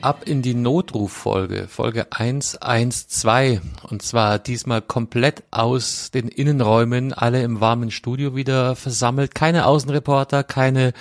ab in die Notruffolge, Folge 112. Und zwar diesmal komplett aus den Innenräumen, alle im warmen Studio wieder versammelt. Keine Außenreporter, keine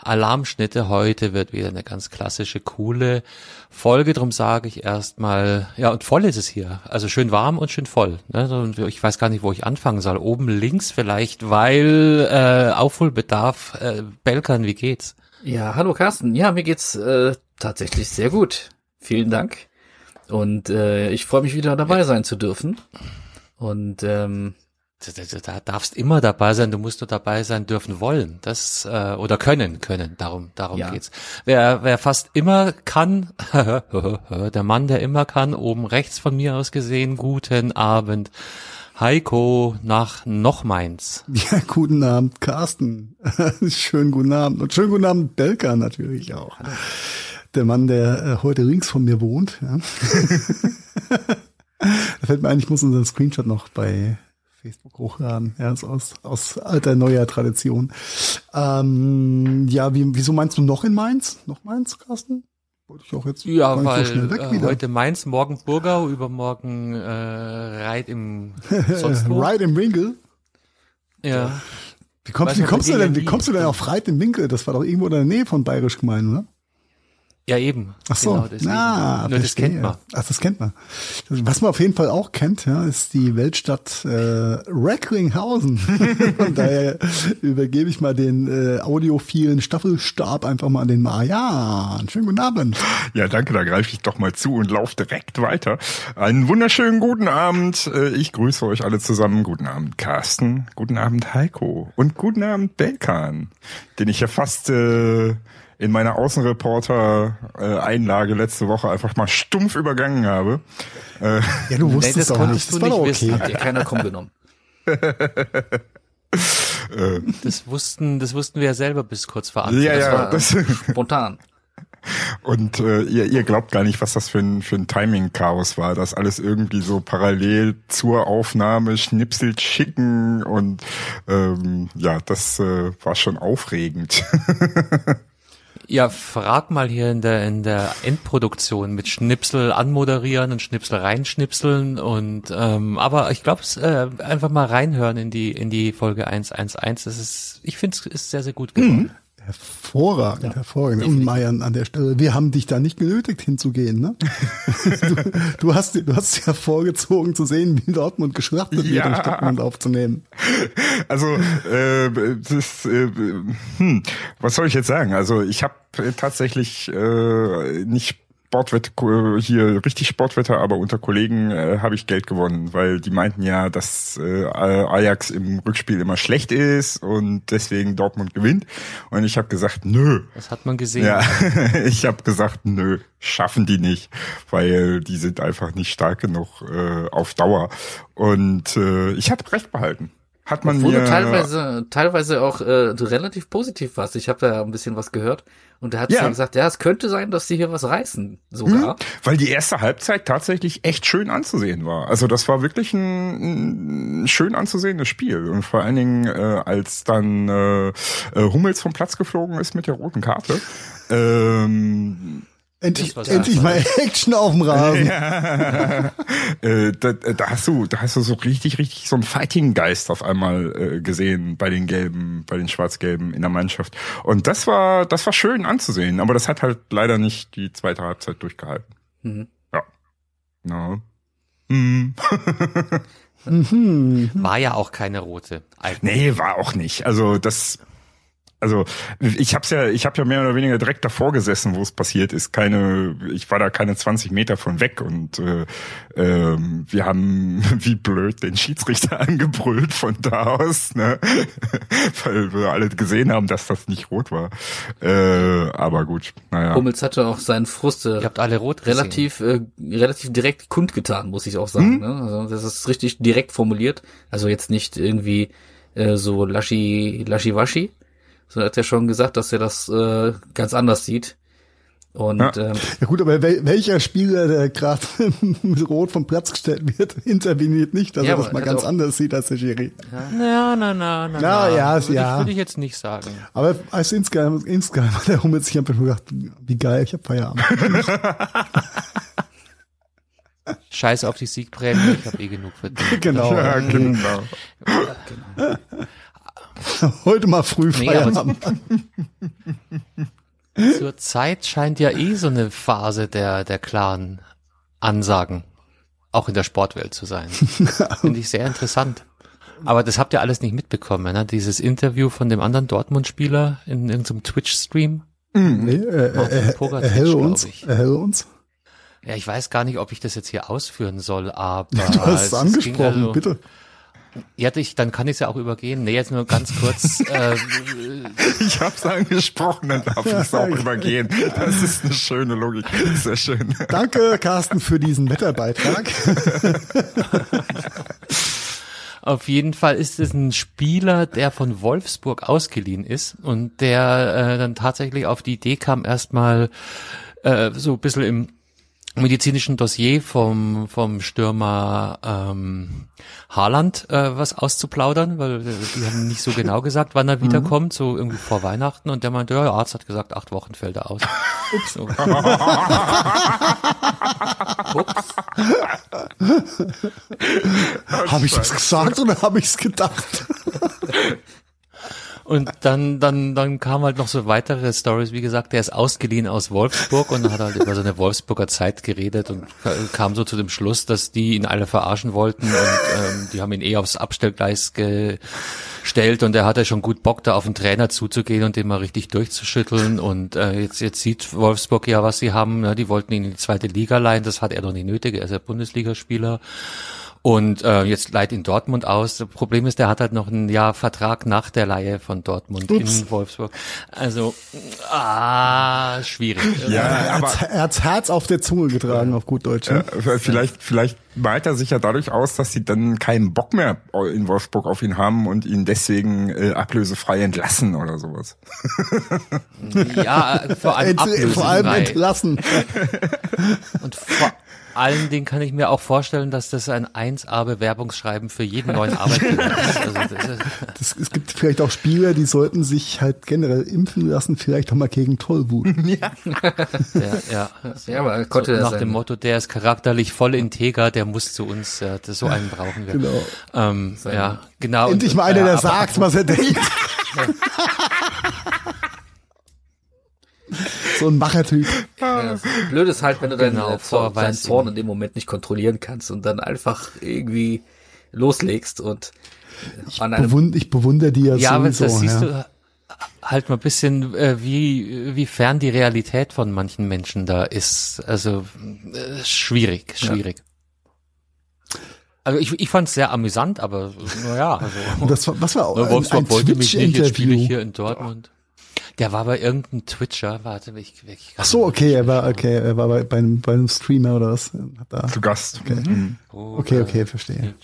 Alarmschnitte. Heute wird wieder eine ganz klassische, coole Folge. Drum sage ich erstmal, ja, und voll ist es hier. Also schön warm und schön voll. Ne? Ich weiß gar nicht, wo ich anfangen soll. Oben links vielleicht, weil äh, Aufholbedarf. Äh, Belkan, wie geht's? Ja, hallo Carsten. Ja, mir geht's äh, tatsächlich sehr gut. Vielen Dank. Und äh, ich freue mich wieder dabei sein zu dürfen. Und ähm, da darfst immer dabei sein, du musst nur dabei sein dürfen wollen. Das äh, oder können, können. Darum, darum ja. geht's. Wer, wer fast immer kann, der Mann, der immer kann, oben rechts von mir aus gesehen, guten Abend. Heiko nach noch Mainz. Ja, guten Abend, Carsten. schönen guten Abend. Und schönen guten Abend, Belka natürlich auch. Der Mann, der äh, heute links von mir wohnt. Ja. da fällt mir ein, ich muss unseren Screenshot noch bei Facebook hochladen. Ja, ist aus, aus alter, neuer Tradition. Ähm, ja, wie, wieso meinst du noch in Mainz? Noch Mainz, Carsten? Wollte ich auch jetzt ja, weil so äh, heute Mainz, morgen Burgau, übermorgen äh, Reit im. Reit im Winkel? Ja. Wie kommst, wie kommst du denn, wie kommst du denn auf Reit im Winkel? Das war doch irgendwo in der Nähe von Bayerisch gemeint, oder? Ja, eben. Ach so, genau, Na, Nur das kennt man. Ach, das kennt man. Was man auf jeden Fall auch kennt, ja, ist die Weltstadt äh, Recklinghausen. Von daher übergebe ich mal den äh, audiophilen Staffelstab einfach mal an den Marian. Schönen guten Abend. Ja, danke, da greife ich doch mal zu und laufe direkt weiter. Einen wunderschönen guten Abend. Äh, ich grüße euch alle zusammen. Guten Abend, Carsten. Guten Abend, Heiko. Und guten Abend, Belkan, den ich ja fast... Äh, in meiner Außenreporter-Einlage letzte Woche einfach mal stumpf übergangen habe. Äh, ja, du wusstest nee, das auch nicht. Das war doch okay. Hat dir keiner krumm genommen. das wussten, das wussten wir ja selber bis kurz vor Anfang. Ja, ja, das war spontan. Und äh, ihr, ihr glaubt gar nicht, was das für ein, für ein Timing-Chaos war, das alles irgendwie so parallel zur Aufnahme schnipselt schicken und ähm, ja, das äh, war schon aufregend. Ja, frag mal hier in der, in der Endproduktion mit Schnipsel anmoderieren und Schnipsel reinschnipseln und, ähm, aber ich glaube, äh, einfach mal reinhören in die, in die Folge 111. Das ist, ich finde es ist sehr, sehr gut geworden. Mhm. Hervorragend, ja, hervorragend. Und Meiern an der Stelle, wir haben dich da nicht genötigt hinzugehen, ne? du, du, hast, du hast ja vorgezogen zu sehen, wie Dortmund geschlachtet ja. wird, um Dortmund aufzunehmen. Also, äh, das, äh, hm, was soll ich jetzt sagen? Also, ich habe tatsächlich äh, nicht Sportwetter hier richtig Sportwetter, aber unter Kollegen äh, habe ich Geld gewonnen, weil die meinten ja, dass äh, Ajax im Rückspiel immer schlecht ist und deswegen Dortmund gewinnt. Und ich habe gesagt, nö. Das hat man gesehen. Ja, ich habe gesagt, nö, schaffen die nicht, weil die sind einfach nicht stark genug äh, auf Dauer. Und äh, ich hatte recht behalten hat man Obwohl mir teilweise teilweise auch äh, relativ positiv warst. Ich habe da ein bisschen was gehört und er hat ja. ja. gesagt, ja, es könnte sein, dass sie hier was reißen sogar. Mhm, weil die erste Halbzeit tatsächlich echt schön anzusehen war. Also das war wirklich ein, ein schön anzusehendes Spiel und vor allen Dingen äh, als dann äh, äh Hummels vom Platz geflogen ist mit der roten Karte. Ähm, Endlich, endlich mal Action auf dem Rasen. Ja. äh, da, da, hast du, da hast du so richtig, richtig so einen Fighting-Geist auf einmal äh, gesehen bei den Gelben, bei den Schwarz-Gelben in der Mannschaft. Und das war, das war schön anzusehen. Aber das hat halt leider nicht die zweite Halbzeit durchgehalten. Mhm. Ja. No. Mhm. mhm. War ja auch keine rote. Eigentlich. Nee, war auch nicht. Also das also ich hab's ja, ich habe ja mehr oder weniger direkt davor gesessen, wo es passiert ist. Keine, ich war da keine 20 Meter von weg und äh, äh, wir haben wie blöd den Schiedsrichter angebrüllt von da aus, ne? weil wir alle gesehen haben, dass das nicht rot war. Äh, aber gut, naja. Hummels hatte auch seinen Frust. Ihr habt alle rot relativ, äh, relativ direkt kundgetan, muss ich auch sagen. Hm? Ne? Also das ist richtig direkt formuliert. Also jetzt nicht irgendwie äh, so laschi, laschi waschi so hat er schon gesagt, dass er das äh, ganz anders sieht. Und, ja. Ähm, ja gut, aber wel welcher Spieler, der gerade mit Rot vom Platz gestellt wird, interveniert nicht, dass ja, er das mal ganz anders sieht als der Schiri. Ja, na, na, na, na. ja, würde ja. Ich, würde ich jetzt nicht sagen. Aber als insgeheim, insgeheim hat der Hummels sich einfach nur gedacht, wie geil, ich hab Feierabend. Scheiß auf die Siegprämie, ich habe eh genug verdient. Genau. Ja, genau. genau. Heute mal früh Feierabend. Nee, zur Zeit scheint ja eh so eine Phase der, der klaren Ansagen auch in der Sportwelt zu sein. Finde ich sehr interessant. Aber das habt ihr alles nicht mitbekommen, ne? Dieses Interview von dem anderen Dortmund-Spieler in irgendeinem Twitch-Stream. Mm, nee, äh, äh, äh, erhelle uns, erhelle uns. Ja, ich weiß gar nicht, ob ich das jetzt hier ausführen soll, aber. Du hast es angesprochen, also, bitte. Ja, ich, dann kann ich es ja auch übergehen. Nee, jetzt nur ganz kurz. äh, ich habe es angesprochen, dann darf ich es auch übergehen. Das ist eine schöne Logik. Sehr schön. Danke, Carsten, für diesen Wetterbeitrag. Auf jeden Fall ist es ein Spieler, der von Wolfsburg ausgeliehen ist und der äh, dann tatsächlich auf die Idee kam, erstmal äh, so ein bisschen im medizinischen Dossier vom, vom Stürmer ähm, Haaland äh, was auszuplaudern, weil äh, die haben nicht so genau gesagt, wann er mhm. wiederkommt, so irgendwie vor Weihnachten. Und der meinte, ja, der Arzt hat gesagt, acht Wochen fällt er aus. Ups. So. Ups. habe ich das gesagt oder habe ich es gedacht? Und dann, dann, dann kam halt noch so weitere Stories. Wie gesagt, der ist ausgeliehen aus Wolfsburg und hat halt über seine Wolfsburger Zeit geredet und kam so zu dem Schluss, dass die ihn alle verarschen wollten und ähm, die haben ihn eh aufs Abstellgleis gestellt und er hatte schon gut Bock, da auf den Trainer zuzugehen und den mal richtig durchzuschütteln. Und äh, jetzt, jetzt sieht Wolfsburg ja, was sie haben. Ja, die wollten ihn in die zweite Liga leihen, das hat er doch nicht nötig, er ist ja Bundesligaspieler. Und äh, jetzt leiht ihn Dortmund aus. Das Problem ist, der hat halt noch ein Jahr Vertrag nach der Leihe von Dortmund Ups. in Wolfsburg. Also, ah, schwierig. Ja, er aber er hat's Herz auf der Zunge getragen, auf gut Deutsch. Ne? Äh, vielleicht, vielleicht malt er sich ja dadurch aus, dass sie dann keinen Bock mehr in Wolfsburg auf ihn haben und ihn deswegen äh, ablösefrei entlassen oder sowas. ja, vor allem, Ent, vor allem entlassen. Und vor allen Dingen kann ich mir auch vorstellen, dass das ein 1A-Bewerbungsschreiben für jeden neuen Arbeitgeber ist. Also das das, es gibt vielleicht auch Spieler, die sollten sich halt generell impfen lassen, vielleicht auch mal gegen Tollwut. Ja. Der, ja. ja, aber konnte so, nach dem Motto, der ist charakterlich voll integer, der muss zu uns. Ja, das, so einen brauchen wir. Genau. Ähm, ja, genau. Endlich mal einer, der äh, sagt, was er denkt. so ein Machertyp. Ja, blöd ist halt, wenn du deinen, genau, Zorn, deinen Zorn in dem Moment nicht kontrollieren kannst und dann einfach irgendwie loslegst und ich, bewund, ich bewundere die ja, ja sowieso. Ja, das siehst ja. du halt mal ein bisschen, äh, wie, wie fern die Realität von manchen Menschen da ist. Also äh, schwierig, schwierig. Ja. Also ich, ich fand es sehr amüsant, aber naja. Also, das war, was war auch ein, Wolfsburg ein wollte mich nicht, jetzt spiele ich hier in Dortmund. Der war bei irgendeinem Twitcher, warte, ich, ich Ach so, okay, er war, okay, er war bei, bei, einem, bei einem Streamer oder was? Da. Zu Gast. Okay, mhm. okay, okay, verstehe.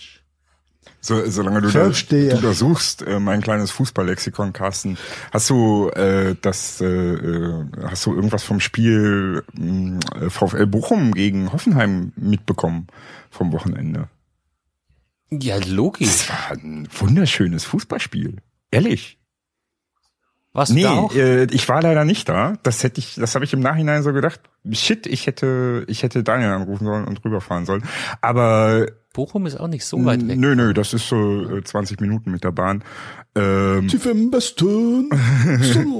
So, solange du, da, du da suchst, äh, mein kleines Fußballlexikon, Carsten, hast du äh, das, äh, äh hast du irgendwas vom Spiel äh, VfL Bochum gegen Hoffenheim mitbekommen vom Wochenende? Ja, logisch. Das war ein wunderschönes Fußballspiel. Ehrlich. Warst nee, du da auch? Äh, ich war leider nicht da. Das hätte ich, das habe ich im Nachhinein so gedacht. Shit, ich hätte, ich hätte Daniel anrufen sollen und rüberfahren sollen. Aber Bochum ist auch nicht so weit weg. Nö, nö, das ist so 20 äh, Minuten mit der Bahn. Ähm, Tief im Westen,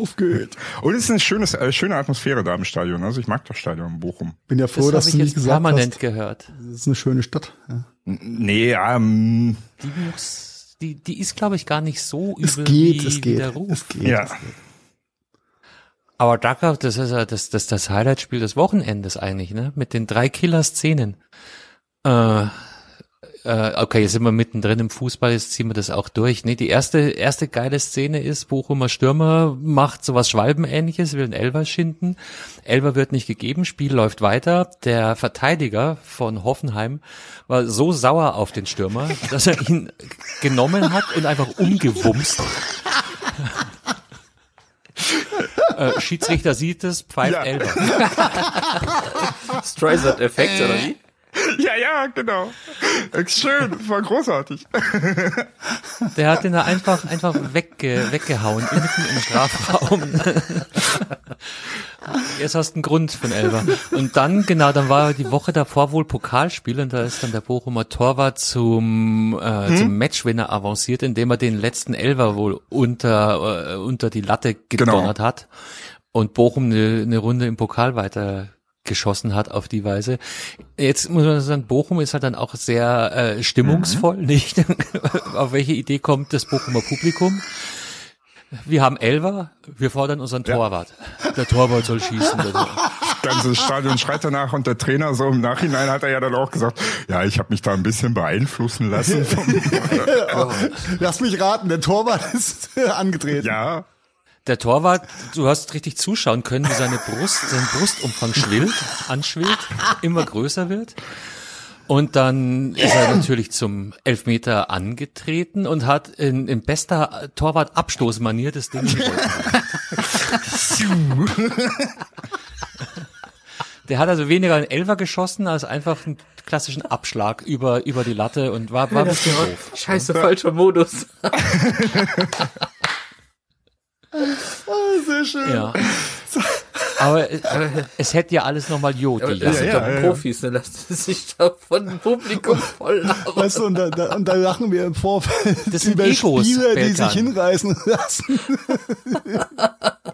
auf geht. Und es ist eine schöne, äh, schöne Atmosphäre da im Stadion. Also ich mag das Stadion in Bochum. Bin ja froh, das dass du nicht gesagt permanent hast. gehört. Das ist eine schöne Stadt. Ja. Nee, ähm, die muss die, die ist, glaube ich, gar nicht so übel es geht, wie, es geht, der Ruf. Es geht, ja. Es geht. Aber Dachau, das ist ja das, das, das Highlight-Spiel des Wochenendes eigentlich, ne? Mit den drei Killer-Szenen. Äh, äh, okay, jetzt sind wir mittendrin im Fußball, jetzt ziehen wir das auch durch. Nee, die erste, erste geile Szene ist, Bochumer Stürmer macht sowas Schwalbenähnliches, will einen Elber schinden. Elber wird nicht gegeben, Spiel läuft weiter. Der Verteidiger von Hoffenheim war so sauer auf den Stürmer, dass er ihn genommen hat und einfach umgewumst. Äh, Schiedsrichter sieht es, pfeift ja. Elber. Streisand-Effekt, oder wie? Ja, ja, genau. Schön, war großartig. Der hat den da einfach, einfach wegge, weggehauen, mitten im Strafraum. Jetzt hast du einen Grund für den Elber. Und dann, genau, dann war die Woche davor wohl Pokalspiel und da ist dann der Bochumer Torwart zum, äh, hm? zum Matchwinner avanciert, indem er den letzten Elber wohl unter, äh, unter die Latte gedonnert genau. hat und Bochum eine, eine Runde im Pokal weiter geschossen hat auf die Weise. Jetzt muss man sagen, Bochum ist halt dann auch sehr äh, stimmungsvoll, mhm. nicht? auf welche Idee kommt das Bochumer Publikum? Wir haben Elver, wir fordern unseren Torwart. Ja. Der Torwart soll schießen. Das ganze Stadion schreit danach und der Trainer so im Nachhinein hat er ja dann auch gesagt, ja, ich habe mich da ein bisschen beeinflussen lassen. Lass mich raten, der Torwart ist angetreten. Ja, der Torwart, du hast richtig zuschauen können, wie seine Brust, sein Brustumfang schwillt, anschwillt, immer größer wird. Und dann ist er natürlich zum Elfmeter angetreten und hat in, in bester Torwart-Abstoßmanier das Ding Der hat also weniger einen Elfer geschossen als einfach einen klassischen Abschlag über, über die Latte und war, war ein bisschen doof. Scheiße, falscher Modus. Oh, sehr schön. Ja. Aber äh, es hätte ja alles nochmal Jod. Ja, das sind ja, ja, Profis, dann lassen sich da von dem Publikum voll labern. Weißt du, und da, da, und da lachen wir im Vorfeld das sind über Egos, Spieler, die sich hinreißen lassen.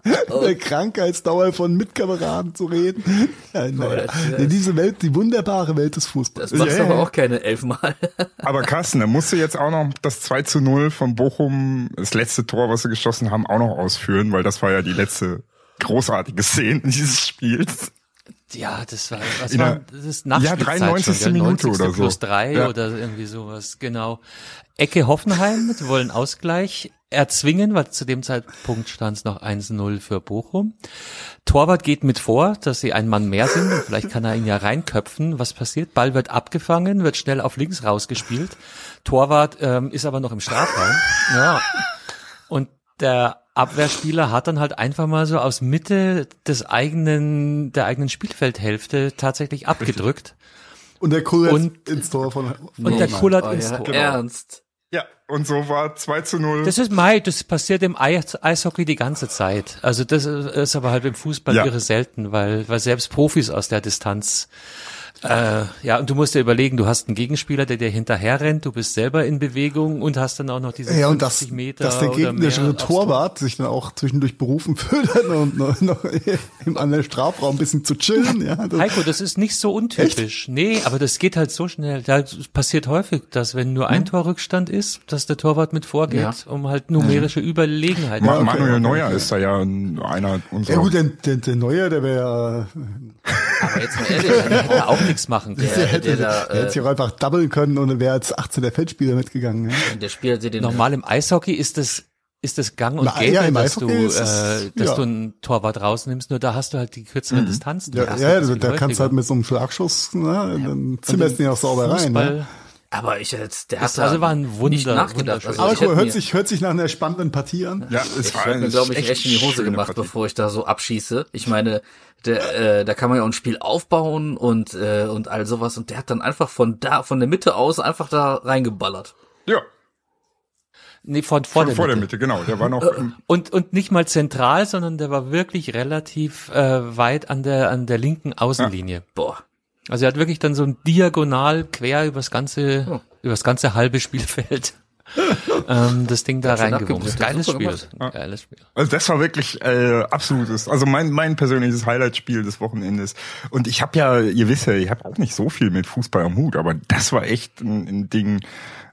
oh. Der Krankheitsdauer von Mitkameraden zu reden. Ja, naja. oh, Diese Welt, die wunderbare Welt des Fußballs. Das machst du aber auch keine elfmal. aber Carsten, da musst du jetzt auch noch das 2 zu 0 von Bochum, das letzte Tor, was sie geschossen haben, auch noch ausführen, weil das war ja die letzte großartige Szene dieses Spiels. Ja, das war, was war das ist Ja, 93. Schon, Minute oder so. Plus drei ja. oder irgendwie sowas, genau. Ecke Hoffenheim, die wollen Ausgleich erzwingen, weil zu dem Zeitpunkt stand es noch 1-0 für Bochum. Torwart geht mit vor, dass sie ein Mann mehr sind und vielleicht kann er ihn ja reinköpfen. Was passiert? Ball wird abgefangen, wird schnell auf links rausgespielt. Torwart ähm, ist aber noch im Strafraum. Ja. Und der Abwehrspieler hat dann halt einfach mal so aus Mitte des eigenen, der eigenen Spielfeldhälfte tatsächlich abgedrückt. Und der kullert und, ins Tor von, von Und der kullert oh, ins ja, Tor. Genau. Ernst. Ja, und so war 2 zu 0. Das ist Mai, das passiert im Eishockey die ganze Zeit. Also das ist aber halt im Fußball ja. irre selten, weil, weil selbst Profis aus der Distanz äh, ja, und du musst dir überlegen, du hast einen Gegenspieler, der dir hinterher rennt, du bist selber in Bewegung und hast dann auch noch diese ja, und 50 das, Meter. Dass der gegnerische Torwart sich dann auch zwischendurch berufen fühlt und noch, noch im anderen Strafraum ein bisschen zu chillen. Ja, das Heiko, das ist nicht so untypisch. Echt? Nee, aber das geht halt so schnell. Da passiert häufig, dass wenn nur ein hm? Torrückstand ist, dass der Torwart mit vorgeht, ja. um halt numerische ja. Überlegenheit. Ma okay, Manuel Neuer ist da ja einer unserer. Ja gut, der, der, der Neuer, der wäre aber jetzt mal ehrlich, der hätte auch nichts machen. Der, der hätte, der da, äh, hätte sich auch einfach doublen können und dann wäre jetzt 18 der Feldspieler mitgegangen. Ja. Der Spieler, den Normal im Eishockey ist das ist das gang und gäbe, ja, dass, du, äh, dass ja. du einen Torwart rausnimmst, nur da hast du halt die kürzere mhm. Distanz. Ja, ja, also, da kannst du halt mit so einem Schlagschuss, ne, dann zimmerst du ihn auch sauber rein. Ne? Aber ich jetzt, der hat also war ein Wunder, nicht nachgedacht. Also aber cool, hört sich, hört sich nach einer spannenden Partie an. Ja, es ich war mir, glaube ich, echt in die Hose gemacht, Partie. bevor ich da so abschieße. Ich meine, der, äh, da kann man ja auch ein Spiel aufbauen und, äh, und all sowas. Und der hat dann einfach von da, von der Mitte aus einfach da reingeballert. Ja. Nee, von, vor, von, der, vor Mitte. der Mitte, genau. Der war noch. Äh, und, und nicht mal zentral, sondern der war wirklich relativ äh, weit an der, an der linken Außenlinie. Ja. Boah. Also er hat wirklich dann so ein diagonal quer übers ganze, oh. übers ganze halbe Spielfeld ähm, das Ding da reingewumst. Geiles Spiel. Geiles Spiel. Also das war wirklich äh, absolutes, also mein mein persönliches Highlight-Spiel des Wochenendes. Und ich habe ja, ihr wisst ja, ich habe auch nicht so viel mit Fußball am Hut, aber das war echt ein, ein Ding.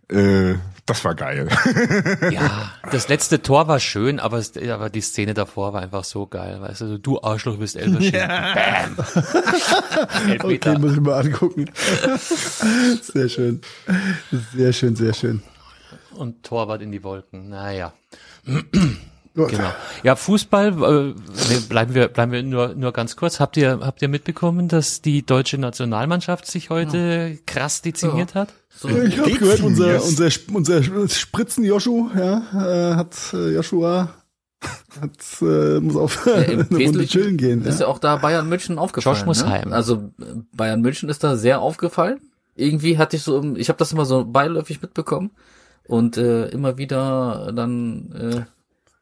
Äh, das war geil. ja, das letzte Tor war schön, aber, aber die Szene davor war einfach so geil. Weißt du, du Arschloch bist Elber ja. Bam. okay, muss ich mal angucken. Sehr schön. Sehr schön, sehr schön. Und Torwart in die Wolken. Naja. Genau. Ja, Fußball, äh, bleiben wir, bleiben wir nur, nur ganz kurz. Habt ihr, habt ihr mitbekommen, dass die deutsche Nationalmannschaft sich heute ja. krass dezimiert ja. hat? So ich habe gehört, unser, unser, unser Spritzen Joschu, ja, äh, hat äh, Joshua Hat, äh, muss auf ja, eine Runde chillen gehen. Ist ja. ja auch da Bayern München aufgefallen. Josh muss ne? heim. Also Bayern München ist da sehr aufgefallen. Irgendwie hatte ich so, ich habe das immer so beiläufig mitbekommen und äh, immer wieder dann. Äh,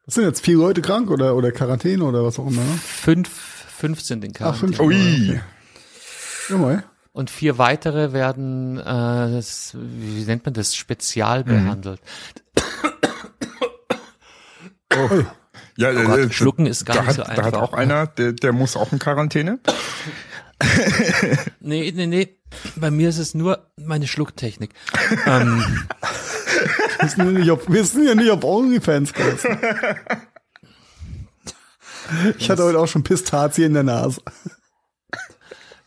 was sind jetzt vier Leute krank oder oder Quarantäne oder was auch immer? Ne? Fünf, fünf sind in Quarantäne. Ach, fünf. Ui. Okay. Ja, mal. Und vier weitere werden, äh, das, wie nennt man das, spezial mhm. behandelt. Oh. Ja, oh Gott, äh, schlucken ist gar nicht hat, so einfach. Da hat auch einer, der, der muss auch in Quarantäne. nee, nee, nee. Bei mir ist es nur meine Schlucktechnik. ähm, wir wissen ja nicht, ob, wir sind ja nicht auf OnlyFans Ich hatte heute auch schon Pistazie in der Nase.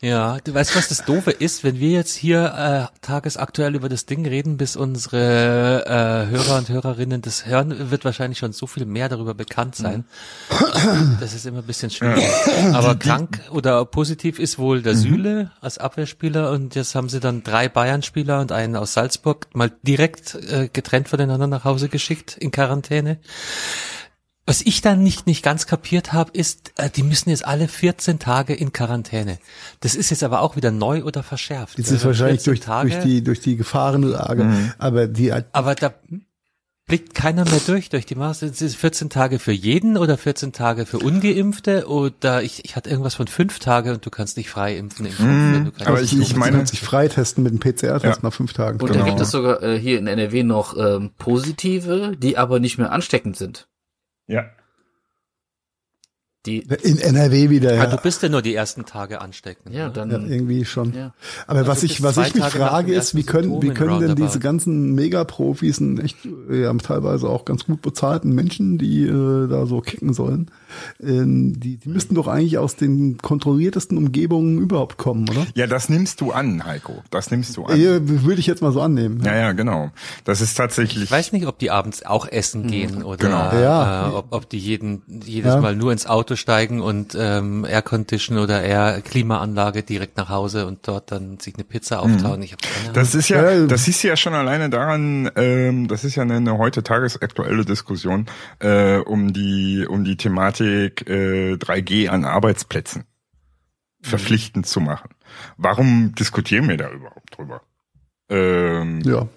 Ja, du weißt, was das Doofe ist, wenn wir jetzt hier äh, tagesaktuell über das Ding reden, bis unsere äh, Hörer und Hörerinnen das hören, wird wahrscheinlich schon so viel mehr darüber bekannt sein. Das ist immer ein bisschen schwierig. Aber krank oder positiv ist wohl der mhm. Süle als Abwehrspieler und jetzt haben sie dann drei Bayern-Spieler und einen aus Salzburg mal direkt äh, getrennt voneinander nach Hause geschickt in Quarantäne. Was ich dann nicht, nicht ganz kapiert habe, ist, äh, die müssen jetzt alle 14 Tage in Quarantäne. Das ist jetzt aber auch wieder neu oder verschärft. Das ist wahrscheinlich durch, Tage, durch, die, durch die Gefahrenlage. Mhm. Aber die, aber da blickt keiner mehr durch, durch die Maße. Ist es 14 Tage für jeden oder 14 Tage für Ungeimpfte oder ich, ich hatte irgendwas von fünf Tage und du kannst nicht frei impfen. impfen mhm. aber ich, ich meine, sich freitesten mit dem PCR-Test ja. nach fünf Tagen. Und genau. da gibt es sogar äh, hier in NRW noch ähm, positive, die aber nicht mehr ansteckend sind. Ja. Die in NRW wieder. Ja. Ah, du bist ja nur die ersten Tage ansteckend. Ja, ne? dann ja, irgendwie schon. Ja. Aber also was ich was ich mich frage ist, wie können wie können denn diese ganzen Megaprofis, echt ja, teilweise auch ganz gut bezahlten Menschen, die äh, da so kicken sollen, äh, die die müssten doch eigentlich aus den kontrolliertesten Umgebungen überhaupt kommen, oder? Ja, das nimmst du an, Heiko. Das nimmst du an. Ja, würde ich jetzt mal so annehmen. Ja, ja, genau. Das ist tatsächlich. Ich weiß nicht, ob die abends auch essen gehen oder genau. ja. äh, ob, ob die jeden jedes Mal nur ins Auto steigen und ähm, Aircondition oder Air Klimaanlage direkt nach Hause und dort dann sich eine Pizza mhm. auftauen. Ich habe keine Ahnung. Das ist ja, das ist ja schon alleine daran, ähm, das ist ja eine, eine heute tagesaktuelle Diskussion äh, um die um die Thematik äh, 3G an Arbeitsplätzen mhm. verpflichtend zu machen. Warum diskutieren wir da überhaupt drüber? Ähm, ja.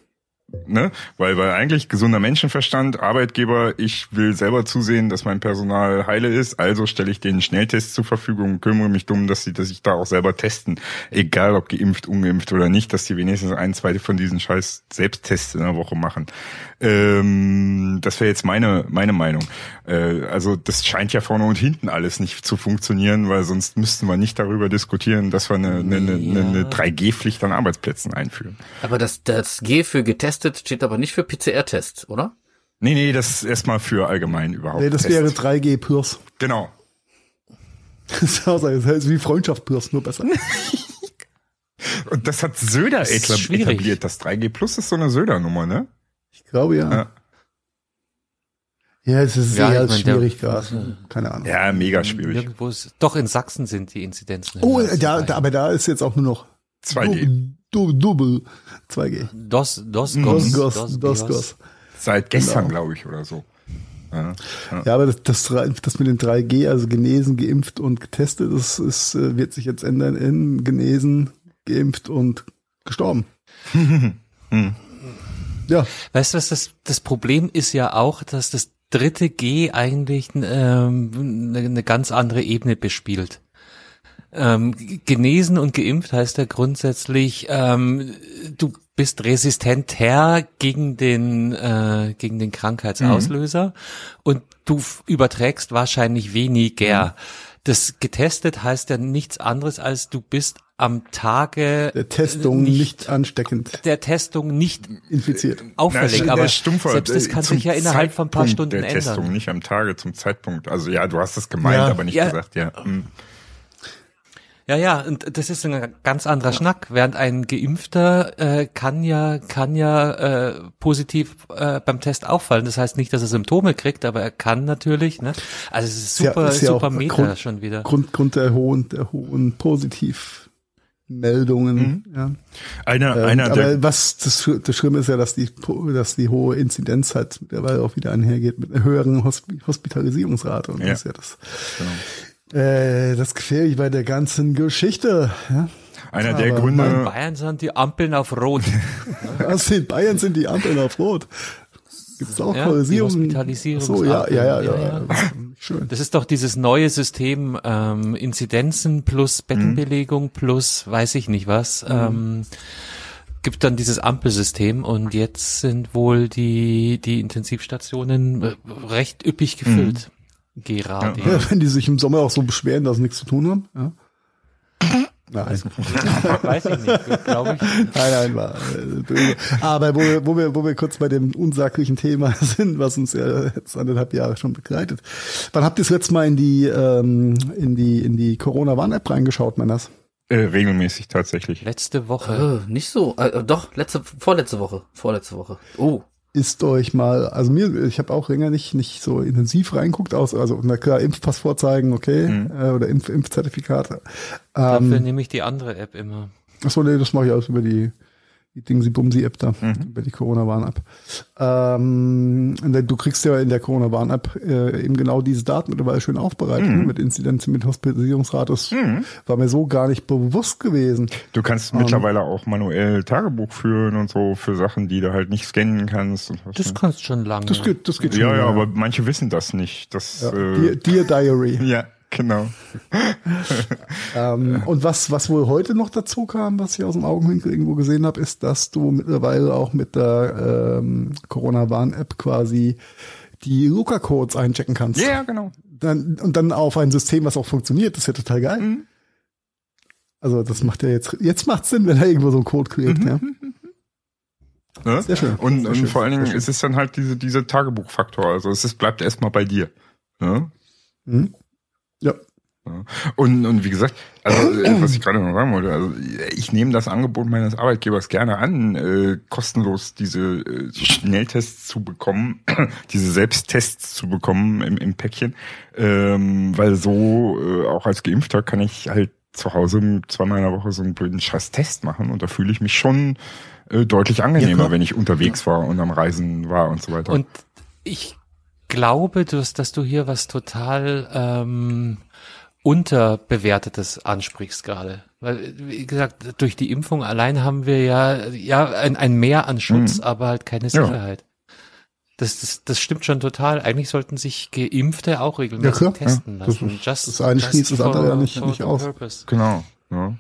Ne? Weil, weil eigentlich gesunder Menschenverstand, Arbeitgeber, ich will selber zusehen, dass mein Personal heile ist, also stelle ich denen Schnelltests zur Verfügung, kümmere mich dumm, dass sie, dass ich da auch selber testen, egal ob geimpft, ungeimpft oder nicht, dass die wenigstens ein, zwei von diesen scheiß Selbsttests in der Woche machen. Ähm, das wäre jetzt meine, meine Meinung. Äh, also das scheint ja vorne und hinten alles nicht zu funktionieren, weil sonst müssten wir nicht darüber diskutieren, dass wir eine, eine, eine, ja. eine 3G-Pflicht an Arbeitsplätzen einführen. Aber das, das G für getestet steht aber nicht für PCR-Tests, oder? Nee, nee, das ist erstmal für allgemein überhaupt. Nee, das Test. wäre 3G Plus. Genau. Das heißt wie Freundschaft Plus, nur besser. Und das hat Söder das etabliert. Das 3G Plus ist so eine Söder-Nummer, ne? Ich glaube ja. Ja, ja es ist ja, eher schwierig gerade. Keine Ahnung. Ja, mega schwierig. Irgendwo ist, doch in Sachsen sind die Inzidenzen. Oh, ja, da, aber da ist jetzt auch nur noch 2G. Double 2G. DOS, DOS, DOS, DOS, DOS, DOS, DOS. Seit gestern, genau. glaube ich, oder so. Ja, ja. ja, aber das, das, das mit den 3G, also genesen, geimpft und getestet, das ist, äh, wird sich jetzt ändern in genesen, geimpft und gestorben. hm. Ja. Weißt du was, das, das Problem ist ja auch, dass das dritte G eigentlich ähm, eine, eine ganz andere Ebene bespielt. Ähm, genesen und geimpft heißt ja grundsätzlich, ähm, du bist resistenter gegen den äh, gegen den Krankheitsauslöser mhm. und du überträgst wahrscheinlich weniger. Mhm. Das getestet heißt ja nichts anderes als du bist am Tage der Testung nicht, nicht ansteckend, der Testung nicht infiziert, auffällig. Na, aber Stumpfer, selbst das kann sich ja innerhalb von ein paar Stunden der ändern. Testung, nicht am Tage zum Zeitpunkt. Also ja, du hast es gemeint, ja. aber nicht ja. gesagt. Ja. Hm. Ja, ja, und das ist ein ganz anderer Schnack. Während ein Geimpfter äh, kann ja kann ja äh, positiv äh, beim Test auffallen. Das heißt nicht, dass er Symptome kriegt, aber er kann natürlich. Ne? Also es ist super, ja, ist ja super Meta Grund, schon wieder. Grund, Grund der hohen der hohen Positiv Meldungen. Mhm. Ja. Einer, ähm, einer aber der was das, das Schlimme ist ja, dass die, dass die hohe Inzidenz halt mittlerweile auch wieder einhergeht mit einer höheren Hospitalisierungsrate und ja. das ist ja das, genau. äh, das gefährlich bei der ganzen Geschichte. Ja. Einer aber der Gründe. In Bayern sind die Ampeln auf Rot. also in Bayern sind die Ampeln auf Rot. Gibt es auch ja, Hospitalisierung? So, ja, ja, ja, ja, ja. Schön. Das ist doch dieses neue System, ähm, Inzidenzen plus Bettenbelegung mhm. plus weiß ich nicht was. Mhm. Ähm, gibt dann dieses Ampelsystem und jetzt sind wohl die, die Intensivstationen äh, recht üppig gefüllt. Mhm. Gerade. Ja, wenn die sich im Sommer auch so beschweren, dass sie nichts zu tun haben. Ja. Nein. Weiß ich nicht, glaube ich. Nein, nein, war äh, Aber wo wir, wo, wir, wo wir kurz bei dem unsaglichen Thema sind, was uns ja jetzt anderthalb Jahre schon begleitet. Wann habt ihr es jetzt mal in die, ähm, in die, in die Corona-Warn-App reingeschaut, Männers? Äh, regelmäßig tatsächlich. Letzte Woche. Äh, nicht so. Äh, doch, letzte, vorletzte Woche. Vorletzte Woche. Oh ist euch mal, also mir, ich habe auch länger nicht nicht so intensiv reinguckt aus, also na klar, Impfpass vorzeigen, okay, mhm. äh, oder Impf, Impfzertifikate. Dafür ähm, nehme ich die andere App immer. Achso, nee, das mache ich alles über die die Dingsi-Bumsi-App da, mhm. über die Corona-Warn-App. Ähm, du kriegst ja in der Corona-Warn-App äh, eben genau diese Daten mittlerweile schön aufbereitet, mhm. mit Inzidenz, mit Hospitalisierungsrate. Das mhm. war mir so gar nicht bewusst gewesen. Du kannst ähm, mittlerweile auch manuell Tagebuch führen und so für Sachen, die du halt nicht scannen kannst. das kannst schon lange. Das geht, das geht schon. Ja, ja, aber manche wissen das nicht. Das, ja. äh, Dear, Dear Diary. Ja. Genau. ähm, und was, was wohl heute noch dazu kam, was ich aus dem Augenwinkel irgendwo gesehen habe, ist, dass du mittlerweile auch mit der ähm, Corona-Warn-App quasi die Luca-Codes einchecken kannst. Ja, yeah, genau. Dann, und dann auf ein System, was auch funktioniert. Das ist ja total geil. Mhm. Also das macht ja jetzt, jetzt macht Sinn, wenn er irgendwo so einen Code kriegt, mhm. ja. Ne? Sehr schön. Und, Sehr und schön. vor allen Dingen ist es dann halt diese, diese Tagebuchfaktor. Also es ist, bleibt erstmal bei dir. Ne? Mhm. Und, und wie gesagt, also äh, was ich gerade noch sagen wollte, also ich nehme das Angebot meines Arbeitgebers gerne an, äh, kostenlos diese äh, Schnelltests zu bekommen, diese Selbsttests zu bekommen im, im Päckchen, ähm, weil so äh, auch als Geimpfter kann ich halt zu Hause zweimal in der Woche so einen blöden scheiß Test machen und da fühle ich mich schon äh, deutlich angenehmer, ja, wenn ich unterwegs war und am Reisen war und so weiter. Und ich glaube, dass, dass du hier was total ähm, unterbewertetes ansprichst gerade. Weil, wie gesagt, durch die Impfung allein haben wir ja, ja ein, ein Mehr an Schutz, mhm. aber halt keine Sicherheit. Ja. Das, das, das stimmt schon total. Eigentlich sollten sich Geimpfte auch regelmäßig ja, testen lassen. Das, just, das eine schließt das andere ja nicht, nicht aus. Purpose. Genau. Ja.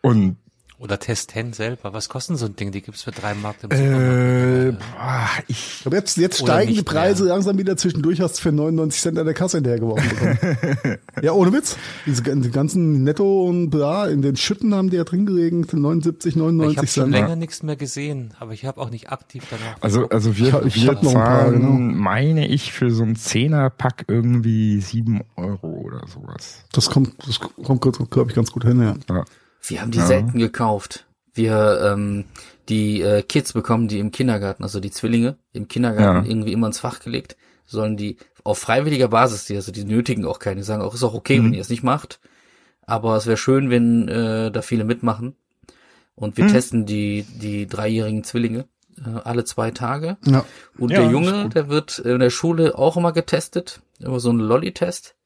Und oder Testen selber. Was kosten so ein Ding? Die gibt's für drei Mark im. Äh, boah, ich glaube, jetzt, jetzt steigen die Preise mehr. langsam wieder zwischendurch, hast du für 99 Cent an der Kasse hinterhergeworfen bekommen. ja, ohne Witz. Diese die ganzen Netto und bla, in den Schütten haben die ja drin geregnet, 79, 99 ich hab Cent. Ich habe schon länger nichts mehr gesehen, aber ich habe auch nicht aktiv danach. Also, also wir, ich, ich wir zahlen, paar, genau. meine ich, für so ein Zehnerpack irgendwie sieben Euro oder sowas. Das kommt, das kommt, glaube ich, ganz gut hin, ja. ja. Wir haben die ja. selten gekauft. Wir, ähm, die äh, Kids bekommen die im Kindergarten, also die Zwillinge im Kindergarten ja. irgendwie immer ins Fach gelegt, sollen die auf freiwilliger Basis, die, also die nötigen auch keine, die sagen auch, ist auch okay, mhm. wenn ihr es nicht macht. Aber es wäre schön, wenn äh, da viele mitmachen. Und wir mhm. testen die, die dreijährigen Zwillinge äh, alle zwei Tage. Ja. Und ja, der Junge, der wird in der Schule auch immer getestet, immer so ein Lolli-Test.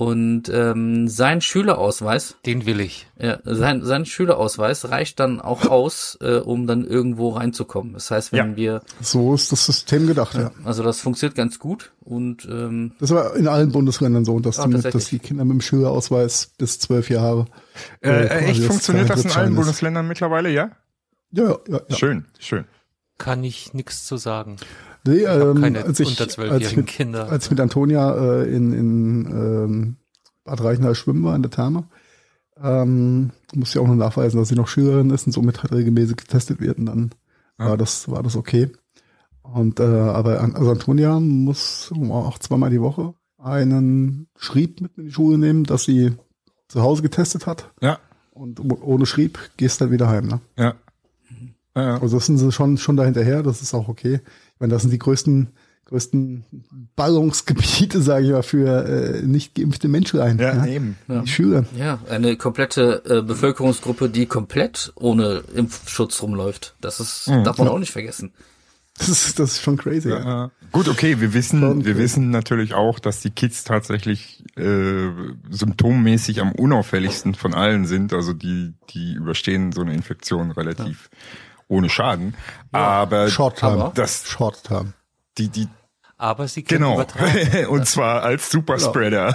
Und ähm, sein Schülerausweis, den will ich. Ja, sein, sein Schülerausweis reicht dann auch aus, äh, um dann irgendwo reinzukommen. Das heißt, wenn ja. wir so ist das System gedacht, ja. Also das funktioniert ganz gut und ähm, das war in allen Bundesländern so, dass, ah, die, dass die Kinder mit dem Schülerausweis bis zwölf Jahre. Äh, äh, echt funktioniert das in allen Bundesländern mittlerweile, ja? Ja, ja, ja. Schön, schön. Kann ich nichts zu sagen. Nee, ähm, keine als ich, ich mit, Kinder. Als ich mit Antonia äh, in, in ähm, Bad Reichenhall schwimmen war in der Therme, ähm, muss ja auch nur nachweisen, dass sie noch Schülerin ist und somit halt regelmäßig getestet wird und dann ja. war das war das okay. Und äh, aber also Antonia muss auch zweimal die Woche einen Schrieb mit in die Schule nehmen, dass sie zu Hause getestet hat. Ja. Und ohne Schrieb gehst du dann wieder heim, ne? Ja. ja. Also das sind sie schon schon dahinterher, das ist auch okay. Meine, das sind die größten größten Ballungsgebiete, sage ich mal, für äh, nicht geimpfte Menschen ein. Ja, ja? eben. Ja. Die Schüler. Ja, eine komplette äh, Bevölkerungsgruppe, die komplett ohne Impfschutz rumläuft. Das ist, Mhm. darf man auch nicht vergessen. Das ist, das ist schon crazy. Ja. Ja. Gut, okay, wir wissen, Schon wir cool. wissen natürlich auch, dass die Kids tatsächlich äh, symptommäßig am unauffälligsten von allen sind. Also die, die überstehen so eine Infektion relativ ohne Schaden. Aber Short Term. aber- das, Short Term. die, die, Aber sie können genau. übertragen. Und zwar als Superspreader.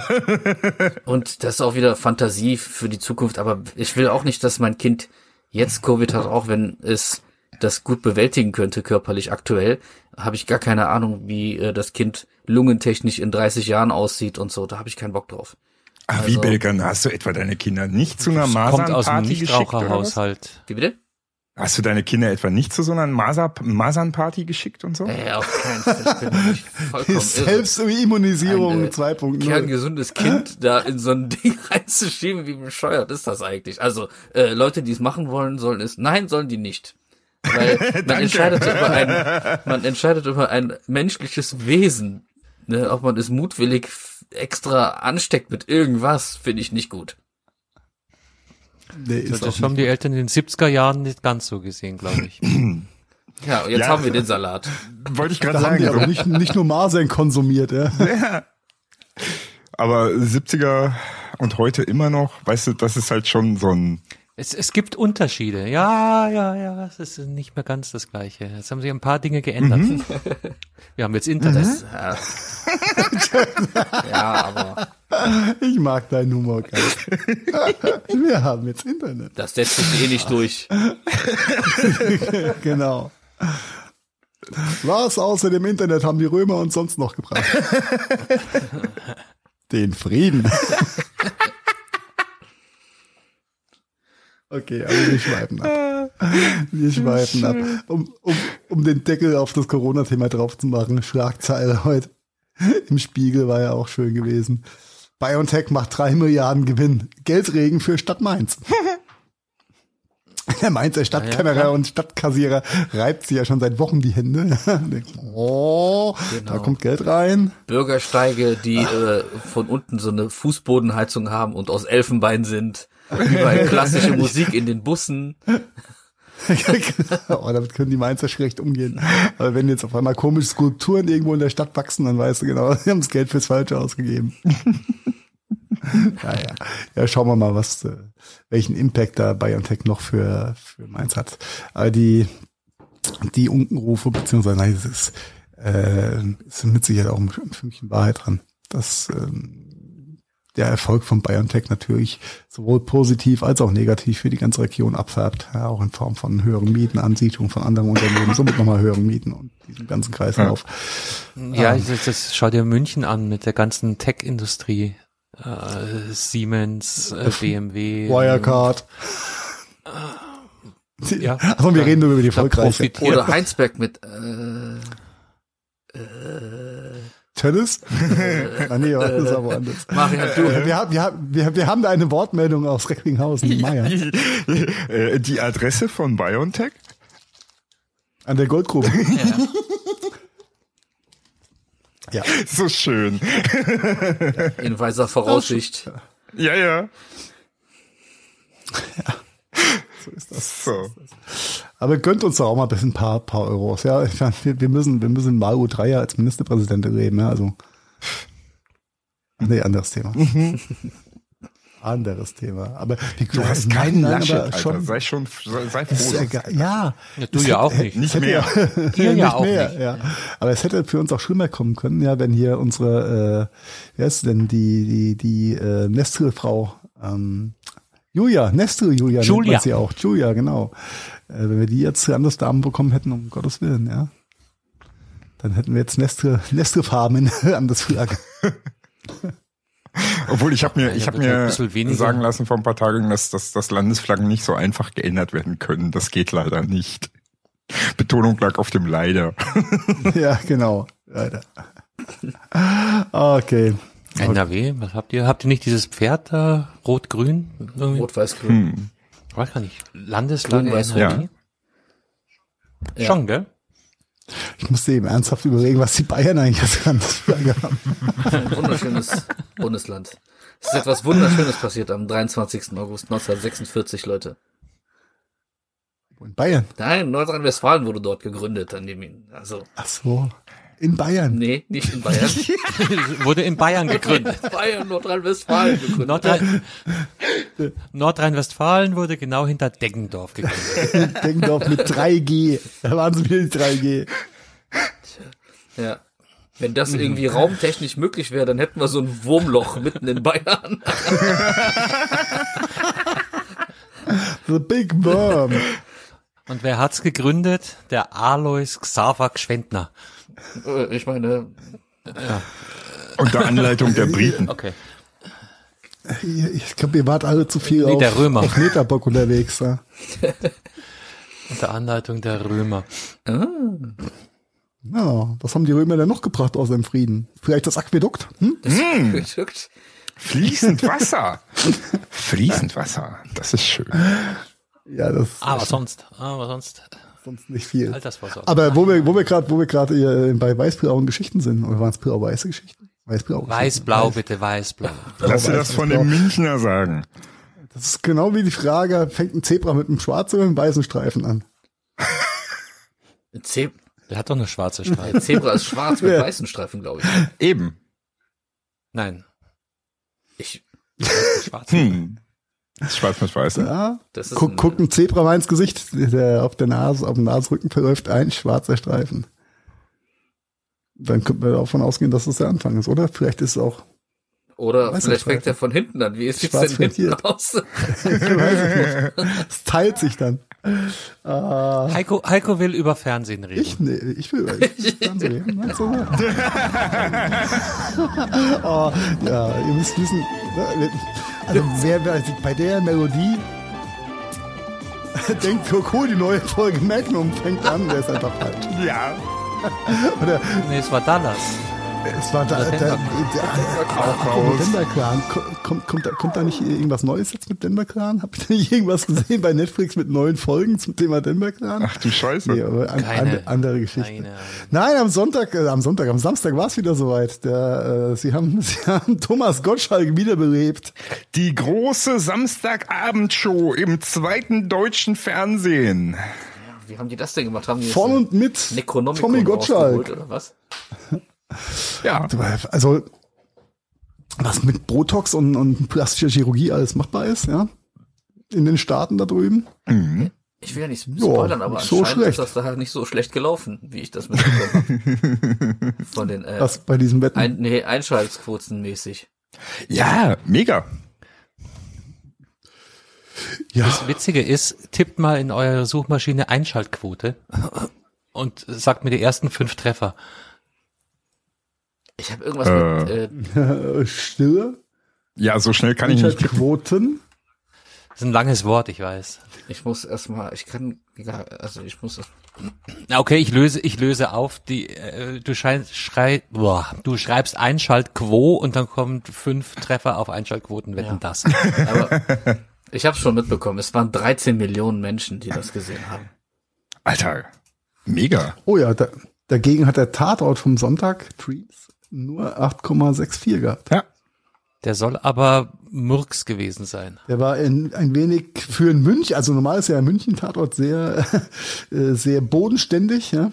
Und das ist auch wieder Fantasie für die Zukunft. Aber ich will auch nicht, dass mein Kind jetzt Covid hat, auch wenn es das gut bewältigen könnte körperlich. Aktuell habe ich gar keine Ahnung, wie äh, das Kind lungentechnisch in 30 Jahren aussieht und so. Da habe ich keinen Bock drauf. Ach, wie Also- Belgern, hast du etwa deine Kinder nicht zu einer Kommt aus dem Masernparty geschickt? oder was? Nichtraucherhaushalt. Wie bitte? Hast du deine Kinder etwa nicht zu so einer Maser Masernparty geschickt und so? Äh, auf keinen Fall. Vollkommen. Selbstimmunisierung Ein, äh, 2.0. kerngesundes Kind da in so ein Ding reinzuschieben, wie bescheuert ist das eigentlich? Also, äh, Leute, die es machen wollen, sollen es, nein, sollen die nicht. Weil man entscheidet über ein, man entscheidet über ein menschliches Wesen. Ne? Ob man es mutwillig extra ansteckt mit irgendwas, finde ich nicht gut. Nee, ist Das haben die Eltern in den 70er Jahren nicht ganz so gesehen, glaube ich. Ja, und jetzt Ja. haben wir den Salat. Wollte ich gerade Da haben die sagen. aber nicht, nicht nur Masern konsumiert, ja. Aber 70er und heute immer noch, weißt du, das ist halt schon so ein, Es, es gibt Unterschiede. Ja, ja, ja, es ist nicht mehr ganz das Gleiche. Jetzt haben sich ein paar Dinge geändert. Mhm. Wir haben jetzt Internet. Ja, ja aber Ich mag deinen Humor gar nicht. Wir haben jetzt Internet. das setzt sich eh nicht durch. Genau. Was außer dem Internet haben die Römer uns sonst noch gebracht? Den Frieden. Okay, aber wir schweifen ab. Wir schweifen ab. Um, um, um den Deckel auf das Corona-Thema drauf zu machen, Schlagzeile heute im Spiegel war ja auch schön gewesen. BioNTech macht drei Milliarden Gewinn. Geldregen für Stadt Mainz. Der Mainzer Stadtkämmerer und Stadtkassierer reibt sich ja schon seit Wochen die Hände. Oh, da Genau. kommt Geld rein. Bürgersteige, die äh, von unten so eine Fußbodenheizung haben und aus Elfenbein sind. Überall klassische Musik in den Bussen. oh, damit können die Mainzer schlecht umgehen. Aber wenn jetzt auf einmal komische Skulpturen irgendwo in der Stadt wachsen, dann weißt du genau, sie haben das Geld fürs Falsche ausgegeben. ja, ja. schauen wir mal, was, äh, welchen Impact da BioNTech noch für, für Mainz hat. Aber die, die Unkenrufe, beziehungsweise, nein, es ist, äh, ist mit Sicherheit auch ein, Fünkchen Wahrheit dran. dass ähm, der Erfolg von BioNTech natürlich sowohl positiv als auch negativ für die ganze Region abfärbt, ja, auch in Form von höheren Mieten, Ansiedlung von anderen Unternehmen, somit nochmal höheren Mieten und diesen ganzen Kreislauf. Ja, das, das schau dir München an mit der ganzen Tech-Industrie. Äh, Siemens, äh, BMW. Wirecard. Ja. Also wir reden nur über die Da erfolgreiche. profitiert- Oder Heinsberg mit äh, Tennis? ah, nee, das ist aber anders. Marian, du. Wir haben, wir, haben, wir, wir haben da eine Wortmeldung aus Recklinghausen, Meier, Äh, Die Adresse von BioNTech? an der Goldgrube. Ja. So schön. In weiser Voraussicht. Ja, ja. So ist das. So. Aber gönnt uns doch auch mal ein bisschen ein paar, paar Euros. Ja, ich meine, wir, wir müssen, wir müssen mal U3 als Ministerpräsident leben, ja, also. Nee, anderes Thema. anderes Thema. Aber die, Du hast keinen Laschet, Alter. Sei schon, sei, froh. ja, ja. Ja, du ja hätte- auch nicht. Nicht hätte mehr. Ja, Ihr ja auch mehr, nicht. Ja. Aber es hätte für uns auch schlimmer kommen können, ja, wenn hier unsere, äh, wer ist denn die, die, die äh, Nestle-Frau, ähm, Julia, Nestle Julia, nennt Julia. man sie auch. Julia, genau. Äh, wenn wir die jetzt zu Damen bekommen hätten, um Gottes Willen, ja. Dann hätten wir jetzt Nestle, Nestle-Farben in Landesflagge. Obwohl ich habe mir, ich habe wird halt ein mir bisschen weniger. sagen lassen vor ein paar Tagen, dass, dass, dass Landesflaggen nicht so einfach geändert werden können. Das geht leider nicht. Betonung lag auf dem leider. ja, genau. Leider. Okay. NRW, was habt ihr? Habt ihr nicht dieses Pferd da, rot-grün? Rot-Weiß-Grün. Hm. Weiß gar nicht. Landesflagge Grün-Weiß-Rot. NRW? Ja. Schon, gell? Ich musste eben ernsthaft überlegen, was die Bayern eigentlich als Landesflagge haben. Ein wunderschönes Bundesland. Es ist etwas Wunderschönes passiert am 23. August 1946, Leute. In Bayern? Nein, Nordrhein-Westfalen wurde dort gegründet, an dem, also. Ach so. In Bayern? Nee, nicht in Bayern. wurde in Bayern gegründet. Bayern, Nordrhein-Westfalen gegründet. Nordrhein Nordrhein-Westfalen wurde genau hinter Deggendorf gegründet. Deggendorf mit 3G. Da waren sie wieder die 3G. Ja. Wenn das irgendwie raumtechnisch möglich wäre, dann hätten wir so ein Wurmloch mitten in Bayern. The Big Worm. Und wer hat's gegründet? Der Alois Xaver Gschwendner. Äh, ich meine, Ja, Unter Anleitung der Briten. okay. Ich glaube, ihr wart alle zu viel Nee, auf, der Römer. auf Meterbock unterwegs. Ja. Unter Anleitung der Römer. Ja, was haben die Römer denn noch gebracht aus dem Frieden? Vielleicht das Aquädukt? Hm? gedrückt. Fließend Wasser. Fließend Wasser. Das ist schön. Ja, das ist Aber sonst, aber sonst sonst nicht viel. Altersvorsorge. Aber wo wir, wo wir gerade, wo wir gerade hier bei weißblauen Geschichten sind, oder waren es blau-weiße Geschichten? Weißblau. Weiß-blau, bitte, weiß-blau. Lass dir das von dem Münchner sagen. Das ist genau wie die Frage, fängt ein Zebra mit einem schwarzen oder einem weißen Streifen an? Ein Ze Der hat doch eine schwarze Streifen. Zebra ist schwarz mit Ja. weißen Streifen, glaube ich. Eben. Nein, Ich, schwarz. Hm. Schwarz mit Weiß. ne? Ja. das ist Guck, ein, guckt ein Zebra ins Gesicht, der auf der Nase, auf dem Nasenrücken verläuft ein schwarzer Streifen. Dann könnte man davon ausgehen, dass das der Anfang ist, oder? Vielleicht ist es auch, Oder vielleicht fängt er von hinten an. Wie sieht's Schwarz denn hinten aus? es teilt sich dann. Ah, Heiko, Heiko will über Fernsehen reden. ich, nee, ich will, ich kann so reden. So. oh, ja, ihr müsst wissen, ne, also wer, wer bei der Melodie denkt, Coco, die neue Folge Magnum fängt an, der ist einfach falsch. Ja. Oder Nee, es war Dallas. Es war da, raus. Denver Clan. Kommt, kommt, da, kommt da nicht irgendwas Neues jetzt mit Denver Clan? Habt ihr da nicht irgendwas gesehen bei Netflix mit neuen Folgen zum Thema Denver Clan? Ach du Scheiße. Nee, aber an, Keine. an, andere Geschichte. Keine. Nein, am Sonntag, äh, am Sonntag, am Samstag war es wieder soweit. Der, äh, sie haben, sie haben Thomas Gottschalk wiederbelebt. Die große Samstagabendshow im zweiten deutschen Fernsehen. Wie haben die das denn gemacht? Haben die Von und mit Tommy Gottschalk. oder was? Ja. Also, was mit Botox und, und plastischer Chirurgie alles machbar ist, ja. In den Staaten da drüben. Ich will ja nicht spoilern, aber so anscheinend schlecht. ist das da nicht so schlecht gelaufen, wie ich das mitbekommen habe. Von den äh, Was bei diesem Wetten. ein, nee, Einschaltquoten mäßig. Ja, mega. ja, Das Witzige ist, tippt mal in eure Suchmaschine Einschaltquote und sagt mir die ersten fünf Treffer. Ich habe irgendwas Äh. mit äh, äh, Stille. Ja, so schnell kann ich nicht. Quoten. Das ist ein langes Wort, ich weiß. ich muss erstmal, ich kann ja, also ich muss Okay, ich löse, ich löse auf. Die, äh, du scheinst, schrei, boah, du schreibst Einschaltquo und dann kommen fünf Treffer auf Einschaltquoten. Wetten Ja. das? aber ich habe schon mitbekommen, es waren 13 Millionen Menschen, die das gesehen haben. Alter, mega. Oh ja, da, dagegen hat der Tatort vom Sonntag, Dreams, nur 8,64 gehabt. Ja. Der soll aber Murks gewesen sein. Der war ein, ein wenig für ein München, also normal ist ja ein München-Tatort sehr, äh, sehr bodenständig, ja.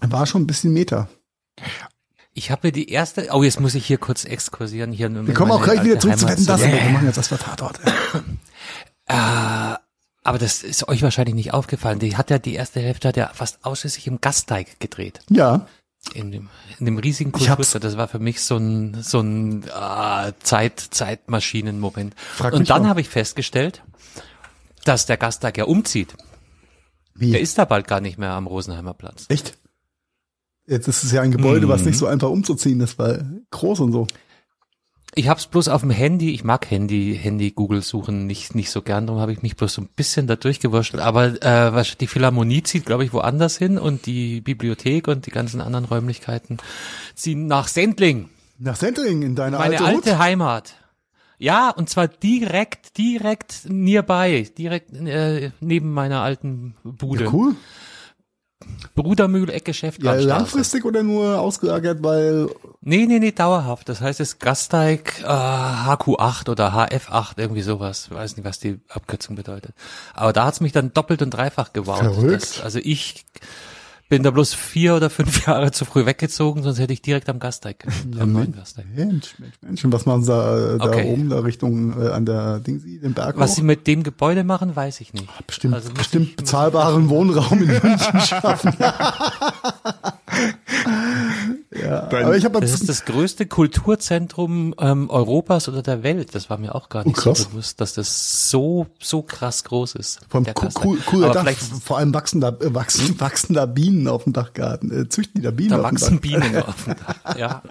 Er war schon ein bisschen Meta. Ich habe mir die erste, oh, jetzt muss ich hier kurz exkursieren. Hier Wir kommen auch gleich wieder zurück zu Wetten, das. aber Wir machen jetzt das für Tatort. Äh, aber das ist euch wahrscheinlich nicht aufgefallen. Die hat ja die erste Hälfte hat ja fast ausschließlich im Gasteig gedreht. Ja, In dem, in dem riesigen Kulturstadt. Das war für mich so ein, so ein äh, Zeit, Zeitmaschinen-Moment. Und dann habe ich festgestellt, dass der Gasteig ja umzieht. wie? Der ist da bald gar nicht mehr am Rosenheimer Platz. Echt? Jetzt ist es ja ein Gebäude, was Mhm. nicht so einfach umzuziehen ist, weil groß und so. Ich habe es bloß auf dem Handy. Ich mag Handy, Handy Google suchen nicht nicht so gern. Darum habe ich mich bloß so ein bisschen da durchgewurschtelt. Aber äh, was die Philharmonie zieht, glaube ich, woanders hin und die Bibliothek und die ganzen anderen Räumlichkeiten ziehen nach Sendling, Nach Sendling in deine meine alte, alte Hut. Heimat. Ja, und zwar direkt, direkt nearby, direkt äh, neben meiner alten Bude. Ja, cool. Brudermühl-Eckgeschäft. Ja, langfristig oder nur ausgelagert, weil. Nee, nee, nee, dauerhaft. Das heißt, es Gasteig äh, HQ8 oder HF8, irgendwie sowas. Ich weiß nicht, was die Abkürzung bedeutet. Aber da hat's mich dann doppelt und dreifach gewarnt. Verrückt. also ich bin da bloß vier oder fünf Jahre zu früh weggezogen, sonst hätte ich direkt am Gasteig, ja, am neuen Gasteig. Mensch, Mensch, Mensch. Und was machen sie da, da okay. oben, da Richtung äh, an der Dingsi, den Berg Was hoch? sie mit dem Gebäude machen, weiß ich nicht. Bestimmt, also bestimmt ich, bezahlbaren Wohnraum in München schaffen. ja, aber ich habe das ist das größte Kulturzentrum ähm, Europas oder der Welt. Das war mir auch gar nicht oh, so bewusst, dass das so so krass groß ist. Vom cool, cooler Dach, vor allem wachsen da äh, wachsen, wachsen da Bienen auf dem Dachgarten. Äh, züchten die da Bienen da auf dem wachsen Bienen auf dem Dach. Ja.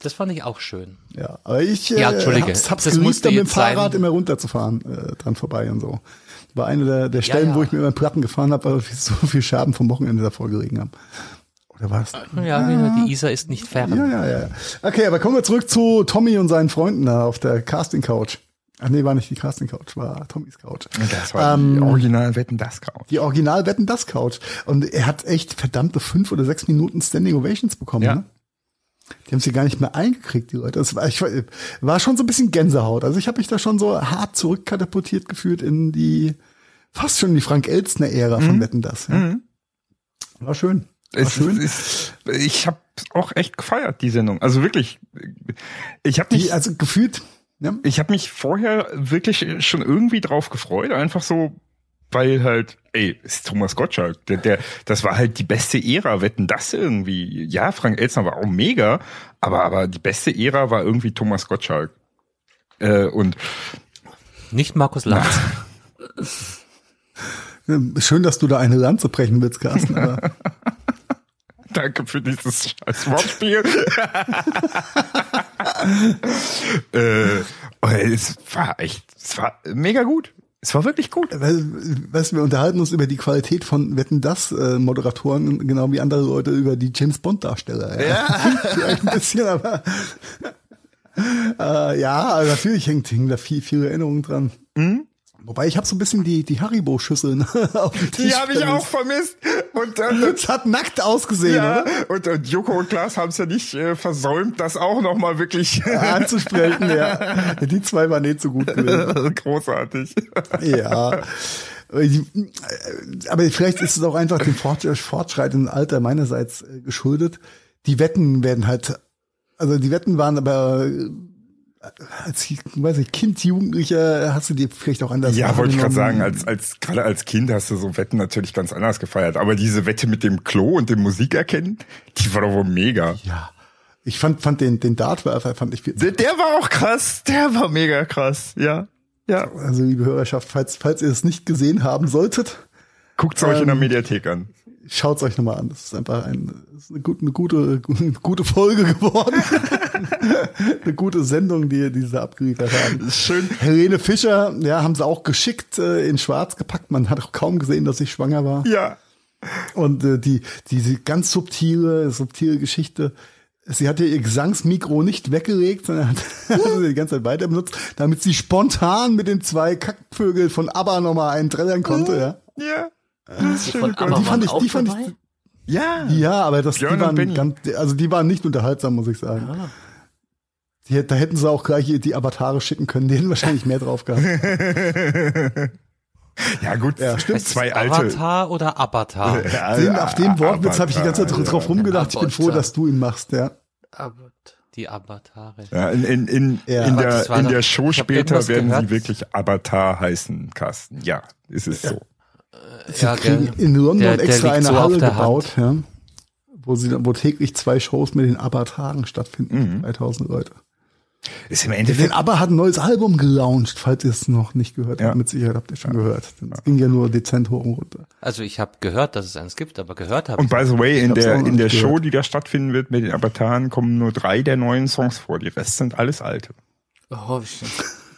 Das fand ich auch schön. Ja, aber ich äh, ja, hab's, hab's das geliebt, da mit dem Fahrrad sein. immer runterzufahren, äh, dran vorbei und so. War eine der, der Stellen, ja, ja. wo ich mit meinen Platten gefahren habe, weil so viel Scherben vom Wochenende davor gelegen haben. Oder was? Ja, ja, die Isar ist nicht fern. Ja, ja, ja. Okay, aber kommen wir zurück zu Tommy und seinen Freunden da auf der Casting Couch. Ach nee, war nicht die Casting Couch, war Tommys Couch. Das war ähm, die Original Wetten das Couch. Die Original Wetten das Couch. Und er hat echt verdammte fünf oder sechs Minuten Standing Ovations bekommen. Ja. Ne? Die haben sie gar nicht mehr eingekriegt, die Leute. Das war, ich, war schon so ein bisschen Gänsehaut. Also ich habe mich da schon so hart zurückkatapultiert gefühlt in die, fast schon in die Frank Elstner-Ära mhm. von Wetten das. Ja. Mhm. War schön. Es schön. Ist, ich habe auch echt gefeiert, die Sendung. Also wirklich, ich habe mich... also gefühlt... Ja. Ich habe mich vorher wirklich schon irgendwie drauf gefreut, einfach so, weil halt, ey, ist Thomas Gottschalk, der, der, das war halt die beste Ära, wetten das irgendwie. Ja, Frank Elzner war auch mega, aber, aber die beste Ära war irgendwie Thomas Gottschalk. Äh, und nicht Markus Lanz. Schön, dass du da eine Lanze brechen willst, Carsten. Aber Danke für dieses scheiß Wortspiel. äh, es war echt, es war mega gut. Es war wirklich gut. Weißt, wir unterhalten uns über die Qualität von Wetten das äh, Moderatoren genau wie andere Leute über die James Bond Darsteller. Ja, ja. vielleicht ein bisschen, aber äh, ja, natürlich hängt, hängt da viel, viel Erinnerungen dran. Mhm. Wobei ich habe so ein bisschen die die Haribo-Schüsseln auf dem Tisch. Die habe ich auch vermisst. Und äh, es hat nackt ausgesehen, ja, oder? Und, und Joko und Klaas haben es ja nicht äh, versäumt, das auch noch mal wirklich anzusprechen. ja, die zwei waren nicht so gut gewesen. Großartig. Ja. Aber vielleicht ist es auch einfach dem fortschreitenden Alter meinerseits äh, geschuldet. Die Wetten werden halt, also die Wetten waren aber als weiß ich, Kind, Jugendlicher hast du dir vielleicht auch anders Ja, wollte ich gerade sagen, als, als, gerade als Kind hast du so Wetten natürlich ganz anders gefeiert. Aber diese Wette mit dem Klo und dem Musikerkennen, die war doch wohl mega. Ja. Ich fand, fand den, den Dartwerfer fand ich viel. Der, der war auch krass. Der war mega krass. Ja. Ja. Also, liebe Hörerschaft, falls, falls ihr es nicht gesehen haben solltet. Guckt's euch ähm, in der ähm, Mediathek an schaut's euch nochmal an. Das ist einfach ein, ist eine, gute, eine gute, gute Folge geworden. eine gute Sendung, die, die sie abgeliefert haben. Schön. Helene Fischer, ja, haben sie auch geschickt äh, in Schwarz gepackt. Man hat auch kaum gesehen, dass sie schwanger war. Ja. Und äh, die, diese ganz subtile, subtile Geschichte. Sie hat ihr Gesangsmikro nicht weggelegt, sondern hat, hat sie die ganze Zeit weiter benutzt, damit sie spontan mit den zwei Kackvögeln von ABBA nochmal einen trällern konnte, ja. Ja. Das die, die fand ich, die fand ich, ja, ja, aber das, die waren ganz, also die waren nicht unterhaltsam, muss ich sagen. Ja. Die, da hätten sie auch gleich die Avatare schicken können, denen wahrscheinlich mehr drauf gehabt. Ja gut, ja, stimmt. Zwei alte. Avatar oder Avatar? Ja, den, auf den Wortwitz habe ich die ganze Zeit drauf rumgedacht. Ich bin froh, dass du ihn machst, ja. Die Avatare. Ja, in, in, in, ja, in der, in der Show später werden gehört. sie wirklich Avatar heißen, Carsten. Ja, ist es so. Sie ja, kriegen in London der, extra eine so Halle gebaut, ja, wo sie wo täglich zwei Shows mit den ABBA-Tagen stattfinden, mhm. 3000 Leute. Ist im Endeffekt. ABBA hat ein neues Album gelauncht, falls ihr es noch nicht gehört habt. Mit Sicherheit habt ihr schon ja. gehört. Das ging ja nur dezent hoch und runter. Also ich habe gehört, dass es eins gibt, aber gehört habe Und by the way, in der, in der Show, die da stattfinden wird mit den Avataren, kommen nur drei der neuen Songs vor. Die Rest sind alles alte. Oh, wie schön.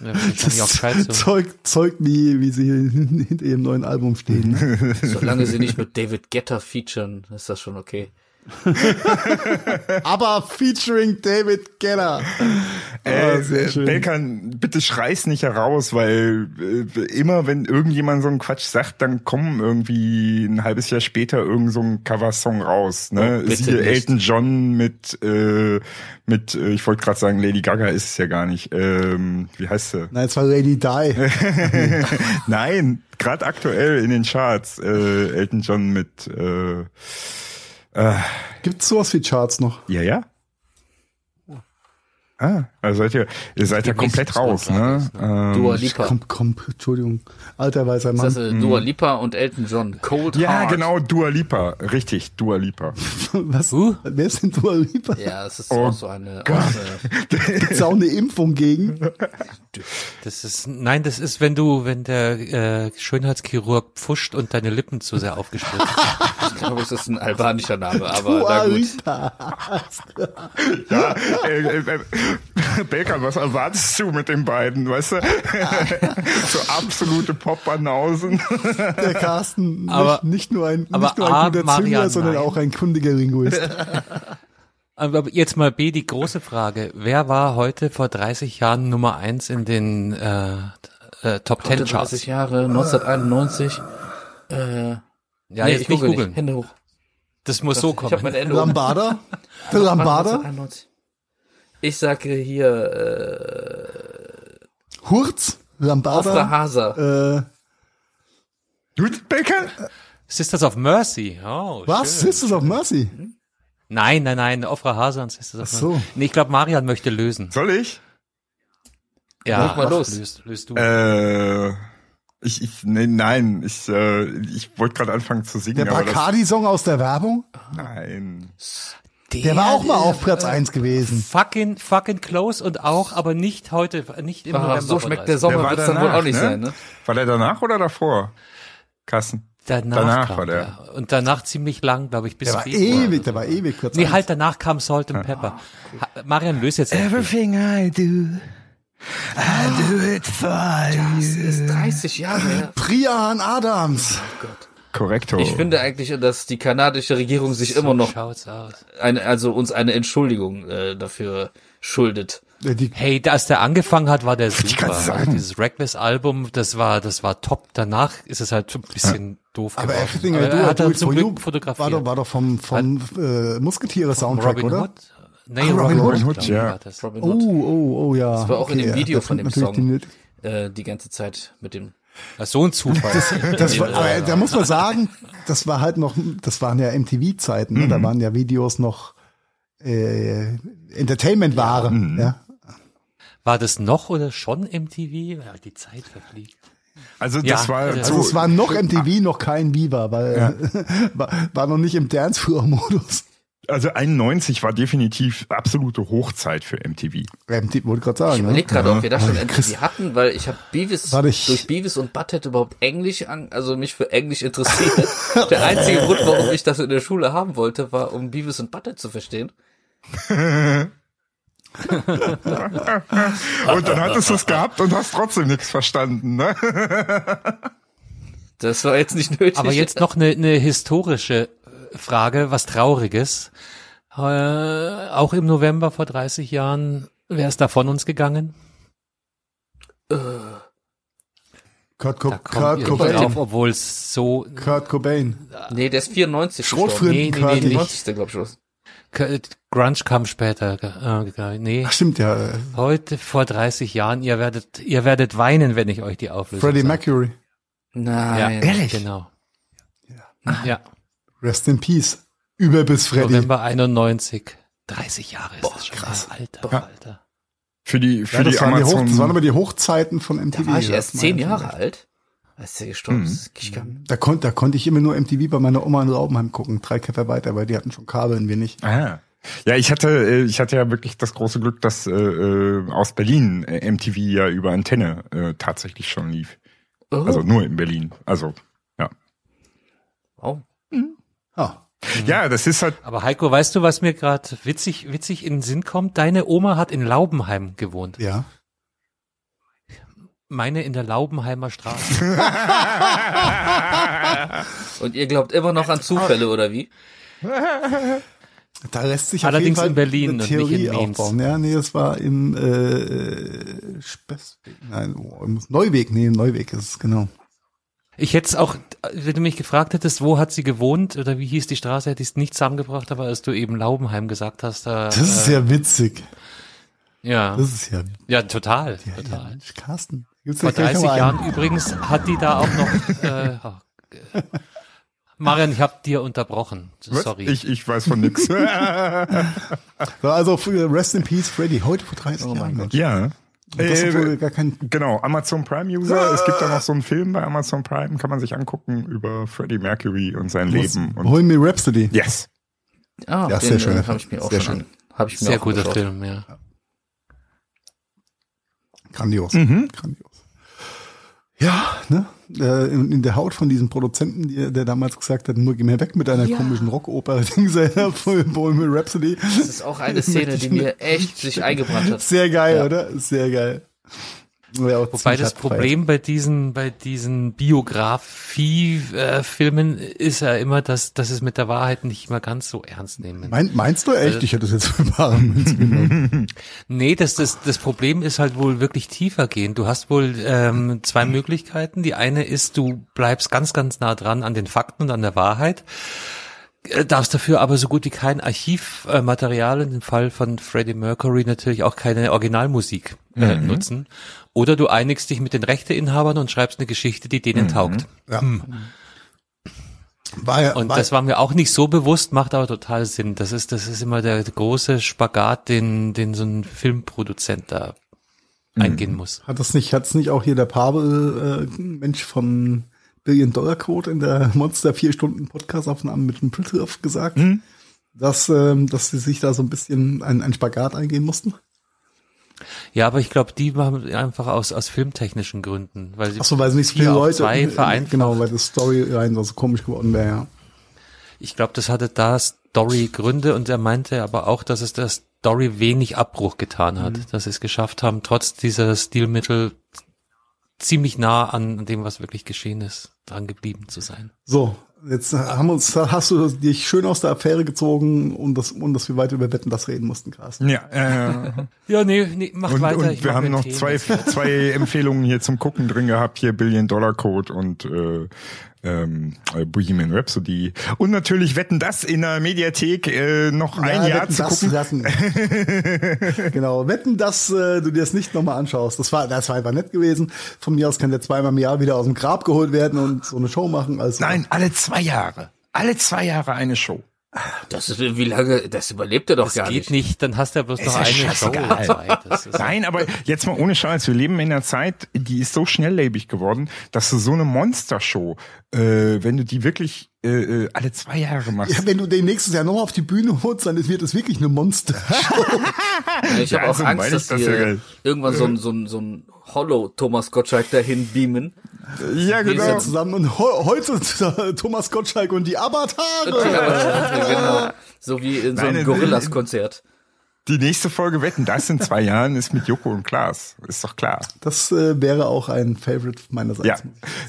Ja, das zeugt, zeugt wie, wie sie hinter ihrem neuen Album stehen. Solange sie nicht mit David Getter featuren, ist das schon okay. Aber featuring David Getter. Äh, Belkan, bitte schrei's nicht heraus, weil äh, immer wenn irgendjemand so einen Quatsch sagt, dann kommen irgendwie ein halbes Jahr später irgend so ein Coversong raus. Ne? Oh, Siehe nicht. Elton John mit, äh, mit äh, ich wollte gerade sagen, Lady Gaga ist es ja gar nicht. Ähm, wie heißt sie? Nein, es war Lady Di. Nein, gerade aktuell in den Charts. Äh, Elton John mit äh, äh, Gibt's sowas wie Charts noch? Ja, ja. Ah, also seid ihr, ihr seid ja komplett raus, ne? gratis, Ähm, Dua Lipa. Komm, komm, Entschuldigung. Alter weißer Mann. Das ist äh, Dua Lipa und Elton John. Cold ja, Heart. genau, Dua Lipa. Richtig, Dua Lipa. Was? Uh. Wer ist denn Dua Lipa? Ja, das ist Oh auch so eine. Auch eine Gibt's auch eine Impfung gegen? Das ist, nein, das ist, wenn du, wenn der äh, Schönheitschirurg pfuscht und deine Lippen zu sehr aufgespritzt sind. ich glaube, es ist ein albanischer Name, aber Dua na gut. Lipa. Ja, äh, äh, äh, Belkan, was erwartest du mit den beiden, weißt du? so absolute Popbanausen. Der Carsten, Aber- nicht, nicht nur ein, aber nicht nur A, ein guter Züngler, sondern nein. auch ein kundiger Linguist. Aber jetzt mal B, die große Frage. Wer war heute vor 30 Jahren Nummer eins in den äh, äh, Top Ten 30 Charts? Jahre, 1991. Äh, Ja, nee, jetzt ich nicht google googeln. Hände hoch. Das muss so Ich habe meine kommen. Änderung. Lambada? Der Lambada? 1991. Ich sage hier äh, Hurz? Lambada? Hasa. Äh, Belkan? Sisters of Mercy. Oh, was? Schön. Sisters of Mercy? Nein, nein, nein. Ofra Hase und Sisters of Ach so. Mercy. Nee, ich glaube, Marian möchte lösen. Soll ich? Ja, Leg mal mach, los. Löst, löst du. Äh, ich, ich, nee, nein, ich, äh, ich wollte gerade anfangen zu singen, Der Bacardi-Song aus der Werbung? nein. Der war auch mal auf Platz 1 gewesen. Fucking, fucking close und auch, aber nicht heute, nicht im Ah, November. so schmeckt der 30. Sommer, war wird's dann wohl auch nicht ne? sein, ne? War der danach oder davor? Kassen. Danach, Danach kam war der. Und danach ziemlich lang, glaube ich, bis Der war Februar. ewig, der war ewig Platz Nee, 1. halt danach kam Salt and Pepper. Ha Marian, löst jetzt. Everything I do, I do it for Das ist 30 Jahre her. Prian Adams. Korrekto. Ich finde eigentlich, dass die kanadische Regierung sich immer noch eine, also uns eine Entschuldigung äh, dafür schuldet. Die, Hey, als der angefangen hat, war der super. Also dieses Reckless-Album, das war, das war top. Danach ist es halt so ein bisschen doof aber geworden. Everything Aber er hat It zum Glück fotografiert. war doch, war doch vom, vom äh, Musketiere-Soundtrack, Robin oder? Hood? Nee, Ach, Robin Hood, glaub ich, ja. Robin Oh, Hood. oh, oh, ja. Das war auch in dem ja, Video das von dem Song. die- Äh, die ganze Zeit mit dem. Das ist so ein Zufall. Das war, aber da muss man sagen, das war halt noch, das waren ja MTV-Zeiten, ne? da waren ja Videos noch äh, Entertainment-Ware. Ja, War das noch oder schon MTV? Ja, die Zeit verfliegt. also Ja, das war also Also so, es war noch MTV, noch kein Viva, weil war, war noch nicht im Dancefloor-Modus. Also 91 war definitiv absolute Hochzeit für MTV. MTV wollte gerade sagen. Ich ne? überlege gerade, ob wir das schon Ja, MTV hatten, weil ich habe Beavis ich- durch Beavis und Butthead überhaupt Englisch an, also mich für Englisch interessiert. Der einzige Grund, warum ich das in der Schule haben wollte, war, um Beavis und Butthead zu verstehen. Und dann hattest du es gehabt und hast trotzdem nichts verstanden, ne? Das war jetzt nicht nötig. Aber jetzt noch eine, eine historische Frage, was Trauriges. Äh, auch im November vor 30 Jahren, wer ist da von uns gegangen? Kurt, Co Kurt Cobain. drauf, obwohl es so Kurt Cobain. Nee, der ist 94 Schrotflinten Nee, nee, nee, Kurt. nee. 94. glaube ich. K- Grunge kam später. Äh, nee, Ach stimmt ja, äh, heute vor 30 Jahren. Ihr werdet, ihr werdet weinen, wenn ich euch die Auflösung Freddie. Mercury. Nein. Ja, Genau. Ja, Rest in Peace. Über bis Freddy. November 91. 30 Jahre ist das schon. Krass. Alter, Alter. Für die, für Ja, das, die waren die Hoch, Amazon. das waren aber die Hochzeiten von MTV. Da war ich ja, erst zehn. Jahre alt, als der gestorben ist. Ich kann, Da, konnt, da konnte ich immer nur MTV bei meiner Oma in Raubenheim gucken. Drei Käfer weiter, weil die hatten schon Kabel und wir nicht. Ah. Ja, ich hatte, äh, ich hatte ja wirklich das große Glück, dass äh, äh, aus Berlin äh, MTV ja über Antenne äh, tatsächlich schon lief. oh, Also nur in Berlin. Also ja. wow. Ah, Ja, das ist halt. Aber Heiko, weißt du, was mir gerade witzig, witzig in den Sinn kommt? Deine Oma hat in Laubenheim gewohnt. ja. Meine in der Laubenheimer Straße. Und ihr glaubt immer noch an Zufälle, oder wie? Da lässt sich Allerdings auf jeden Fall in Berlin eine und Theorie nicht in Mainz. aufbauen. Ja, nee, das war im äh, Spessweg, nein, oh, Neuweg, nee, Neuweg ist es, genau. Ich hätte es auch, wenn du mich gefragt hättest, wo hat sie gewohnt oder wie hieß die Straße, hätte ich es nicht zusammengebracht, aber als du eben Laubenheim gesagt hast, da, Das ist äh, ja witzig. ja, Das ist ja, ja, total, ja, ja total. Mensch, Carsten. Gibt's Vor da gleich 30 noch einen? Jahren übrigens hat die da auch noch, äh, oh, äh, Marian, ich habe dir unterbrochen, sorry. Ich, ich weiß von nix. So, also Rest in Peace, Freddy, heute vor 30 Jahren. Mensch. ja. Das Äh, ist wohl gar kein, Genau, Amazon Prime User. Es gibt da noch so einen Film bei Amazon Prime, kann man sich angucken über Freddie Mercury und sein Leben. Und Hol Me Rhapsody. yes. Ah, Ja, den, sehr schöner äh, habe ich mir auch Sehr schon schön. an. Ich mir Sehr auch guter angeschaut. Film, ja. Grandios. Mhm. Grandios. Ja, ne? Äh, in, in der Haut von diesem Produzenten, der, der damals gesagt hat, nur geh mir weg mit deiner komischen Rockoper, Ding sei voll Bohemian Rhapsody. Das ist auch eine Szene, die mir echt sich eingebrannt hat. Sehr geil, Ja. oder? Sehr geil. Wobei das Problem bei diesen, bei diesen Biografie-Filmen ist ja immer, dass, dass es mit der Wahrheit nicht immer ganz so ernst nehmen. Mein, meinst du echt? Also- Ich hätte es jetzt für genommen. Nee, das, das, das Problem ist halt wohl wirklich tiefer gehen. Du hast wohl ähm, zwei Möglichkeiten. Die eine ist, du bleibst ganz, ganz nah dran an den Fakten und an der Wahrheit, äh, darfst dafür aber so gut wie kein Archivmaterial, in dem Fall von Freddie Mercury natürlich auch keine Originalmusik äh, nutzen. Oder du einigst dich mit den Rechteinhabern und schreibst eine Geschichte, die denen taugt. Ja. War ja, Und war, das war mir auch nicht so bewusst, macht aber total Sinn. Das ist, das ist immer der große Spagat, den, den so ein Filmproduzent da eingehen muss. hat das nicht, hat es nicht auch hier der Pavel, äh, Mensch von Billion Dollar Quote in der Monster vier Stunden Podcast-Aufnahme mit dem Pritloff gesagt, dass, ähm, dass sie sich da so ein bisschen ein, ein Spagat eingehen mussten? Ja, aber ich glaube, die machen einfach aus, aus filmtechnischen Gründen, weil sie Ach so, weil es nicht so viele Leute, zwei vereinfacht. genau, weil das Storyline so komisch geworden wäre, ja. Ich glaube, das hatte da Story-Gründe und er meinte aber auch, dass es der Story wenig Abbruch getan hat, Mhm. dass sie es geschafft haben, trotz dieser Stilmittel ziemlich nah an dem, was wirklich geschehen ist, dran geblieben zu sein. So, jetzt haben wir uns, hast du dich schön aus der Affäre gezogen und das, und dass wir weiter über Wetten das reden mussten, Carsten. Ja, äh, Ja, nee, nee mach und, weiter. und ich wir haben noch Tee. zwei, zwei Empfehlungen hier zum Gucken drin gehabt, hier Billion Dollar Code und äh, ähm, äh, Bohemian Rhapsody. Und natürlich Wetten das in der Mediathek äh, noch ein Ja, Jahr wetten, zu gucken. lassen. genau, wetten, dass äh, du dir das nicht nochmal anschaust. Das war, das war einfach nett gewesen. Von mir aus kann der zweimal im Jahr wieder aus dem Grab geholt werden und so eine Show machen. Also, Nein, alle zwei Jahre. Alle zwei Jahre eine Show. Das ist, wie lange, das überlebt er doch Das gar geht nicht. nicht, dann hast du ja bloß noch ja eine Show. scheißegal. Das ist Nein, aber jetzt mal ohne Scheiß, wir leben in einer Zeit, die ist so schnelllebig geworden, dass du so eine Monstershow, äh, wenn du die wirklich äh, äh, alle zwei Jahre machst. ja, wenn du den nächstes Jahr noch auf die Bühne holst, dann wird das wirklich eine Monster. Ich habe Ja, auch so Angst, dass das die ja äh, irgendwann so ein, so ein, so ein Hollow Thomas Gottschalk dahin beamen. ja, Wir genau. zusammen und he heute Thomas Gottschalk und die Avatare. Ja, genau. So wie in so einem in- Gorillas-Konzert. Die nächste Folge Wetten, das in zwei Jahren ist mit Joko und Klaas. Ist doch klar. Das äh, wäre auch ein Favorite meinerseits. Ja,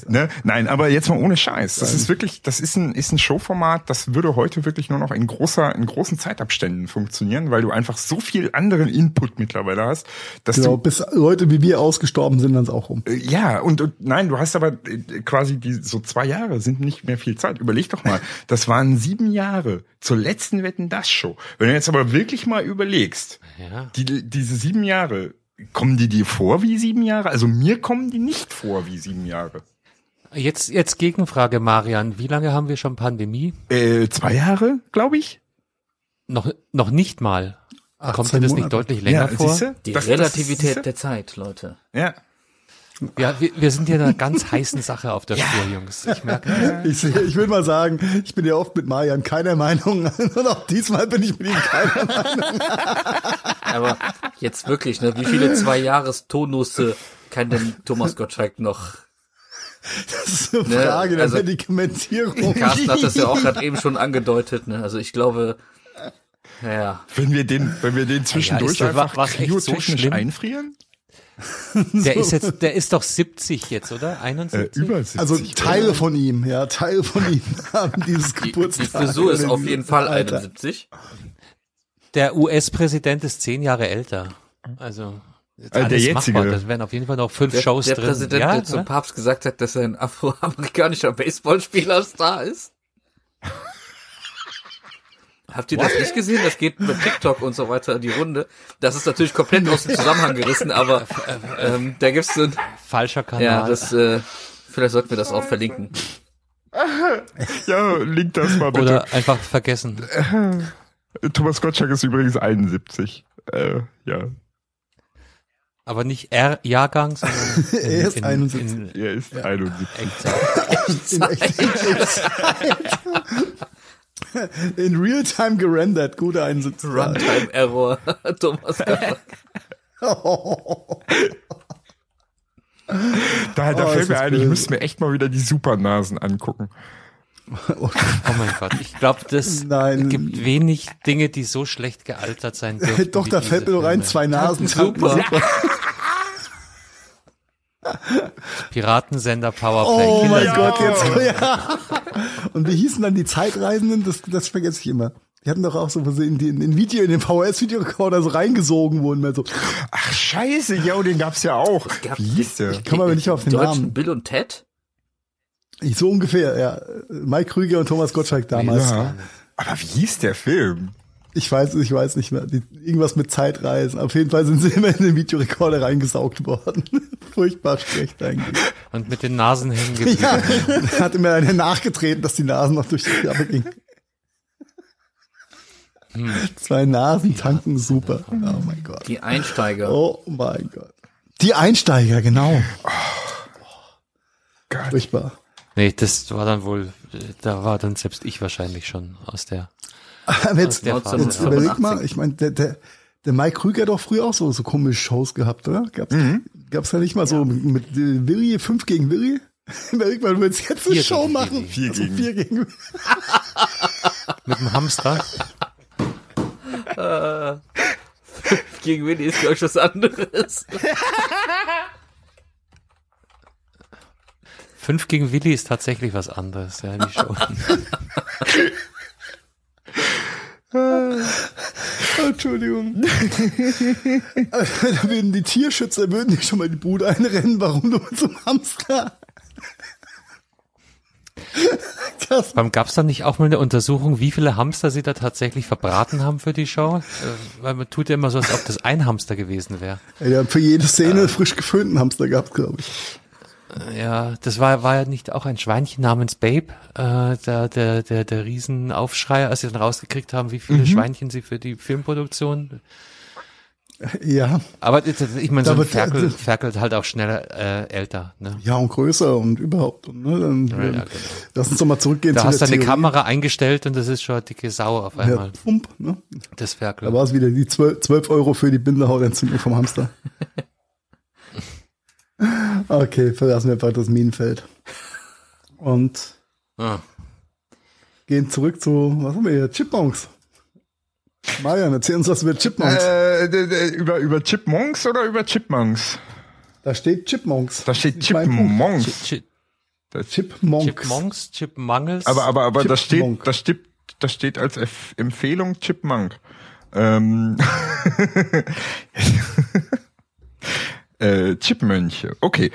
ne? Nein, aber jetzt mal ohne Scheiß. Das ist wirklich, das ist ein, ist ein Showformat, das würde heute wirklich nur noch in großer, in großen Zeitabständen funktionieren, weil du einfach so viel anderen Input mittlerweile hast, dass Genau, du bis Leute wie wir ausgestorben sind, dann ist auch rum. Äh, Ja, und, und nein, du hast aber äh, quasi die so zwei Jahre sind nicht mehr viel Zeit. Überleg doch mal, das waren sieben Jahre zur letzten Wetten das Show. Wenn du jetzt aber wirklich mal überlegst, Ja. die, diese sieben Jahre, kommen die dir vor wie sieben Jahre? Also mir kommen die nicht vor wie sieben Jahre. Jetzt, jetzt Gegenfrage, Marian. Wie lange haben wir schon Pandemie? Äh, zwei Jahre, glaube ich. Noch, noch nicht mal. Kommt 18 dir das nicht Monate. deutlich länger vor? siehste? Die Das- das- Relativität siehste? der Zeit, Leute. Ja. Ja, wir, wir sind hier in einer ganz heißen Sache auf der Spur, Jungs. Ich merke, Ich, ich will mal sagen, ich bin ja oft mit Marian keiner Meinung und auch diesmal bin ich mit ihm keiner Meinung. Aber jetzt wirklich, ne, wie viele zwei Jahres Tonusse kann denn Thomas Gottschalk noch? Das ist eine Ne, Frage der also- Medikamentierung. Carsten hat das ja auch gerade eben schon angedeutet, ne? Also ich glaube, ja, Wenn wir den, wenn wir den zwischendurch das- einfach echt so einfrieren? der ist jetzt, der ist doch 70 jetzt, oder? Äh, 71? über 70. Also Teile von ihm, ja, Teile von ihm haben dieses die, die Geburtstag. Frisur ist auf jeden Fall Alter. 71. Der US-Präsident ist zehn Jahre älter. Also also der jetzige. Machbar. Das wären auf jeden Fall noch fünf der, Shows der drin. Der Präsident, ja, der zum Papst gesagt hat, dass er ein afroamerikanischer Baseballspieler Star ist. Habt ihr das nicht gesehen? Das geht mit TikTok und so weiter die Runde. Das ist natürlich komplett aus dem Zusammenhang gerissen, aber ähm, da gibt's so ein falscher Kanal. Ja, das äh, vielleicht sollten wir das auch verlinken. Ja, link das mal bitte. Oder einfach vergessen. Thomas Gottschalk ist übrigens 71. Äh, ja. Aber nicht R-Jahrgang, sondern in, er ist in, 71. In, er ist ja. 71. in, in Realtime gerendert, gute 71. Runtime Error, Thomas oh. Da, da oh, fällt mir ein, ich müsste mir echt mal wieder die Supernasen angucken. Oh mein Gott, ich glaube, das Nein. gibt wenig Dinge, die so schlecht gealtert sein dürfen. Doch, da fällt mir noch ein, zwei Nasen. Super. super. Piratensender Powerplay. Oh mein ja. Gott, jetzt. Ja. Und wie hießen dann die Zeitreisenden? Das, das vergesse ich immer. Die hatten doch auch so, wo sie in, den, in Video, in den VHS-Videorekorder so reingesogen wurden. Mehr so. Ach scheiße, ja, den gab's ja auch. Wie hieß der? Ich komme aber nicht auf den Namen. Bill und Ted? So ungefähr, ja. Mike Krüger und Thomas Gottschalk damals. Ja. Aber wie hieß der Film? Ich weiß, ich weiß nicht mehr. Die, irgendwas mit Zeitreisen. Auf jeden Fall sind sie immer in den Videorekorder reingesaugt worden. Furchtbar schlecht eigentlich. Und mit den Nasen hängen geblieben. Ja, hat mir einer nachgetreten, dass die Nasen noch durch die Klappe gingen. Hm. Zwei Nasen tanken, super. Oh mein Gott. Die Einsteiger. Oh mein Gott. Die Einsteiger, genau. Oh, Gott. Furchtbar. Nee, das war dann wohl, da war dann selbst ich wahrscheinlich schon aus der. Aber jetzt, jetzt überleg mal, ich meine, der, der, der Mike Krüger hat doch früher auch so, so komische Shows gehabt, oder? Gab's, mhm. gab's da nicht mal so mit, mit äh, Willi, fünf gegen Willi? Überleg mal, du willst jetzt eine vier Show machen. Vier also gegen. Vier gegen. mit dem Hamster? äh, gegen Willi ist, glaube ich, was anderes. Fünf gegen Willi ist tatsächlich was anderes, ja, die Show. Entschuldigung. da würden die Tierschützer würden nicht schon mal die Bude einrennen, warum du mit so einem Hamster? Gab es da nicht auch mal eine Untersuchung, wie viele Hamster sie da tatsächlich verbraten haben für die Show? Äh, weil man tut ja immer so, als ob das ein Hamster gewesen wäre. Ja, die haben für jede Szene äh, frisch geföhnten Hamster gehabt, glaube ich. Ja, das war, war ja nicht auch ein Schweinchen namens Babe, äh, der, der, der, der Riesenaufschrei, als sie dann rausgekriegt haben, wie viele mhm. Schweinchen sie für die Filmproduktion ja. Aber ich meine, so ein Ferkel, Ferkel halt auch schneller äh, älter. Ne? Ja, und größer und überhaupt. Ne? Dann, ja, ja, genau. Lass uns doch mal zurückgehen da zu hast du eine Kamera eingestellt und das ist schon eine dicke Sau auf einmal. Ja, Pump, ne? Das Ferkel. Da war es wieder die 12, 12 Euro für die Bindehautentzündung vom Hamster. okay, verlassen wir einfach das Minenfeld. Und ah. gehen zurück zu, was haben wir hier? Chipmunks. Marian, erzähl uns was über Chipmunks. Äh, über, über Chipmunks oder über Chipmunks? Da steht Chipmunks. Da steht Chipmunks. Chip, Chipmunks. Chipmunks, Chipmangles. Aber, aber, aber da steht, da steht, da steht als Empfehlung Chipmunk. Ähm. äh, Chipmönche. Okay.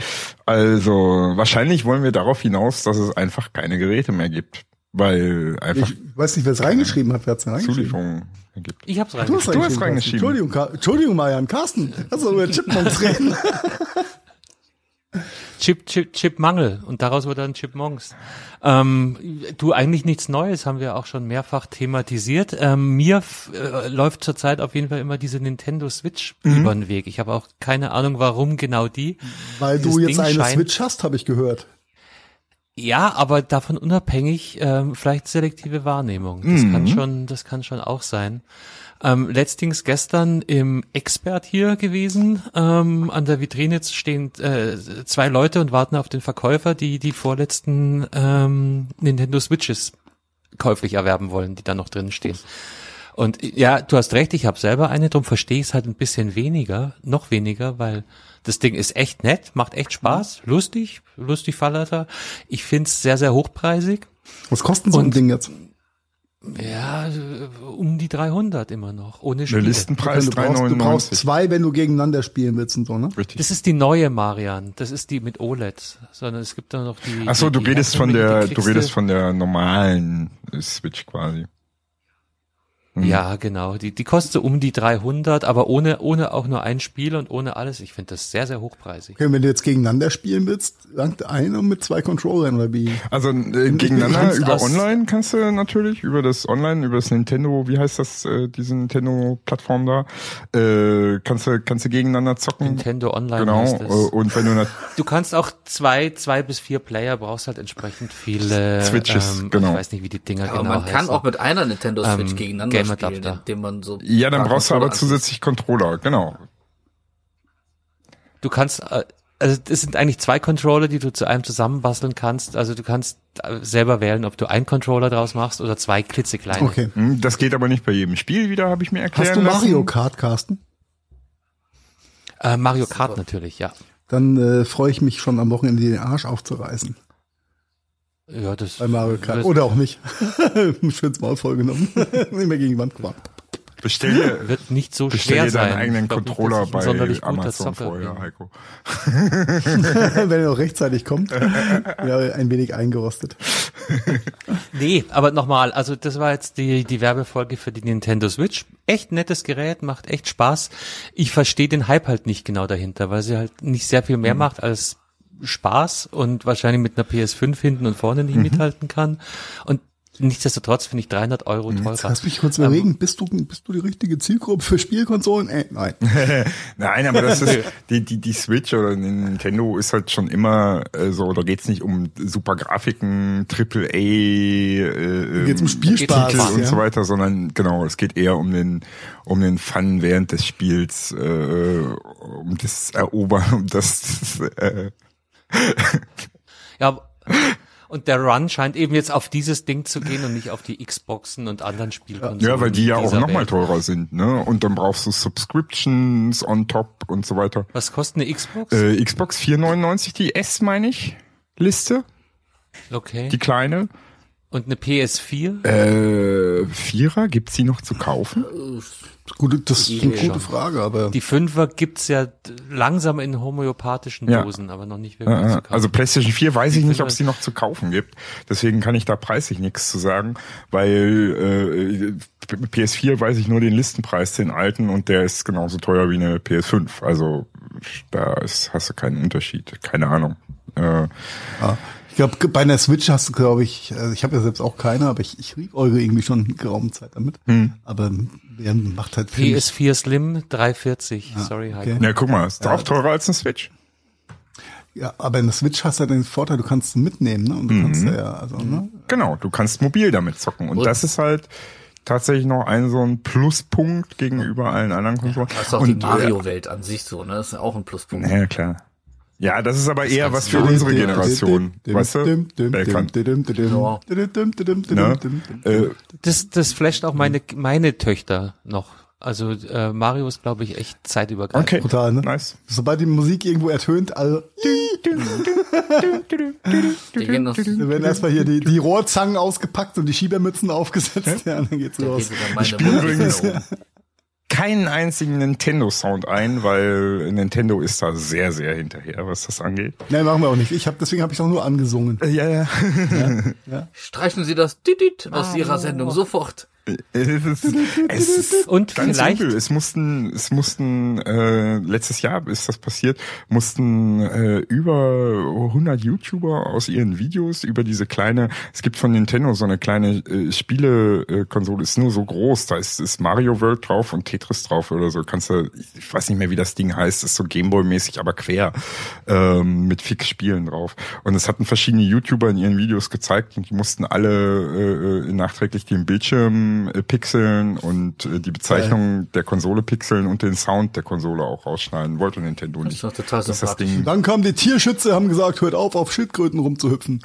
Also, wahrscheinlich wollen wir darauf hinaus, dass es einfach keine Geräte mehr gibt. Weil einfach. Ich weiß nicht, wer es reingeschrieben hat. Wer hat's reingeschrieben? Zulieferung gibt. Ich hab's reingeschrieben. Du hast reingeschrieben. reingeschrieben. Entschuldigung, Entschuldigung, Marian. Carsten, lass uns über Chipmunks reden. Chip, Chip, Chipmangel und daraus wird dann Chipmunks. Ähm, du eigentlich nichts Neues, haben wir auch schon mehrfach thematisiert. Ähm, mir äh, läuft zurzeit auf jeden Fall immer diese Nintendo Switch mhm. über den Weg. Ich habe auch keine Ahnung, warum genau die. Weil du jetzt Ding eine Switch hast, habe ich gehört. Ja, aber davon unabhängig ähm, vielleicht selektive Wahrnehmung. Das mhm. kann schon, das kann schon auch sein. Ähm, letztings gestern im Expert hier gewesen. Ähm, an der Vitrine stehen äh, zwei Leute und warten auf den Verkäufer, die die vorletzten ähm, Nintendo Switches käuflich erwerben wollen, die da noch drin stehen. Und ja, du hast recht, ich habe selber eine, darum verstehe ich es halt ein bisschen weniger, noch weniger, weil das Ding ist echt nett, macht echt Spaß, mhm. lustig, lustig Fahrleiter. Ich find's sehr, sehr hochpreisig. Was kostet so ein Ding jetzt? Ja, um die 300 immer noch, ohne Spiele. Der Listenpreis du, brauchst, du brauchst zwei, wenn du gegeneinander spielen willst und so, ne? Richtig. Das ist die neue Marian. Das ist die mit OLED. Sondern es gibt da noch die. Ach so, die, du redest von der, du redest von der normalen Switch quasi. Mhm. Ja, genau. Die, die kostet so um die 300, aber ohne, ohne auch nur ein Spiel und ohne alles. Ich finde das sehr, sehr hochpreisig. Okay, wenn du jetzt gegeneinander spielen willst, langt einer mit zwei Controllern oder wie? Also äh, gegeneinander über Online kannst du natürlich, über das Online, über das Nintendo, wie heißt das, äh, diese Nintendo-Plattform da, äh, kannst du, kannst du gegeneinander zocken. Nintendo Online Genau. Heißt das. Und wenn du Du kannst auch zwei, zwei bis vier Player, brauchst halt entsprechend viele Switches, ähm, genau. Ich weiß nicht, wie die Dinger aber genau man heißen. kann auch mit einer Nintendo Switch ähm, gegeneinander spielen, indem man so. Ja, dann brauchst du aber zusätzlich Controller, genau. Du kannst, äh, also es sind eigentlich zwei Controller, die du zu einem zusammenbasteln kannst. Also du kannst äh, selber wählen, ob du einen Controller draus machst oder zwei klitzekleine. Okay. Hm, das geht aber nicht bei jedem Spiel wieder, habe ich mir erklärt. Hast du Mario Kart, Carsten? Äh, Mario Kart natürlich, ja. Dann äh, freue ich mich schon am Wochenende den Arsch aufzureißen. Ja, das. Bei Mario Kart. Oder auch nicht. Schönes Maul vollgenommen. nicht mehr gegen die Wand gefahren. Bestell dir, wird nicht so bestell schwer dir sein. deinen eigenen Controller nicht, bei Amazon vorher. Heiko. Wenn er noch rechtzeitig kommt. Ja, ein wenig eingerostet. nee, aber nochmal, also das war jetzt die, die Werbefolge für die Nintendo Switch. Echt nettes Gerät, macht echt Spaß. Ich verstehe den Hype halt nicht genau dahinter, weil sie halt nicht sehr viel mehr mhm. macht als Spaß und wahrscheinlich mit einer PS5 hinten und vorne nicht mhm. mithalten kann. Und nichtsdestotrotz finde ich 300 Euro teurer. Jetzt lass mich kurz überlegen, um, bist du, bist du die richtige Zielgruppe für Spielkonsolen? Äh, nein. nein, aber das ist, die, die, die Switch oder Nintendo ist halt schon immer äh, so, da geht's nicht um super Grafiken, Triple A, äh, geht's um Spielspaß Titel und ja. so weiter, sondern genau, es geht eher um den, um den Fun während des Spiels, äh, um das Erobern, um das, äh, ja, und der Run scheint eben jetzt auf dieses Ding zu gehen und nicht auf die Xboxen und anderen Spielkonsolen. Ja, weil die ja auch nochmal teurer sind, ne? Und dann brauchst du Subscriptions on top und so weiter. Was kostet eine Xbox? Äh, Xbox 499, die S meine ich, Liste. Okay. Die kleine. Und eine PS4? Äh, Vierer, gibt's die noch zu kaufen? Gute, das ist eine gute schon. Frage, aber. Die Fünfer gibt's ja langsam in homöopathischen Ja. Dosen, aber noch nicht wirklich Ja, zu kaufen. also PlayStation 4 weiß ich nicht, ob es die noch zu kaufen gibt. Deswegen kann ich da preislich nichts zu sagen, weil äh, PS4 weiß ich nur den Listenpreis, den alten, und der ist genauso teuer wie eine PS5. Also da ist, hast du keinen Unterschied. Keine Ahnung. Äh, Ja. Ich glaube, bei einer Switch hast du, glaube ich, also ich habe ja selbst auch keine, aber ich, ich eure irgendwie schon geraume Zeit damit. Hm. Aber wer macht halt viel. PS4 Slim 340. Sorry, Heiko. okay. ja, guck mal, ist auch teurer als eine Switch. Ja, aber in der Switch hast du ja den Vorteil, du kannst mitnehmen, ne? Und du kannst ja, also, ne? Genau, du kannst mobil damit zocken. Und, Und- das ist halt tatsächlich noch ein so ein Pluspunkt gegenüber allen anderen Konsolen. Das ist auch Und, die Mario-Welt an sich so, ne? Das ist ja auch ein Pluspunkt. Ja, klar. Ja, das ist aber eher was für unsere Generation. Weißt du? Das, das flasht auch meine, meine Töchter noch. Also äh, Mario ist, glaube ich, echt zeitübergreifend. okay, Total, ne? nice. Sobald die Musik irgendwo ertönt, also, da werden erstmal hier die, die Rohrzangen ausgepackt und die Schiebermützen aufgesetzt, ja, dann geht's da geht los. sogar meine spiele übrigens-. Keinen einzigen Nintendo-Sound ein, weil Nintendo ist da sehr, sehr hinterher, was das angeht. Nein, machen wir auch nicht. Ich hab, deswegen habe ich auch nur angesungen. Ja, ja. Streichen Sie das Didit aus Ihrer Sendung sofort. Es ist, es ist Und ganz vielleicht- simpel. Es mussten, es mussten äh, letztes Jahr ist das passiert, mussten äh, über 100 YouTuber aus ihren Videos über diese kleine. Es gibt von Nintendo so eine kleine äh, Spielekonsole, ist nur so groß. Da ist, ist Mario World drauf und Tetris drauf oder so. Kannst du, ich weiß nicht mehr, wie das Ding heißt. Ist so Gameboy-mäßig, aber quer ähm, mit fix Spielen drauf. Und es hatten verschiedene YouTuber in ihren Videos gezeigt und die mussten alle äh, äh, nachträglich den Bildschirm äh, pixeln und äh, die Bezeichnung der Konsole pixeln und den Sound der Konsole auch rausschneiden. Wollte Nintendo Das nicht. ist doch total Das ist das. Ding. Dann kamen die Tierschützer, haben gesagt, hört auf, auf Schildkröten rumzuhüpfen.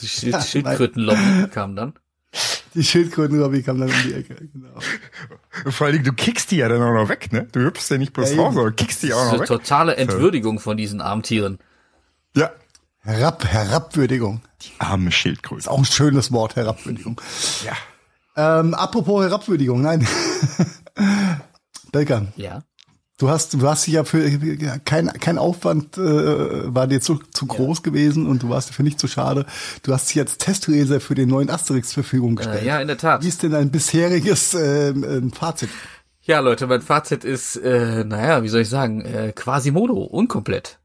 Die Schild Schildkrötenlobby kam dann. Die Schildkröten kam dann um die Ecke. Genau. Vor allen Dingen, du kickst die ja dann auch noch weg, ne? Du hüpfst ja nicht bloß Ja, raus, sondern kickst die auch Das ist noch eine weg. totale Entwürdigung von diesen armen Tieren. Ja. Herab, Herabwürdigung. Die arme Schildkröte. Ist auch ein schönes Wort, Herabwürdigung. Ja. Ähm, apropos Herabwürdigung, nein. Belkan, Ja. du hast, du hast dich ja für kein, kein Aufwand äh, war dir zu, zu groß gewesen und du warst dafür nicht zu schade. Du hast dich jetzt Testleser für den neuen Asterix zur Verfügung gestellt. Äh, ja, in der Tat. Wie ist denn dein bisheriges ähm, ähm, Fazit? Ja, Leute, mein Fazit ist, äh, naja, wie soll ich sagen, äh, Quasimodo, unkomplett.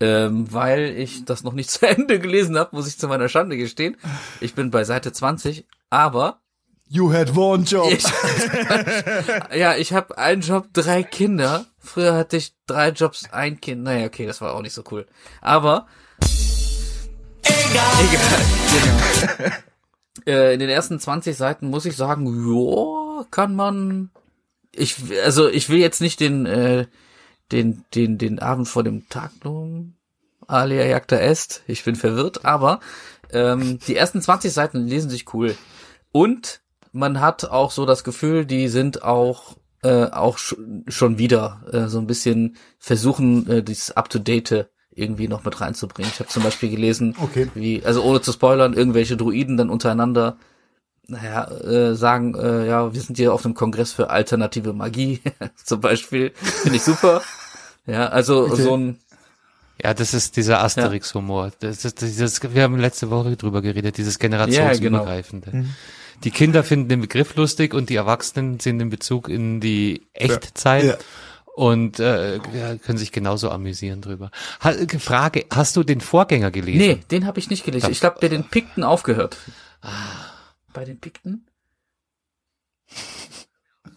Ähm, weil ich das noch nicht zu Ende gelesen habe, muss ich zu meiner Schande gestehen. Ich bin bei Seite 20, aber You had one job. ich, ja, ich habe einen Job, drei Kinder. Früher hatte ich drei Jobs, ein Kind. Naja, okay, das war auch nicht so cool. Aber egal. Egal. Genau. äh, in den ersten 20 Seiten muss ich sagen, ja, kann man. Ich, also ich will jetzt nicht den, äh, den, den, den Abend vor dem Tag nun alia jacta est. Ich bin verwirrt, aber ähm, die ersten 20 Seiten lesen sich cool. Und man hat auch so das Gefühl, die sind auch äh, auch sch schon wieder äh, so ein bisschen versuchen, äh, dieses Up-to-Date irgendwie noch mit reinzubringen. Ich habe zum Beispiel gelesen, Okay. wie, also ohne zu spoilern, irgendwelche Druiden dann untereinander naja, äh, sagen, äh, ja, wir sind hier auf einem Kongress für alternative Magie, zum Beispiel. Finde ich super. Ja, also Okay. so ein, Ja, das ist dieser Asterix-Humor. Das ist dieses, wir haben letzte Woche drüber geredet, dieses generationsübergreifende. Die Kinder finden den Begriff lustig und die Erwachsenen sind in Bezug in die Echtzeit. Ja. Und äh, ja, können sich genauso amüsieren drüber. Ha, Frage, hast du den Vorgänger gelesen? nee, den habe ich nicht gelesen. Ich glaube, bei den Pikten aufgehört. Ah. Bei den Pikten?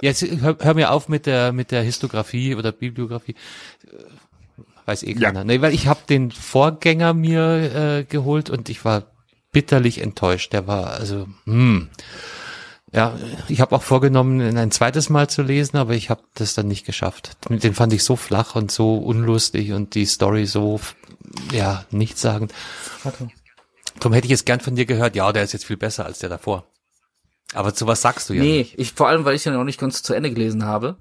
Jetzt hör, hör mir auf mit der mit der Histografie oder Bibliografie. Äh, Weiß eh Ja. keiner. Nee, weil ich habe den Vorgänger mir äh, geholt und ich war bitterlich enttäuscht. Der war also hm. Ja, ich habe auch vorgenommen, ihn ein zweites Mal zu lesen, aber ich habe das dann nicht geschafft. Den fand ich so flach und so unlustig und die Story so ja nichtssagend. Warte. Darum hätte ich jetzt gern von dir gehört, ja, der ist jetzt viel besser als der davor. Aber zu was sagst du ja? Nee, nicht. ich, vor allem, weil ich ja noch nicht ganz zu Ende gelesen habe.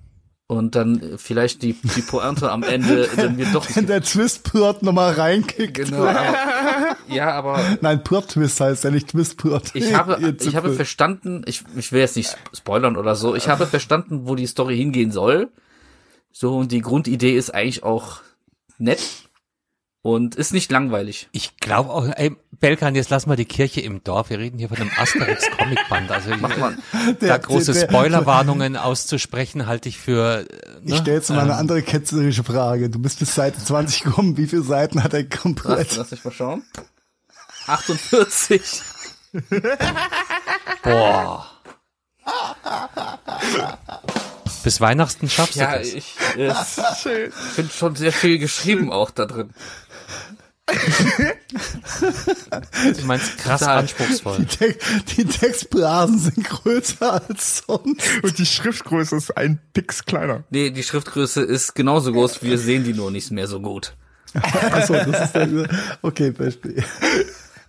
Und dann vielleicht die, die Pointe am Ende dann wird doch Wenn der Twist-Purt nochmal reinkickt. Genau, aber, ja, aber Nein, Purt-Twist heißt ja nicht Twist-Purt. ich habe, ich habe verstanden, ich, ich will jetzt nicht spoilern oder so, ich habe verstanden, wo die Story hingehen soll. So, und die Grundidee ist eigentlich auch nett und ist nicht langweilig. Ich glaube auch, ey, Belkan, jetzt lass mal die Kirche im Dorf. Wir reden hier von einem Asterix-Comicband. Also Mach mal. da Der- große Spoilerwarnungen auszusprechen, halte ich für. äh, Ich Ne? stelle jetzt mal Ähm. eine andere ketzerische Frage. Du bist bis Seite 20 gekommen. Wie viele Seiten hat er Lass, komplett? lass mich mal schauen. 48. Boah. Bis Weihnachten schaffst du Ja, das. ich äh, finde schon sehr viel geschrieben auch da drin. Du meinst krass Total. anspruchsvoll. Die, Te die Textblasen sind größer als sonst. Und die Schriftgröße ist ein Pix kleiner. Nee, die Schriftgröße ist genauso groß, wir sehen die nur nicht mehr so gut. Achso, das ist der, okay, Beispiel.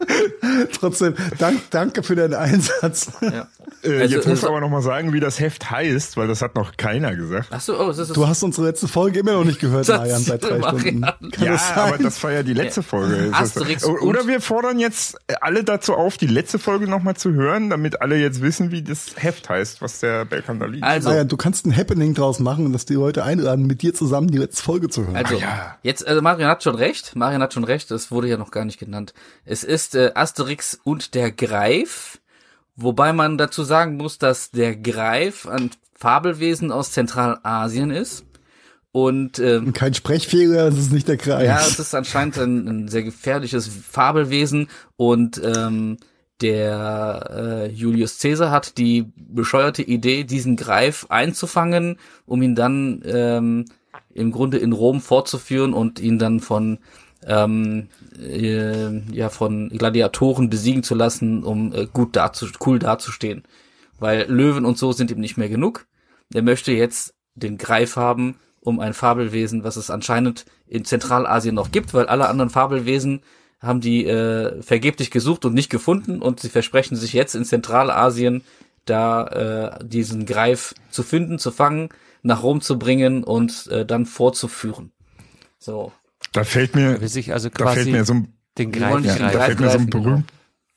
Trotzdem, dank, danke für deinen Einsatz. Ja. Äh, Also, jetzt musst also- du aber noch mal sagen, wie das Heft heißt, weil das hat noch keiner gesagt. Ach so, oh, das ist Du hast unsere letzte Folge immer noch nicht gehört, Marian, seit drei Stunden. Marian. Kann ja, aber das war ja die letzte Folge. Das- Asterix Oder wir fordern jetzt alle dazu auf, die letzte Folge noch mal zu hören, damit alle jetzt wissen, wie das Heft heißt, was der Belkan da liest. also, Marian, du kannst ein Happening draus machen und dass die Leute einladen, mit dir zusammen die letzte Folge zu hören. also ja. jetzt, also Marian hat schon recht, Marian hat schon recht, das wurde ja noch gar nicht genannt. Es ist äh, Asterix und der Greif, wobei man dazu sagen muss, dass der Greif ein Fabelwesen aus Zentralasien ist. Und ähm, Kein Sprechfehler, das ist nicht der Kreis. Ja, es ist anscheinend ein, ein sehr gefährliches Fabelwesen und ähm, der äh, Julius Caesar hat die bescheuerte Idee, diesen Greif einzufangen, um ihn dann ähm, im Grunde in Rom fortzuführen und ihn dann von ähm, äh, ja von Gladiatoren besiegen zu lassen, um äh, gut dazu cool dazustehen, weil Löwen und so sind ihm nicht mehr genug. Er möchte jetzt den Greif haben, um ein Fabelwesen, was es anscheinend in Zentralasien noch gibt, weil alle anderen Fabelwesen haben die äh, vergeblich gesucht und nicht gefunden und sie versprechen sich jetzt in Zentralasien da äh, diesen Greif zu finden, zu fangen, nach Rom zu bringen und äh, dann vorzuführen. So. Da fällt mir, Will sich also da fällt mir so ein Den Greif, ja, Da fällt, mir so ein genau. berühmt,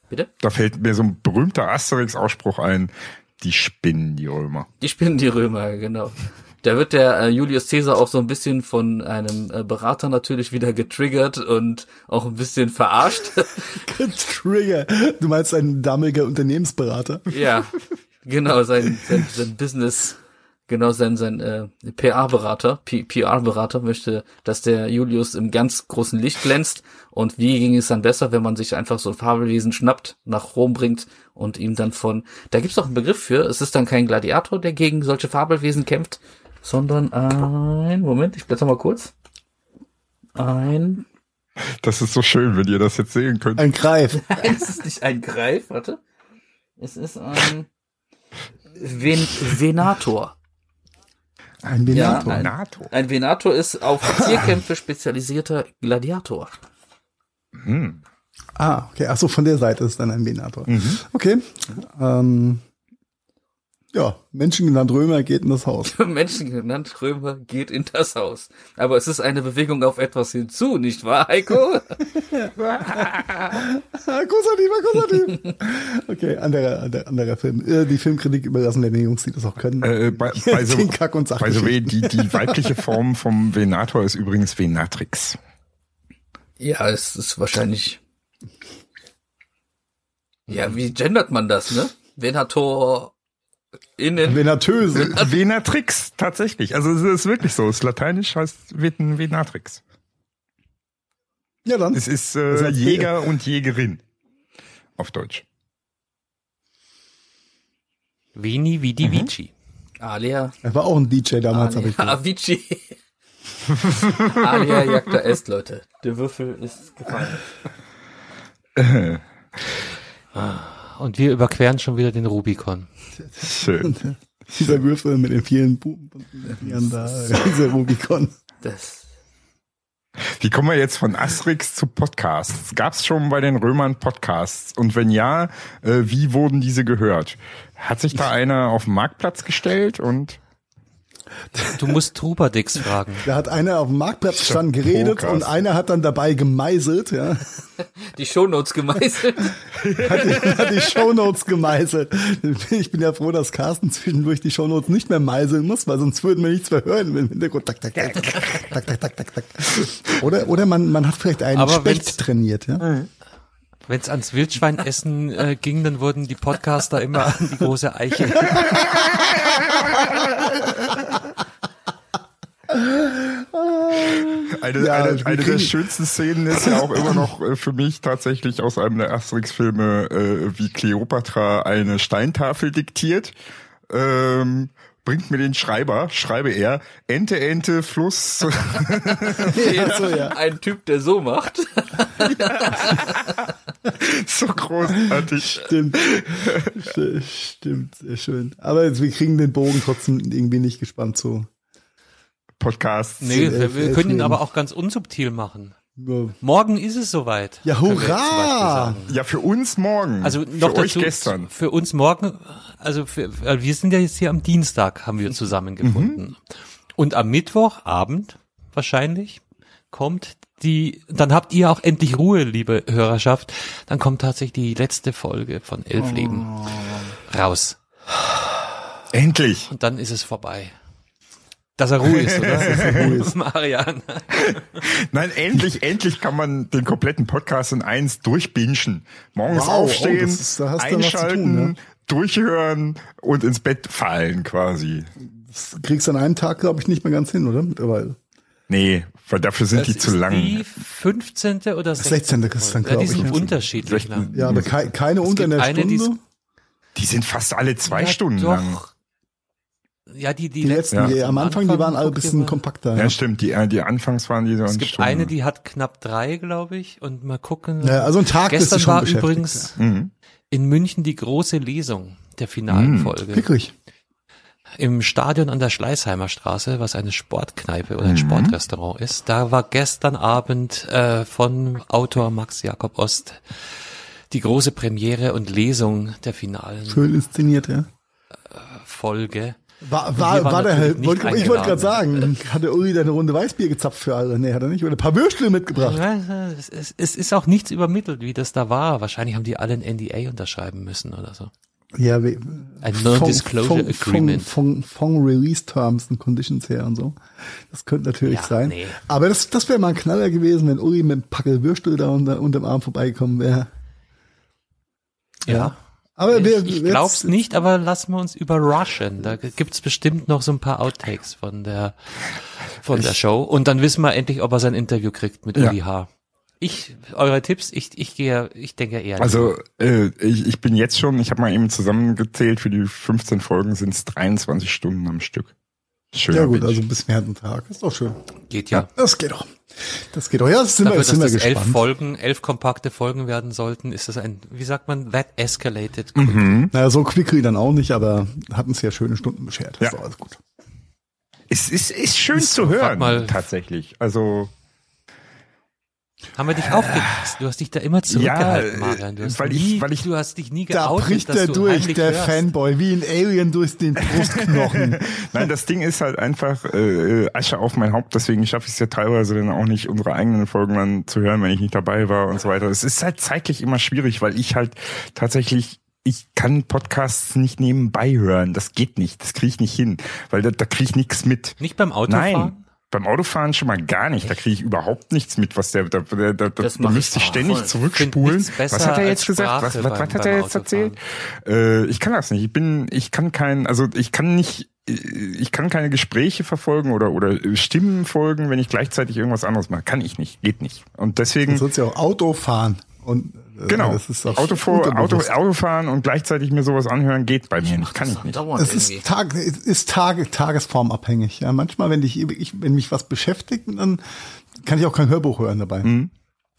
Bitte? da fällt mir so ein berühmter Asterix-Ausspruch ein. Die spinnen die Römer. Die spinnen die Römer, genau. Da wird der äh, Julius Caesar auch so ein bisschen von einem äh, Berater natürlich wieder getriggert und auch ein bisschen verarscht. Trigger. Du meinst ein damaliger Unternehmensberater? ja, genau, sein, sein, sein Business, genau, sein, sein äh, PR-Berater, PR-Berater möchte, dass der Julius im ganz großen Licht glänzt. Und wie ging es dann besser, wenn man sich einfach so ein Fabelwesen schnappt, nach Rom bringt und ihm dann von, da gibt's auch einen Begriff für, es ist dann kein Gladiator, der gegen solche Fabelwesen kämpft, sondern ein, Moment, ich blätter mal kurz. Ein, Das ist so schön, wenn ihr das jetzt sehen könnt. Ein Greif. Nein, es ist nicht ein Greif, warte. Es ist ein Ven Venator. Ein Venator. Ja, ein-. Ein Venator ist auf Tierkämpfe spezialisierter Gladiator. Hm. Ah, okay. Ach so, von der Seite ist dann ein Venator. Mhm. Okay. Ähm, ja, Menschen genannt Römer geht in das Haus. Menschen genannt Römer geht in das Haus. Aber es ist eine Bewegung auf etwas hinzu, nicht wahr, Heiko? Großartig, war großartig. Okay, anderer, anderer, anderer Film. Äh, Die Filmkritik überlassen wir den Jungs, die das auch können. Äh, bei, bei so, Kack- und the way, Sachgeschichten. die, die weibliche Form vom Venator ist übrigens Venatrix. ja, es ist wahrscheinlich. Ja, wie gendert man das, ne? Venator innen. Venatöse. Äh, Venatrix, tatsächlich. Also es ist wirklich so. Es lateinisch heißt Ven- Venatrix. Ja, dann. Es ist äh, heißt, Jäger und Jägerin. Auf Deutsch. Veni Vidi Vici. Alia. Er war auch ein DJ damals, habe ich gehört. Avicii. Alia Jagda Est, Leute. Der Würfel ist gefallen. Und wir überqueren schon wieder den Rubikon. Schön. Dieser Würfel mit den vielen Buben da, dieser Rubikon. Das. Wie kommen wir jetzt von Asterix zu Podcasts? Gab es schon bei den Römern Podcasts? Und wenn ja, äh, wie wurden diese gehört? Hat sich da einer auf den Marktplatz gestellt und Du musst Trubadix fragen. Da hat einer auf dem Marktplatz gestanden geredet Poker. und einer hat dann dabei gemeißelt, ja. Die Shownotes gemeißelt. hat, die, hat die Shownotes gemeißelt. Ich bin ja froh, dass Carsten zwischendurch die Shownotes nicht mehr meißeln muss, weil sonst würden wir nichts mehr hören im Hintergrund. Oder, oder man, man hat vielleicht einen Aber Specht trainiert, ja. Wenn es ans Wildschweinessen äh, ging, dann wurden die Podcaster immer an die große Eiche. Eine, Ja, eine, eine der schönsten Szenen ist ja auch immer noch äh, für mich tatsächlich aus einem der Asterix-Filme, äh, wie Cleopatra eine Steintafel diktiert. Ähm, bringt mir den Schreiber, schreibe er, Ente, Ente, Fluss. Ja, so, ja. Ein Typ, der so macht. so großartig. Stimmt. St- Stimmt, sehr schön. Aber jetzt, wir kriegen den Bogen trotzdem irgendwie nicht gespannt so. Podcasts. Nee, elf- wir, wir elf können ihn aber auch ganz unsubtil machen. Ja, Morgen ist es soweit. Ja, hurra! Ja, für uns morgen. Also noch für euch dazu, gestern. für uns morgen, also für, äh, wir sind ja jetzt hier am Dienstag, haben wir zusammengefunden. Mhm. Und am Mittwochabend wahrscheinlich kommt die, dann habt ihr auch endlich Ruhe, liebe Hörerschaft, dann kommt tatsächlich die letzte Folge von Elf Oh. Leben raus. Endlich. Und dann ist es vorbei. Dass er Ruhe ist, oder? Ruhe ist. Marian. Nein, endlich, endlich kann man den kompletten Podcast in eins durchbingen. Morgens Wow, oh, aufstehen, das ist- da hast du was zu einschalten, tun, ne? durchhören und ins Bett fallen quasi. Das kriegst du an einem Tag, glaube ich, nicht mehr ganz hin, oder? Mittlerweile. Nee, weil dafür sind die Das zu ist lang. Die 15. oder 16. 16. ist dann, Ja, glaube die ich. sind Ja. unterschiedlich 16. lang. ja, aber kei keine unter gibt einer eine, die ist- Stunde. Die sind fast alle zwei Ja, Stunden doch. lang. Ja, die, die, Die letzten, Ja. die, am Anfang, die waren alle ein bisschen kompakter. Ja, Ja. stimmt. Die, äh, die Anfangs waren die so Es eine gibt Stunde. eine, die hat knapp drei, glaube ich. Und mal gucken. Ja, also ein Tag Gestern schon war übrigens Mhm. in München die große Lesung der finalen Mhm. Folge. Wirklich. Im Stadion an der Schleißheimer Straße, was eine Sportkneipe oder ein Mhm. Sportrestaurant ist. Da war gestern Abend äh, von Autor Max Jakob Ost die große Premiere und Lesung der finalen Schön inszeniert, ja. Folge. War, war, war der wollte, ich wollte gerade sagen, hat der Uli eine Runde Weißbier gezapft für alle? Nee, hat er nicht. Oder ein paar Würstel mitgebracht. Es, es, es ist auch nichts übermittelt, wie das da war. Wahrscheinlich haben die alle ein NDA unterschreiben müssen oder so. Ja, wie, ein Non-Disclosure Agreement. Von, von, von, Release Terms and Conditions her und so. Das könnte natürlich ja, sein. Nee. Aber das, das wäre mal ein Knaller gewesen, wenn Uli mit einem Packel Würstel da unter, unterm Arm vorbeigekommen wäre. Ja. ja. Aber ich, wir, ich glaub's nicht, aber lassen wir uns überraschen. Da gibt's bestimmt noch so ein paar Outtakes von der von der Show und dann wissen wir endlich, ob er sein Interview kriegt mit ja. Uli H. Ich, eure Tipps, ich, ich gehe, ich denke eher. Also äh, ich, ich bin jetzt schon, ich habe mal eben zusammengezählt, für die 15 Folgen sind es 23 Stunden am Stück. Schön. Ja gut, also ein bisschen ein Tag. Ist doch schön. Geht ja. ja. Das geht doch. Das geht doch. Ja, das sind Dafür, wir, sind dass wir das gespannt. elf Folgen, elf kompakte Folgen werden sollten, ist das ein, wie sagt man, that escalated. Mhm. Naja, so quickly dann auch nicht, aber hatten es ja schöne Stunden beschert. Das ja. ist alles gut. Es ist, ist schön ist zu hören, mal, tatsächlich. Also haben wir dich aufgepasst? Du hast dich da immer zurückgehalten, ja, Marian. Du hast, weil nie, ich, weil ich, du hast dich nie geoutet, Da bricht er durch, der hörst. Fanboy, wie ein Alien durch den Brustknochen. Nein, das Ding ist halt einfach äh, Asche auf mein Haupt, deswegen schaffe ich es ja teilweise dann auch nicht, unsere eigenen Folgen dann zu hören, wenn ich nicht dabei war und so weiter. Es ist halt zeitlich immer schwierig, weil ich halt tatsächlich ich kann Podcasts nicht nebenbei hören. Das geht nicht. Das kriege ich nicht hin, weil da, da kriege ich nichts mit. Nicht beim Autofahren? Nein. Beim Autofahren schon mal gar nicht. Da kriege ich überhaupt nichts mit, was der, da, da, da, da müsste ich ständig voll. zurückspulen. Was hat er jetzt gesagt? Was, was, was hat er jetzt erzählt? Äh, ich kann das nicht. Ich bin, ich kann kein, also ich kann nicht, ich kann keine Gespräche verfolgen oder oder Stimmen folgen, wenn ich gleichzeitig irgendwas anderes mache. Kann ich nicht, geht nicht. Und deswegen. Du sollst ja auch Auto fahren und genau. Das ist Autofahr, Auto, Autofahren und gleichzeitig mir sowas anhören geht bei mir nicht, kann ich nicht. Es ist, Tag, ist Tage, tagesformabhängig. Ja, manchmal, wenn dich, ich, wenn mich was beschäftigt, dann kann ich auch kein Hörbuch hören dabei. Mhm.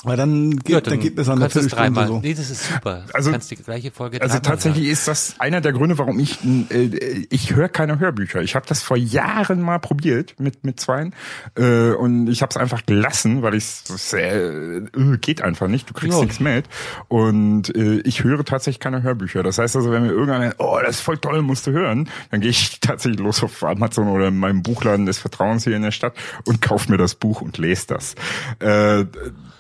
Weil dann geht, ja, dann, dann geht es an der Viertelstunde so. Nee, das ist super. Also, du kannst die gleiche Folge Also tatsächlich hören. ist das einer der Gründe, warum ich äh, ich höre keine Hörbücher. Ich habe das vor Jahren mal probiert mit mit zweien äh, und ich habe es einfach gelassen, weil ich äh, geht einfach nicht. Du kriegst ja. nichts mit und äh, ich höre tatsächlich keine Hörbücher. Das heißt also, wenn mir irgendeiner oh, das ist voll toll, musst du hören, dann gehe ich tatsächlich los auf Amazon oder in meinem Buchladen des Vertrauens hier in der Stadt und kauf mir das Buch und lese das. Äh,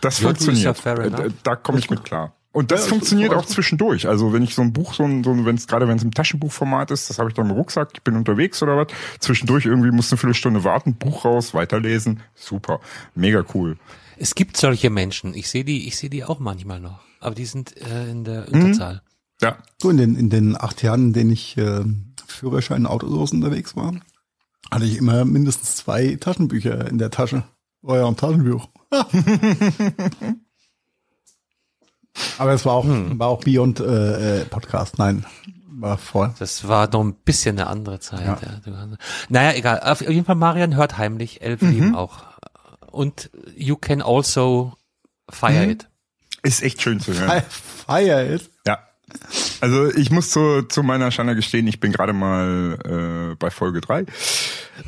das ja, funktioniert. Ja da, da komme ich mit klar. Und das ja, funktioniert auch zwischendurch. Also wenn ich so ein Buch, so ein, so wenn es gerade wenn es im Taschenbuchformat ist, das habe ich dann im Rucksack, ich bin unterwegs oder was, zwischendurch irgendwie musst du eine Viertelstunde warten, Buch raus, weiterlesen, super, mega cool. Es gibt solche Menschen. Ich sehe die, ich sehe die auch manchmal noch, aber die sind äh, in der Unterzahl. Mhm. Ja. So in den in den acht Jahren, in denen ich äh, Führerschein Autolos unterwegs war, hatte ich immer mindestens zwei Taschenbücher in der Tasche. War ja ein Taschenbuch. Aber es war auch, hm. war auch Beyond äh, äh, Podcast, nein. War voll. Das war noch ein bisschen eine andere Zeit. Ja. Ja. Naja, egal. Auf jeden Fall, Marian hört heimlich Elf mhm. auch. Und you can also fire mhm. it. Ist echt schön zu hören. Fire it? Ja. Also ich muss zu, zu meiner Schande gestehen, ich bin gerade mal äh, bei Folge drei.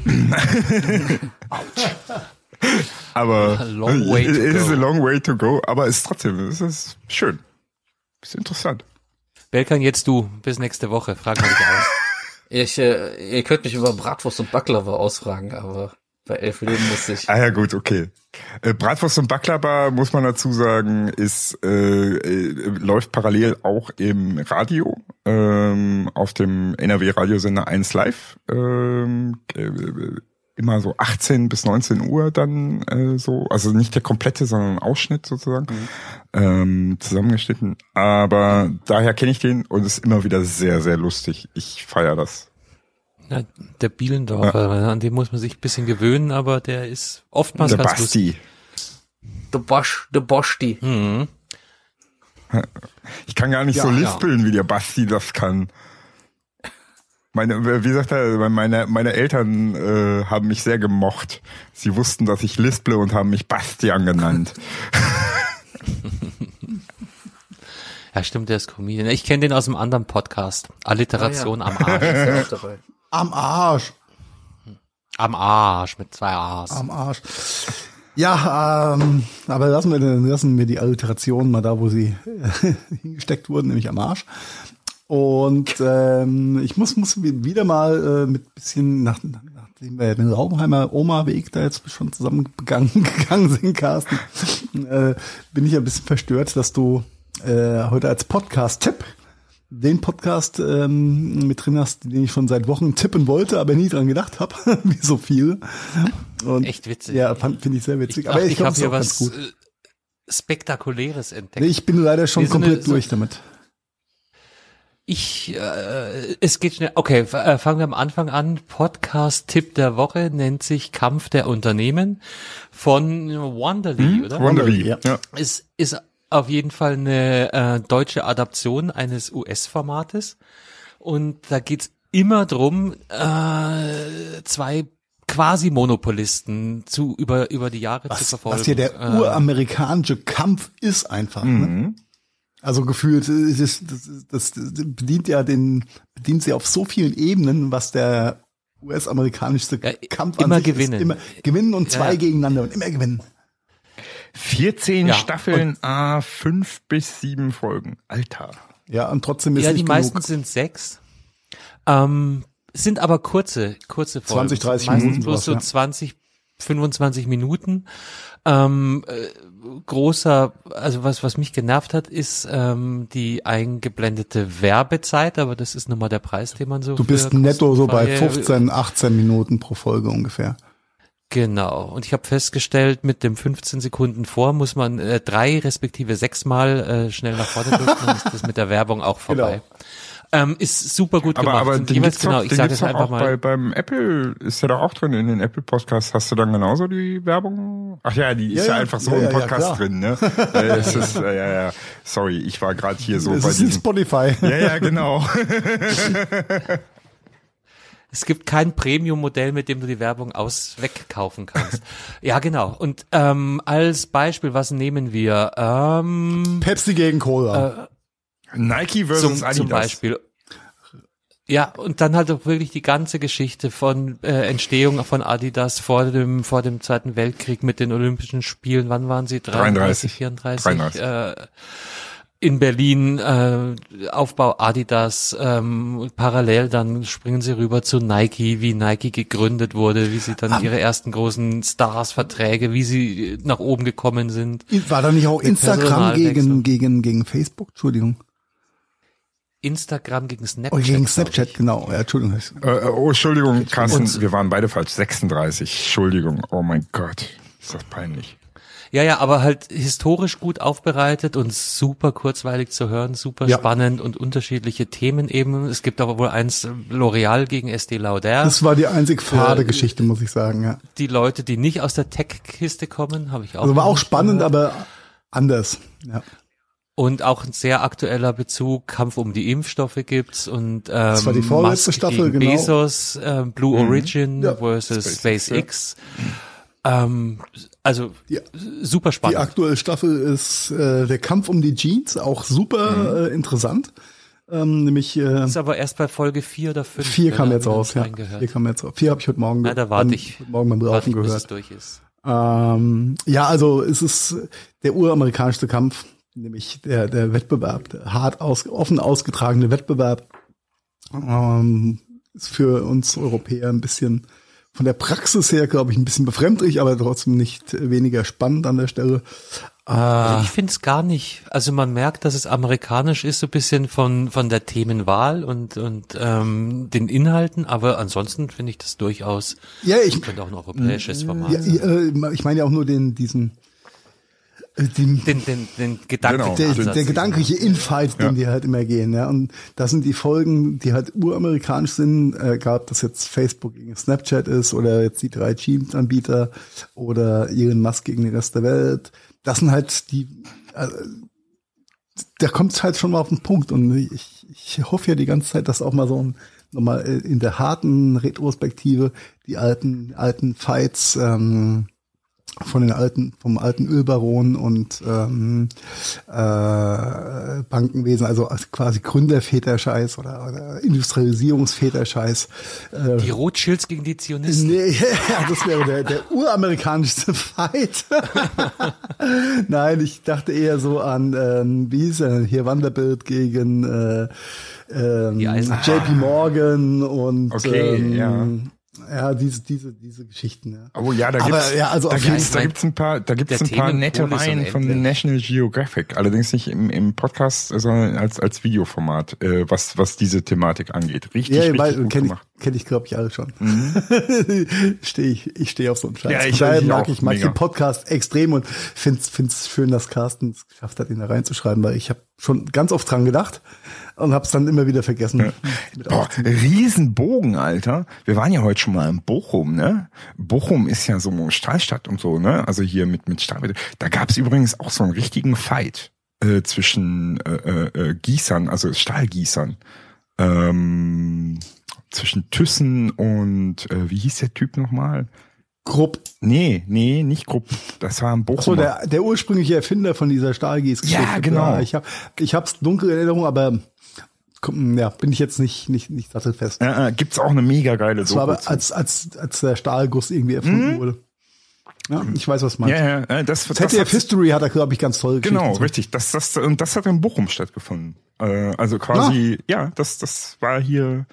aber long way it is a long way to go. Aber es ist trotzdem, es ist schön. Ist interessant. Belkan, jetzt du. Bis nächste Woche. Frag mal dich aus. Ich, äh, ihr könnt mich über Bratwurst und Baklava ausfragen, aber bei elf Leben muss ich. Ah ja, gut, okay. Äh, Bratwurst und Baklava, muss man dazu sagen, ist äh, äh, läuft parallel auch im Radio, ähm, auf dem NRW-Radiosender 1 Live. Ähm, äh, immer so 18 bis 19 Uhr dann äh, so, also nicht der komplette, sondern ein Ausschnitt sozusagen, mhm. ähm, zusammengeschnitten. Aber daher kenne ich den und ist immer wieder sehr, sehr lustig. Ich feiere das. Ja, der Bielendorfer, ja. an dem muss man sich ein bisschen gewöhnen, aber der ist oftmals der ganz Basti. lustig. Der Bosch, der Boschti. Mhm. Ich kann gar nicht ja, so lispeln, wie der Basti das kann. Meine, wie sagt er, meine, meine Eltern äh, haben mich sehr gemocht. Sie wussten, dass ich lisple und haben mich Bastian genannt. ja, stimmt, der ist Comedian. Ich kenne den aus einem anderen Podcast. Alliteration ah, ja. am Arsch. am Arsch. Am Arsch mit zwei A's. Am Arsch. Ja, ähm, aber lassen wir, lassen wir die Alliteration mal da, wo sie hingesteckt wurden, nämlich am Arsch. Und ähm, ich muss, muss wieder mal äh, mit bisschen nach, nachdem wir den Raumheimer Oma-Weg da jetzt schon zusammen gegangen, gegangen sind, Carsten, äh, bin ich ein bisschen verstört, dass du äh, heute als Podcast-Tipp den Podcast ähm, mit drin hast, den ich schon seit Wochen tippen wollte, aber nie dran gedacht habe, wie so viel. Und, Echt witzig. Ja, finde ich sehr witzig. Ich aber ich, ich habe hier was. Äh, Spektakuläres entdeckt. Nee, ich bin leider schon komplett so, durch damit. Ich, äh, es geht schnell. Okay, äh, fangen wir am Anfang an. Podcast-Tipp der Woche nennt sich Kampf der Unternehmen von Wonderly, hm? oder? Wonderly, ja. Es ist auf jeden Fall eine äh, deutsche Adaption eines US-Formates. Und da geht's immer drum, äh, zwei quasi Monopolisten zu über über die Jahre was, zu verfolgen. Was hier der äh, uramerikanische Kampf ist einfach. Ne? Mhm. Ne? Also gefühlt, das, das, das, das bedient ja den, bedient sie auf so vielen Ebenen, was der US-amerikanischste ja, Kampf immer gewinnen. Ist. Immer gewinnen und zwei ja. gegeneinander und immer gewinnen. 14 ja, Staffeln, a fünf bis sieben Folgen. Alter. Ja, und trotzdem ist Ja, die genug. meisten sind sechs. Ähm, sind aber kurze, kurze Folgen. 20, 30 Minuten. Bloß so ja. 20, 25 Minuten. Ähm, äh, großer, also was, was mich genervt hat, ist ähm, die eingeblendete Werbezeit, aber das ist nun mal der Preis, den man so. Du bist netto so bei 15, 18 Minuten pro Folge ungefähr. Genau. Und ich habe festgestellt, mit dem 15 Sekunden vor muss man äh, drei respektive sechsmal äh, schnell nach vorne drücken, dann ist das mit der Werbung auch vorbei. Genau. Ähm, ist super gut aber, gemacht. Aber und jeweils, genau, ich sage es einfach mal. Bei, beim Apple ist ja da auch drin, in den Apple Podcasts hast du dann genauso die Werbung? Ach ja, die ist ja, ja einfach so ja, im Podcast ja, drin, ne? es ist, äh, ja, ja, sorry, ich war gerade hier so es bei ist diesem, Spotify. Ja, ja, genau. Es gibt kein Premium-Modell, mit dem du die Werbung aus wegkaufen kannst. ja, genau. Und ähm, als Beispiel, was nehmen wir? Ähm, Pepsi gegen Cola. Äh, Nike versus zum, Adidas. Zum Beispiel. Ja, und dann halt auch wirklich die ganze Geschichte von äh, Entstehung von Adidas vor dem vor dem Zweiten Weltkrieg mit den Olympischen Spielen. Wann waren sie? 33, 34. 33. Äh, in Berlin äh, Aufbau Adidas, ähm, parallel dann springen sie rüber zu Nike, wie Nike gegründet wurde, wie sie dann ah. ihre ersten großen Stars Verträge, wie sie nach oben gekommen sind. War da nicht auch Instagram gegen gegen gegen Facebook? Entschuldigung. Instagram gegen Snapchat. Oh, gegen Snapchat, genau. Ja, Entschuldigung. Äh, äh oh, Entschuldigung, Carsten, wir waren beide falsch. 36. Entschuldigung. Oh mein Gott. Ist das peinlich. Ja, ja, aber halt historisch gut aufbereitet und super kurzweilig zu hören, super ja. spannend und unterschiedliche Themen eben. Es gibt aber wohl eins L'Oreal gegen SD Lauder. Das war die einzig fade Geschichte, muss ich sagen, ja. Die Leute, die nicht aus der Tech-Kiste kommen, habe ich auch. Also war auch spannend, gehört. aber anders, ja. Und auch ein sehr aktueller Bezug, Kampf um die Impfstoffe gibt's und ähm, das war die vorletzte Musk Staffel, genau. Bezos, äh, Blue mhm. Origin ja. versus SpaceX. SpaceX. Ja. Ähm, also die, super spannend. Die aktuelle Staffel ist äh, der Kampf um die Jeans, auch super mhm. äh, interessant. Ähm, nämlich äh, ist aber erst bei Folge vier oder fünf. Vier kam jetzt raus, ja. Vier kam jetzt raus. Vier habe ich heute Morgen, ja, da warte ich, morgen beim Laufen gehört. Bis es durch ist. Ähm, ja, also es ist der uramerikanische Kampf nämlich der, der Wettbewerb, der hart aus, offen ausgetragene Wettbewerb, ähm, ist für uns Europäer ein bisschen von der Praxis her, glaube ich, ein bisschen befremdlich, aber trotzdem nicht weniger spannend an der Stelle. Also ich finde es gar nicht. Also man merkt, dass es amerikanisch ist, so ein bisschen von von der Themenwahl und und ähm, den Inhalten, aber ansonsten finde ich das durchaus. Ja, ich könnte auch ein europäisches Format. Ja, ja, ich meine ja auch nur den diesen den, den, den, den Gedanken. Genau. Der, gedankliche Infight, den ja. die halt immer gehen, ja. Und das sind die Folgen, die halt uramerikanisch sind, äh, gab das jetzt Facebook gegen Snapchat ist oder jetzt die drei Teams-Anbieter oder Elon Musk gegen den Rest der Welt. Das sind halt die, äh, da kommt es halt schon mal auf den Punkt. Und ich, ich hoffe ja die ganze Zeit, dass auch mal so ein nochmal in der harten Retrospektive die alten, alten Fights ähm, von den alten, vom alten Ölbaron und ähm, äh, Bankenwesen, also quasi Gründerväterscheiß oder, oder Industrialisierungsväterscheiß. Äh, die Rothschilds gegen die Zionisten. Nee, ja, das wäre der, der uramerikanischste Fight. Nein, ich dachte eher so an, ähm, wie hieß er hier, Vanderbilt gegen äh, ähm, JP Morgan und okay, ähm, ja. Ja, diese, diese, diese Geschichten, ja. Oh ja, da gibt's, ja, also da gibt's, da gibt's ein paar, da gibt's ein paar nette Reihen von National Geographic. Allerdings nicht im, im Podcast, sondern als, als Videoformat, äh, was, was diese Thematik angeht. Richtig, ja, richtig weil, gut kenn gemacht. Ich, kenn ich, glaube ich, alle schon. Mhm. stehe ich, ich stehe auf so einen Scheiß. Ja, ich, Daher mag ich, mag den Podcast extrem und find's, find's schön, dass Carsten es geschafft hat, ihn da reinzuschreiben, weil ich habe schon ganz oft dran gedacht und hab's dann immer wieder vergessen. Ja. Boah, Riesenbogen, Alter. Wir waren ja heute schon mal in Bochum, ne? Bochum ist ja so Stahlstadt und so, ne? Also hier mit mit Stahl. Da gab's übrigens auch so einen richtigen Fight äh, zwischen äh, äh, Gießern, also Stahlgießern. Ähm, zwischen Thyssen und äh, wie hieß der Typ nochmal? Grupp. Nee, nee, nicht Grupp. Das war ein Bochum. So, der, der ursprüngliche Erfinder von dieser Stahlgießgeschichte. Ja, genau. Ja, ich habe ich hab's dunkle Erinnerung, aber ja, bin ich jetzt nicht, nicht, nicht sattelfest. Äh, äh, gibt's auch eine mega geile Das war aber als, als, als der Stahlguss irgendwie erfunden mhm. wurde. Ja, ich weiß, was meinst. Ja, ja, das, ZDF das History hat er, glaube ich, ganz toll Genau, richtig. Das, das, und das hat in Bochum stattgefunden. Äh, also quasi, ja. ja, das, das war hier.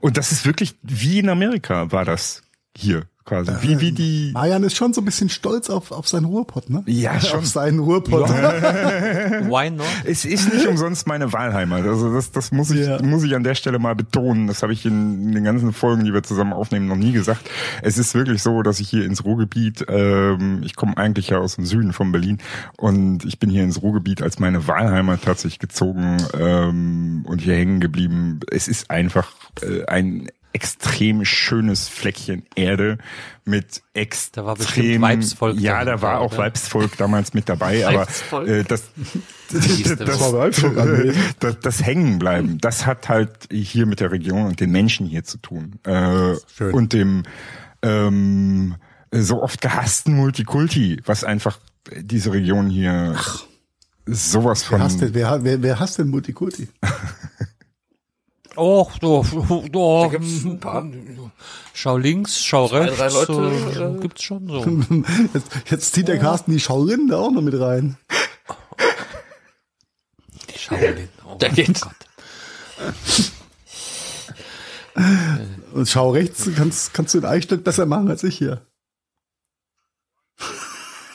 Und das ist wirklich wie in Amerika war das hier quasi. Wie, wie die. Marian ist schon so ein bisschen stolz auf, auf seinen Ruhrpott, ne? Ja, schon. Auf seinen Ruhrpott. Why not? Es ist nicht umsonst meine Wahlheimat. Also das, das muss ich, ja. muss ich an der Stelle mal betonen. Das habe ich in, in den ganzen Folgen, die wir zusammen aufnehmen, noch nie gesagt. Es ist wirklich so, dass ich hier ins Ruhrgebiet, ähm, ich komme eigentlich ja aus dem Süden von Berlin und ich bin hier ins Ruhrgebiet als meine Wahlheimat tatsächlich gezogen ähm, und hier hängen geblieben. Es ist einfach äh, ein extrem schönes Fleckchen Erde mit extrem, da war bestimmt Weibsvolk ja, da war auch Weibsvolk damals mit dabei, aber äh, das, das, das, das, das Hängenbleiben, das hat halt hier mit der Region und den Menschen hier zu tun äh, und dem ähm, so oft gehassten Multikulti, was einfach diese Region hier Ach. sowas von. Wer hasst denn, wer, wer, wer hasst denn Multikulti? Oh, doch, doch. Da gibt's ein paar. Schau links, schau Zwei, rechts. Drei Leute, so, äh, gibt's schon so. Jetzt, jetzt zieht der Carsten die Schaurin da auch noch mit rein. Die Schaurin. Oh da geht's. Gott. Und schau rechts, kannst, kannst du den Eichstück besser machen als ich hier.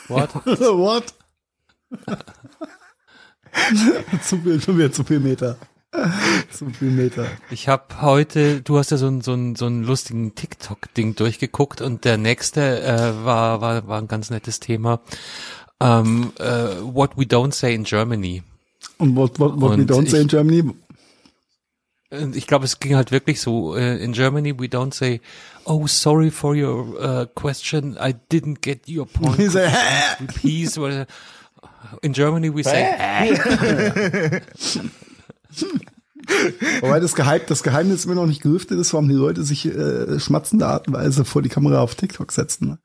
What? What? zu viel, schon wieder zu viel Meter. so viel Meter. Ich habe heute, du hast ja so einen so einen, so einen lustigen TikTok-Ding durchgeguckt und der nächste äh, war, war, war ein ganz nettes Thema. Um, uh, what we don't say in Germany. Und what, what, what we don't ich, say in Germany? Ich glaube, es ging halt wirklich so. Uh, in Germany we don't say, oh, sorry for your uh, question, I didn't get your point. say, Please. In Germany we say, Wobei das, Geheim, das Geheimnis immer noch nicht gelüftet ist, warum die Leute sich äh, schmatzende Art und Weise vor die Kamera auf TikTok setzen. Ne?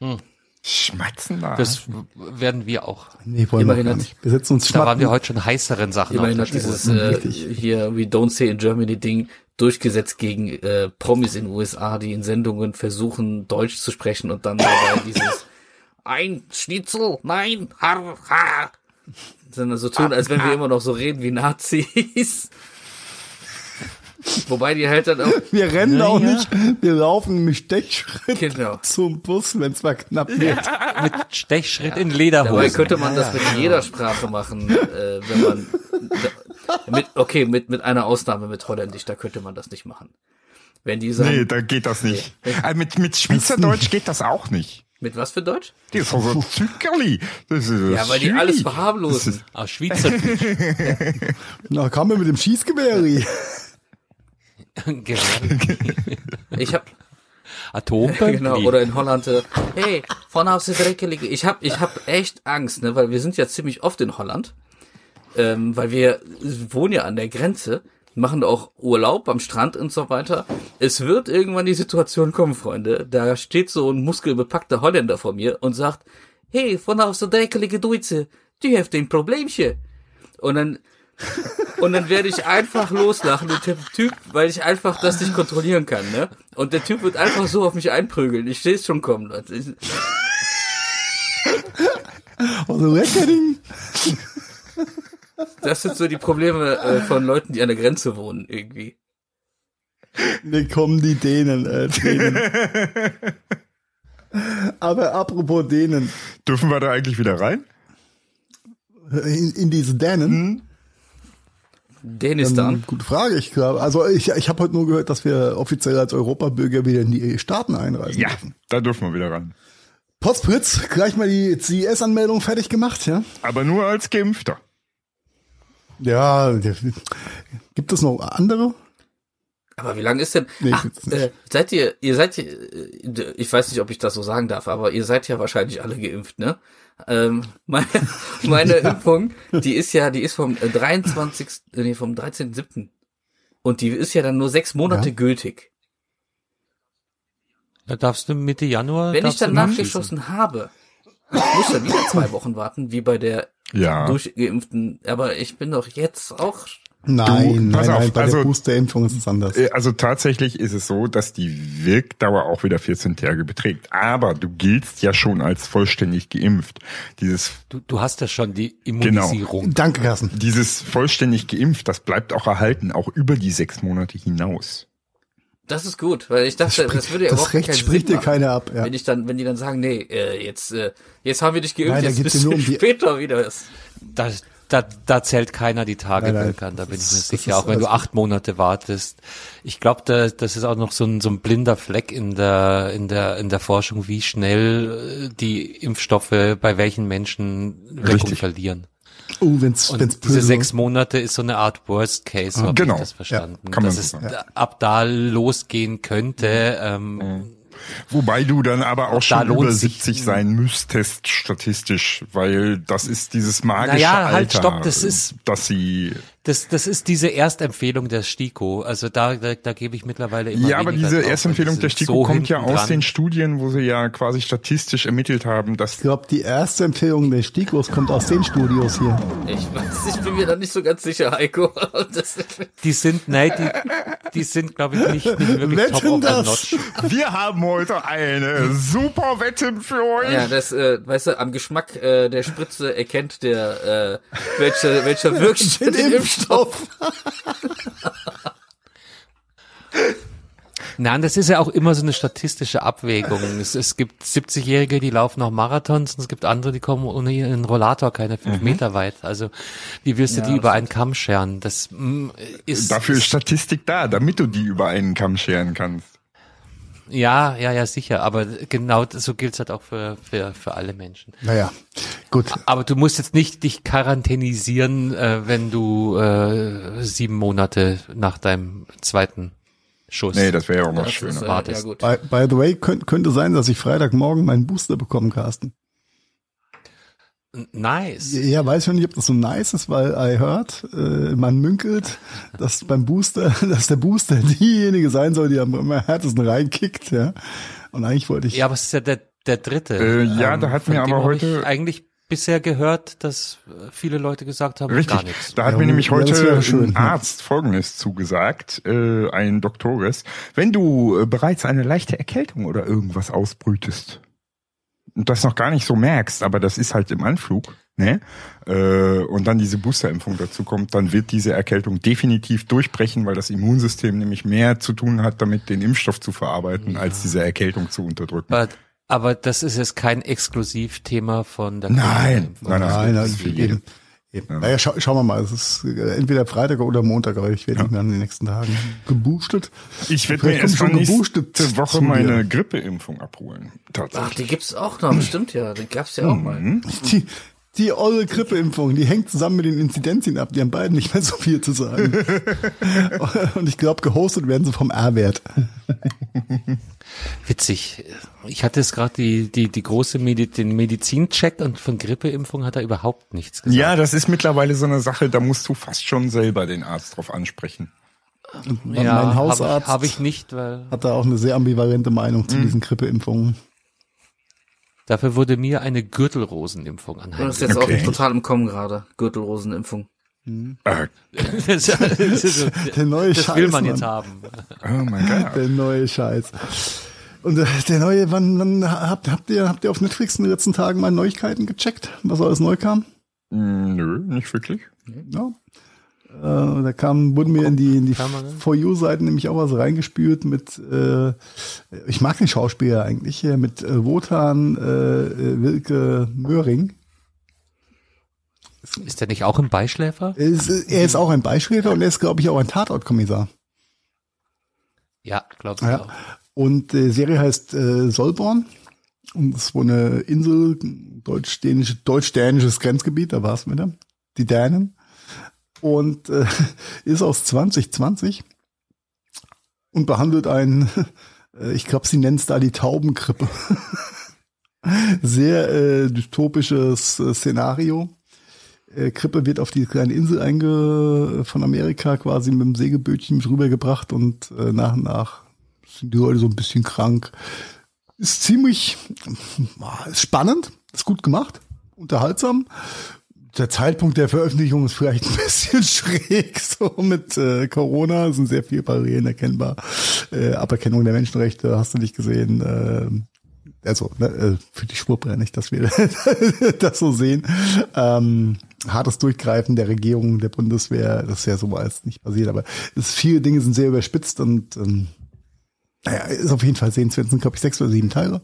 Hm. Schmatzender. Das werden wir auch. Nee, wollen Immerhin wir gar nicht. Wir setzen uns Da waren wir heute schon heißeren Sachen. Immerhin hat dieses äh, hier We Don't Say in Germany Ding durchgesetzt gegen äh, Promis in den USA, die in Sendungen versuchen, Deutsch zu sprechen und dann dabei dieses ein Schnitzel, nein, har, har, sondern so tun, als wenn wir immer noch so reden wie Nazis. Wobei die halt dann auch. Wir rennen ja, auch ja. nicht, wir laufen mit Stechschritt genau. zum Bus, wenn es mal knapp wird. Ja. Mit Stechschritt in Lederhosen. Dabei könnte man das mit jeder Sprache machen, äh, wenn man. mit, okay, mit, mit einer Ausnahme mit Holländisch, da könnte man das nicht machen. Wenn die sagen. Nee, da geht das nicht. Also mit, mit Schweizerdeutsch geht das auch nicht. Mit was für Deutsch? Die ist so ein Zuckerli. Das ist ja, weil die alles verharmlosen. Aus Schweizer. Na, kam mir mit dem Schießgewehr. ich hab Atombomben. genau, oder in Holland, äh, hey, vorne aus ist dreckig. Ich hab, ich hab echt Angst, ne, weil wir sind ja ziemlich oft in Holland, ähm, weil wir wohnen ja an der Grenze machen auch Urlaub am Strand und so weiter. Es wird irgendwann die Situation kommen, Freunde. Da steht so ein muskelbepackter Holländer vor mir und sagt, hey, von aus der dreckelige Deutsche, die habt ein Problemchen. Und dann, und dann werde ich einfach loslachen, der Typ, weil ich einfach das nicht kontrollieren kann, ne? Und der Typ wird einfach so auf mich einprügeln. Ich sehe es schon kommen, Leute. Also Reckoning. Das sind so die Probleme äh, von Leuten, die an der Grenze wohnen, irgendwie. Wir kommen die Dänen, äh, Dänen. Aber apropos Dänen. Dürfen wir da eigentlich wieder rein? In, in diese Dänen? Hm? Dänistan? Ähm, gute Frage, ich glaube. Also ich, ich habe heute nur gehört, dass wir offiziell als Europabürger wieder in die Staaten einreisen ja, dürfen. da dürfen wir wieder ran. Postpritz, gleich mal die CIS-Anmeldung fertig gemacht, ja? Aber nur als Geimpfter. Ja, gibt es noch andere? Aber wie lange ist denn? Nee, Ach, äh, seid ihr, ihr seid, äh, ich weiß nicht, ob ich das so sagen darf, aber ihr seid ja wahrscheinlich alle geimpft, ne? Ähm, meine meine ja. Impfung, die ist ja, die ist vom 23. Äh, nee, vom 13.7. Und die ist ja dann nur sechs Monate ja. gültig. Da darfst du Mitte Januar. Wenn ich dann nachgeschossen habe, muss dann wieder zwei Wochen warten, wie bei der ja. durchgeimpften. Aber ich bin doch jetzt auch Nein, du, nein, auf, nein, bei also, der Boosterimpfung ist es anders. Äh, also tatsächlich ist es so, dass die Wirkdauer auch wieder 14 Tage beträgt. Aber du giltst ja schon als vollständig geimpft. Dieses du, du hast ja schon die Immunisierung. Genau. Danke, Carsten. Dieses vollständig geimpft, das bleibt auch erhalten, auch über die sechs Monate hinaus. Das ist gut, weil ich dachte, das, das würde ja überhaupt Recht spricht dir keiner ab. Ja. Wenn ich dann, wenn die dann sagen, nee, äh, jetzt, äh, jetzt haben wir dich geimpft, Nein, jetzt bist du um später wieder. Das, da, da zählt keiner die Tage nein, nein, da bin ich mir sicher, auch wenn du acht Monate wartest. Ich glaube, da, das ist auch noch so ein, so ein blinder Fleck in der, in der, in der Forschung, wie schnell äh, die Impfstoffe bei welchen Menschen Wirkung Richtig. verlieren. Oh, wenn's, und wenn's diese sechs Monate ist so eine Art Worst Case, ah, genau. ich das verstanden. Ja, kann man dass es ja. ab da losgehen könnte. Ähm, mhm Wobei du dann aber auch, schon über 70 sein müsstest statistisch, weil das ist dieses magische naja, halt, Alter, stopp, das ist, dass sie das, das ist diese Erstempfehlung der STIKO. Also da, da, da gebe ich mittlerweile immer Ja, aber diese Erstempfehlung der STIKO so kommt ja aus dran. den Studien, wo sie ja quasi statistisch ermittelt haben, dass... Ich glaube, die erste Empfehlung der STIKOs kommt aus den Studios hier. Ich weiß, ich bin mir da nicht so ganz sicher, Heiko. die sind, nein, die, die sind, glaube ich, nicht, nicht wirklich Wetten top das? notch. Wir haben heute eine super Wette für euch. Ja, das, äh, weißt du, am Geschmack äh, der Spritze erkennt der, äh, welcher, welcher Wirkstoff Impfstoff. Nein, das ist ja auch immer so eine statistische Abwägung. Es, es gibt 70-Jährige, die laufen noch Marathons und es gibt andere, die kommen ohne ihren Rollator keine fünf mhm. Meter weit. Also wie willst du ja, die über einen Kamm scheren? Das mm, ist dafür ist Statistik da, damit du die über einen Kamm scheren kannst. Ja, ja, ja, sicher. Aber genau so gilt es halt auch für, für, für alle Menschen. Naja, gut. Aber du musst jetzt nicht dich quarantänisieren, äh, wenn du äh, sieben Monate nach deinem zweiten Schuss. Nee, das wäre ja auch noch schöner. Ist, äh. Ja, by, by, the way, könnte, könnte sein, dass ich Freitagmorgen meinen Booster bekomme, Carsten. Nice. Ja, weiß ich nicht, ob das so nice ist, weil I heard, äh, man münkelt, dass beim Booster, dass der Booster diejenige sein soll, die am härtesten reinkickt, ja. Und eigentlich wollte ich. Ja, aber es ist ja der, der dritte. Äh, ja, ähm, da hat mir aber heute eigentlich bisher gehört, dass viele Leute gesagt haben, Richtig. gar nichts. Da hat ja, mir nämlich heute schön, ein Arzt Folgendes zugesagt, äh, ein Doktores. Wenn du äh, bereits eine leichte Erkältung oder irgendwas ausbrütest, das noch gar nicht so merkst, aber das ist halt im Anflug, ne? Äh, und dann diese Boosterimpfung dazu kommt, dann wird diese Erkältung definitiv durchbrechen, weil das Immunsystem nämlich mehr zu tun hat, damit den Impfstoff zu verarbeiten, ja. als diese Erkältung zu unterdrücken. Aber, aber das ist jetzt kein Exklusivthema von der Nein, nein, nein, nein, nein, Ja. Naja, schau, schauen wir mal. Es ist äh, entweder Freitag oder Montag, aber ich werde ja. nicht mehr in den nächsten Tagen geboostet. Ich werde mir erst mal nächste Woche meine Grippeimpfung abholen. Ach, die gibt's auch noch, stimmt ja. Die gab's ja auch mhm. mal. Die, die olle Grippeimpfung, die hängt zusammen mit den Inzidenzien ab. Die haben beiden nicht mehr so viel zu sagen. Und ich glaube, gehostet werden sie vom R-Wert. Witzig. Ich hatte es gerade die, die, die große Medi den Medizincheck und von Grippeimpfung hat er überhaupt nichts gesagt. Ja, das ist mittlerweile so eine Sache, da musst du fast schon selber den Arzt drauf ansprechen. Und ja, mein Hausarzt habe ich, hab ich, nicht, weil hat da auch eine sehr ambivalente Meinung zu mhm. diesen Grippeimpfungen. Dafür wurde mir eine Gürtelrosenimpfung anhängen. Das ist jetzt okay. auch total im Kommen gerade. Gürtelrosenimpfung. Mhm. das, der neue das Scheiß. will man Mann. jetzt haben. Oh mein Gott. Der neue Scheiß. Und äh, der neue, wann, wann habt, habt ihr habt ihr auf Netflix in den letzten Tagen mal Neuigkeiten gecheckt, was alles neu kam? Mm, nö, nicht wirklich. Ja. Äh, da kam, wurden mir in die, in die For You-Seiten nämlich auch was reingespült mit, äh, ich mag den Schauspieler eigentlich, hier mit äh, Wotan äh, äh Wilke Möhring. Ist der nicht auch ein Beischläfer? Er ist, er ist auch ein Beischläfer und er ist, glaube ich, auch ein Tatortkommissar. Ja, glaube ich ja. auch. Und die Serie heißt äh, Solborn. Und das ist wohl eine Insel, deutsch-dänisches deutsch Grenzgebiet, da war es mit dem. Die Dänen und äh, ist aus 2020 und behandelt ein, äh, ich glaube, sie nennen es da die Taubenkrippe. Sehr äh, dystopisches äh, Szenario. Äh, Krippe wird auf die kleine Insel einge von Amerika quasi mit dem Sägebötchen rübergebracht und äh, nach und nach sind die Leute so ein bisschen krank. Ist ziemlich ist spannend, ist gut gemacht, unterhaltsam der Zeitpunkt der Veröffentlichung ist vielleicht ein bisschen schräg, so mit äh, Corona, es sind sehr viele Barrieren erkennbar. Äh, Aberkennung der Menschenrechte hast du nicht gesehen. Äh, also ne, äh, für die Schwurbler nicht, dass wir das so sehen. Ähm, hartes Durchgreifen der Regierung, der Bundeswehr, das ist ja so als nicht passiert, aber es, viele Dinge sind sehr überspitzt und ähm, naja, ist auf jeden Fall sehenswert, sind glaube ich sechs oder sieben Teile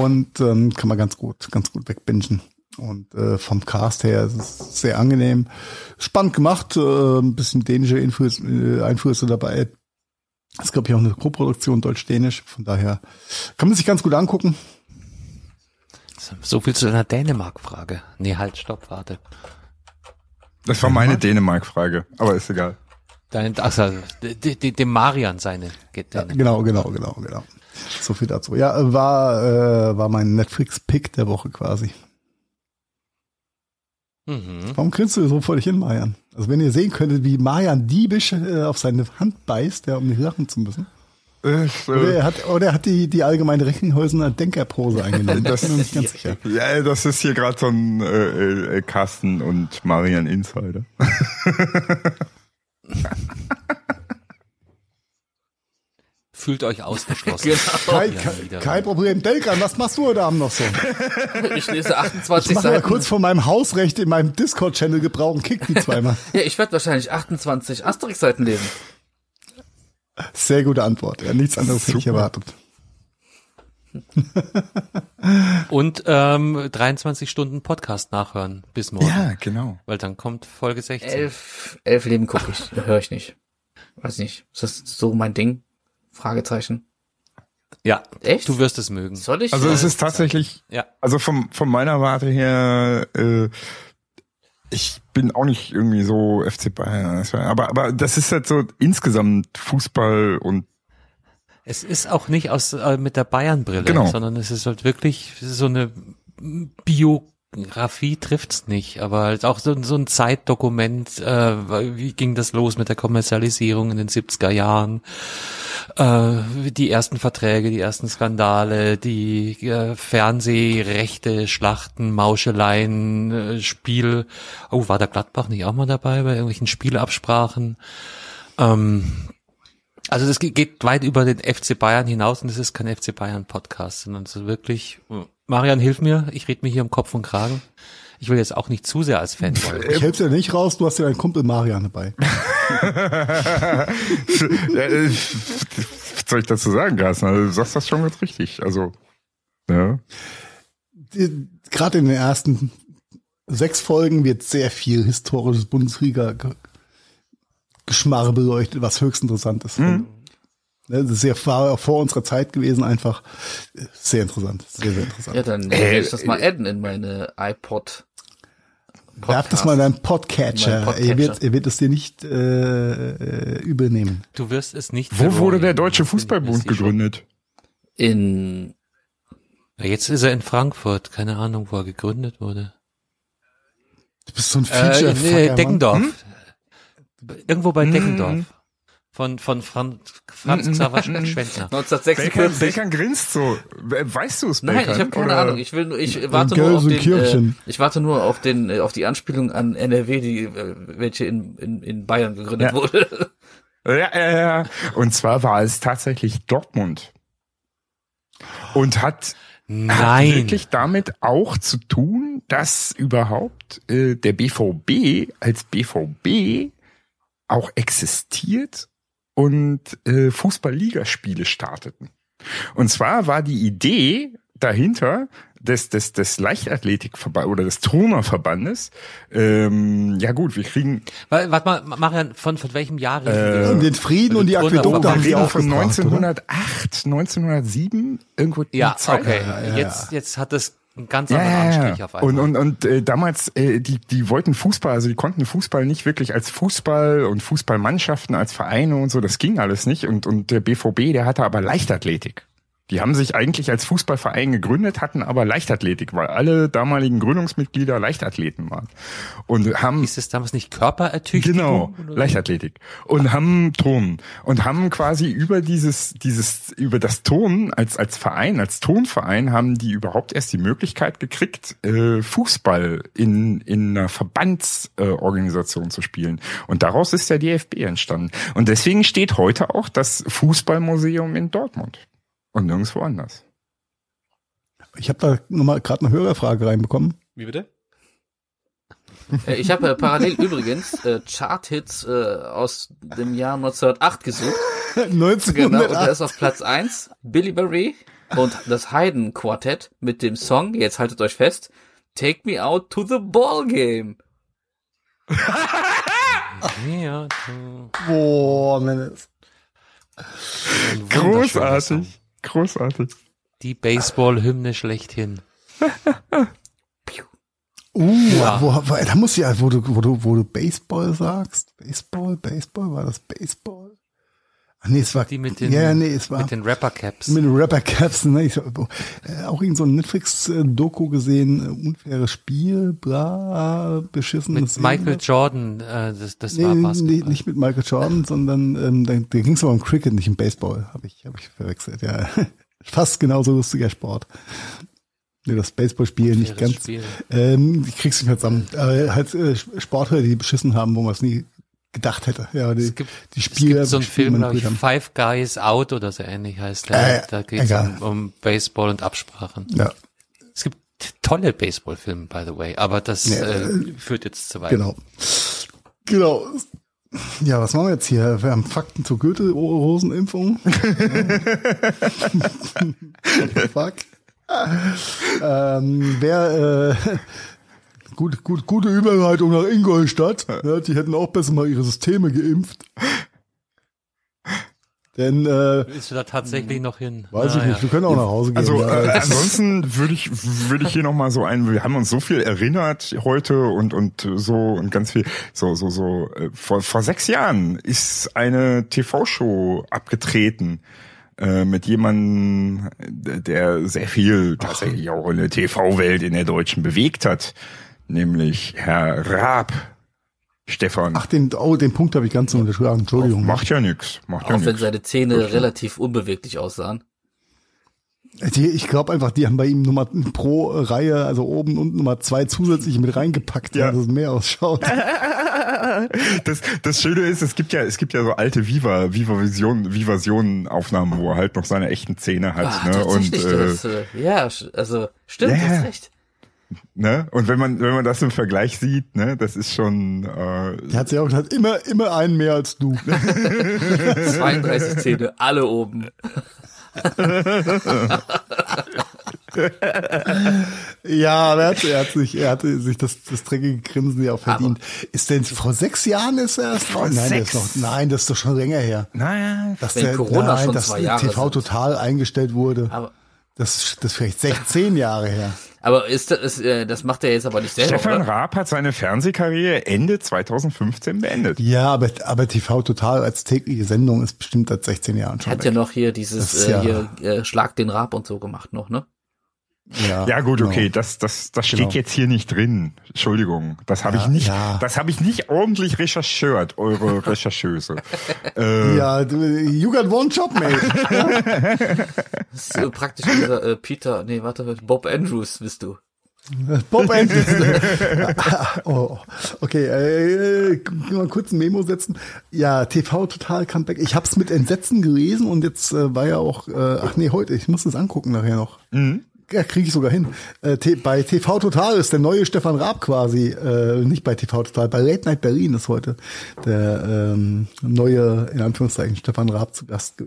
und ähm, kann man ganz gut, ganz gut wegbingen. Und äh, vom Cast her ist es sehr angenehm. Spannend gemacht, äh, ein bisschen dänische Einfluss, äh, Einflüsse dabei. Ist, glaube ich, auch eine Co-Produktion deutsch-dänisch. Von daher kann man sich ganz gut angucken. So viel zu deiner Dänemark-Frage. Nee, halt, stopp, warte. Das war meine Dänemark-Frage, aber ist egal. Dein, also, dem Marian seine. Geht ja, genau, genau, genau, genau. So viel dazu. Ja, war, äh, war mein Netflix-Pick der Woche quasi. Mhm. Warum grinst du so vor dich hin, Marian? Also wenn ihr sehen könntet, wie Marian diebisch äh, auf seine Hand beißt, ja, um nicht lachen zu müssen. Ich, äh, oder er hat, oder er hat die, die allgemeine Recklinghäusener Denkerprose eingenommen. das, bin ich nicht ganz sicher. Ja, das ist hier gerade so ein äh, äh, Carsten und Marian Insider. fühlt euch ausgeschlossen. genau. Kein, kein, kein Problem. Delkan, was machst du heute Abend noch so? Ich lese 28 ich Seiten. Ich kurz von meinem Hausrecht in meinem Discord-Channel gebrauchen, kick die zweimal. ja, ich werde wahrscheinlich 28 Asterix-Seiten lesen. Sehr gute Antwort. Ja, nichts anderes hätte ich erwartet. Und ähm, 23 Stunden Podcast nachhören bis morgen. Ja, genau. Weil dann kommt Folge 16. Elf, elf Leben gucke ich, höre ich nicht. Weiß nicht. Ist das so mein Ding? Fragezeichen. Ja, echt? Du wirst es mögen. Soll ich? Also es ist tatsächlich, ja. Also vom von meiner Warte her, äh, ich bin auch nicht irgendwie so FC Bayern, aber aber das ist halt so insgesamt Fußball und es ist auch nicht aus äh, mit der Bayern-Brille, genau. sondern es ist halt wirklich so eine Bio Biografie trifft's nicht, aber halt auch so, so ein Zeitdokument, äh, wie ging das los mit der Kommerzialisierung in den 70er Jahren, äh, die ersten Verträge, die ersten Skandale, die äh, Fernsehrechte, Schlachten, Mauscheleien, äh, Spiel, oh, war der Gladbach nicht auch mal dabei bei irgendwelchen Spielabsprachen? Ähm, also das geht weit über den FC Bayern hinaus und es ist kein FC Bayern Podcast, sondern es ist wirklich Marian, hilf mir, ich rede mir hier im Kopf und Kragen. Ich will jetzt auch nicht zu sehr als Fan sein. Ich helfe dir nicht raus, du hast ja deinen Kumpel Marian dabei. äh, was soll ich dazu sagen, Carsten? Also, du sagst das schon ganz richtig. Also, ja. Gerade in den ersten sechs Folgen wird sehr viel historisches Bundesliga Geschmarre beleuchtet, was höchst interessant ist. Mhm. Ne, das ist ja vor, vor unserer Zeit gewesen, einfach sehr interessant. Sehr, sehr interessant. Ja, dann werde ich das mal adden in meine iPod. Werf das mal in deinen Podcatcher. Podcatcher. Er wird, er wird es dir nicht äh, übernehmen. Du wirst es nicht. Wo wurde der Deutsche Fußballbund gegründet? In. Jetzt ist er in Frankfurt. Keine Ahnung, wo er gegründet wurde. Du bist so ein Feature. Äh, in, äh, Deckendorf. Hm? Irgendwo bei hm. Von, von Franz, Franz Xaver Schwendner. 1946. Belkan grinst so. Weißt du es, Nein, ich habe keine oder? Ahnung. Ich will nur, ich warte nur auf den, äh, ich warte nur auf den, äh, auf die Anspielung an NRW, die, äh, welche in, in, in Bayern gegründet ja. wurde. Ja, ja, ja. Und zwar war es tatsächlich Dortmund. Und hat, Nein. hat wirklich damit auch zu tun, dass überhaupt äh, der BVB als BVB auch existiert und äh, Fußball-Ligaspiele starteten. Und zwar war die Idee dahinter des, des, des Leichtathletikverband oder des Turnerverbandes, ähm, ja gut, wir kriegen. Warte mal, Marian, von, von welchem Jahr? Äh, den Frieden und die Aquädukte haben sie auch von 1908, oder? 1907, irgendwo ja, Zeit. Okay, ja, ja, jetzt, jetzt hat das ein ganz anderer ja, Anstrich auf einmal. Und, und, und äh, damals, äh, die, die wollten Fußball, also die konnten Fußball nicht wirklich als Fußball und Fußballmannschaften, als Vereine und so, das ging alles nicht. Und, und der BVB, der hatte aber Leichtathletik. Die haben sich eigentlich als Fußballverein gegründet, hatten aber Leichtathletik, weil alle damaligen Gründungsmitglieder Leichtathleten waren. Und haben. Ist es damals nicht Körperertüchtigung? Genau, Leichtathletik. Und haben Turnen. Und haben quasi über dieses, dieses, über das Turnen als, als Verein, als Turnverein haben die überhaupt erst die Möglichkeit gekriegt, äh, Fußball in, in einer Verbandsorganisation äh, zu spielen. Und daraus ist der DFB entstanden. Und deswegen steht heute auch das Fußballmuseum in Dortmund und nirgendwo anders. Ich habe da nochmal gerade eine Hörerfrage reinbekommen. Wie bitte? Äh, ich habe äh, parallel übrigens äh, Chart-Hits äh, aus dem Jahr 1908 gesucht. 1908. Genau, und da ist auf Platz 1 Billy Barry und das Haydn Quartett mit dem Song, jetzt haltet euch fest, Take Me Out to the Ball Game. Boah, man. Großartig. Großartig. Die Baseball-Hymne schlechthin. uh, ja. wo, wo, da muss ja, wo du, wo du, wo du Baseball sagst, Baseball, Baseball, war das Baseball? Nee, es war die mit den, ja, nee, es war mit den Rapper Caps. Mit den Rapper Caps, ne? Ich, äh, auch irgend so ein Netflix Doku gesehen, äh, unfaires Spiel, bla, beschissen. Mit Michael Jordan, äh, das, das nee, war Basketball. Nee, nicht mit Michael Jordan, sondern ähm, da, da ging es aber um Cricket, nicht um Baseball, habe ich, hab ich verwechselt. Ja, fast genauso lustiger Sport. Nee, das Baseballspiel nicht ganz. Spiel. Ähm, ich krieg's nicht mehr zusammen. Äh, halt äh, Sportler, die beschissen haben, wo man es nie gedacht hätte. Ja, die, es gibt, die Spieler. Es gibt so einen Film, glaube ich, Five Guys Out oder so ähnlich heißt der. Äh, da geht es um, um, Baseball und Absprachen. Ja. Es gibt tolle Baseballfilme, by the way, aber das ja, äh, führt jetzt zu weit. Genau. Genau. Ja, was machen wir jetzt hier? Wir haben Fakten zur Gürtelrosenimpfung. fuck? ähm, wer äh, Gut, gut, gute Überleitung nach Ingolstadt. Ja, die hätten auch besser mal ihre Systeme geimpft. Denn äh, ist du da tatsächlich noch hin? Weiß ah, ich nicht. Wir können auch nach Hause gehen. Also ja. äh, ansonsten würde ich würde ich hier noch mal so ein. Wir haben uns so viel erinnert heute und und so und ganz viel so so so. Äh, vor vor sechs Jahren ist eine TV-Show abgetreten äh, mit jemandem, der sehr viel tatsächlich auch in der TV-Welt in der Deutschen bewegt hat nämlich Herr Raab. Stefan. Ach, den, oh, den Punkt habe ich ganz unterschlagen. Entschuldigung. Macht ja nichts. Macht ja Auch wenn seine Zähne okay. relativ unbeweglich aussahen. Die, ich glaube einfach, die haben bei ihm Nummer pro Reihe, also oben und Nummer zwei zusätzlich mit reingepackt, ja. dass es mehr ausschaut. das, das Schöne ist, es gibt ja, es gibt ja so alte Viva, Viva Vision, Vivasion Aufnahmen, wo er halt noch seine echten Zähne hat, Ach, ne? Und, äh, das, äh, ja, also, stimmt, ja, hast recht. Ne? Und wenn man, wenn man das im Vergleich sieht, ne, das ist schon. Äh, Der hat sich auch gesagt, immer, immer einen mehr als du. 32 Zähne, alle oben. ja, aber er hat, er hat sich, er hatte sich das, das dreckige Grinsen ja auch verdient. Aber ist denn vor sechs Jahren ist er erst vor nein, sechs? Noch, nein, das ist doch schon länger her. Naja, dass der, Corona nein, schon dass zwei Jahre TV sind. total eingestellt wurde. Aber das, das ist vielleicht 16 Jahre her. Aber ist das, äh, das macht er jetzt aber nicht selber, Stefan? Raab hat seine Fernsehkarriere Ende 2015 beendet. Ja, aber, aber TV Total als tägliche Sendung ist bestimmt seit 16 Jahren schon Hat weg. ja noch hier dieses, äh, ja hier, äh, Schlag den Raab und so gemacht noch, ne? Ja, ja gut, genau. okay, das das das genau. steht jetzt hier nicht drin. Entschuldigung, das habe ja, ich nicht, ja. das habe ich nicht ordentlich recherchiert, eure Rechercheuse. äh, ja, du, you got one job, mate. das ist so praktisch dieser äh, Peter, nee, warte, Bob Andrews bist du. Bob Andrews. oh, okay, äh, mal kurz ein Memo setzen. Ja, TV Total Comeback. Ich habe es mit Entsetzen gelesen und jetzt äh, war ja auch, äh, ach nee, heute, ich muss es angucken nachher noch. Mhm ja, kriege ich sogar hin. Äh, bei TV Total ist der neue Stefan Raab quasi, äh, nicht bei TV Total, bei Late Night Berlin ist heute der ähm, neue, in Anführungszeichen, Stefan Raab zu Gast äh,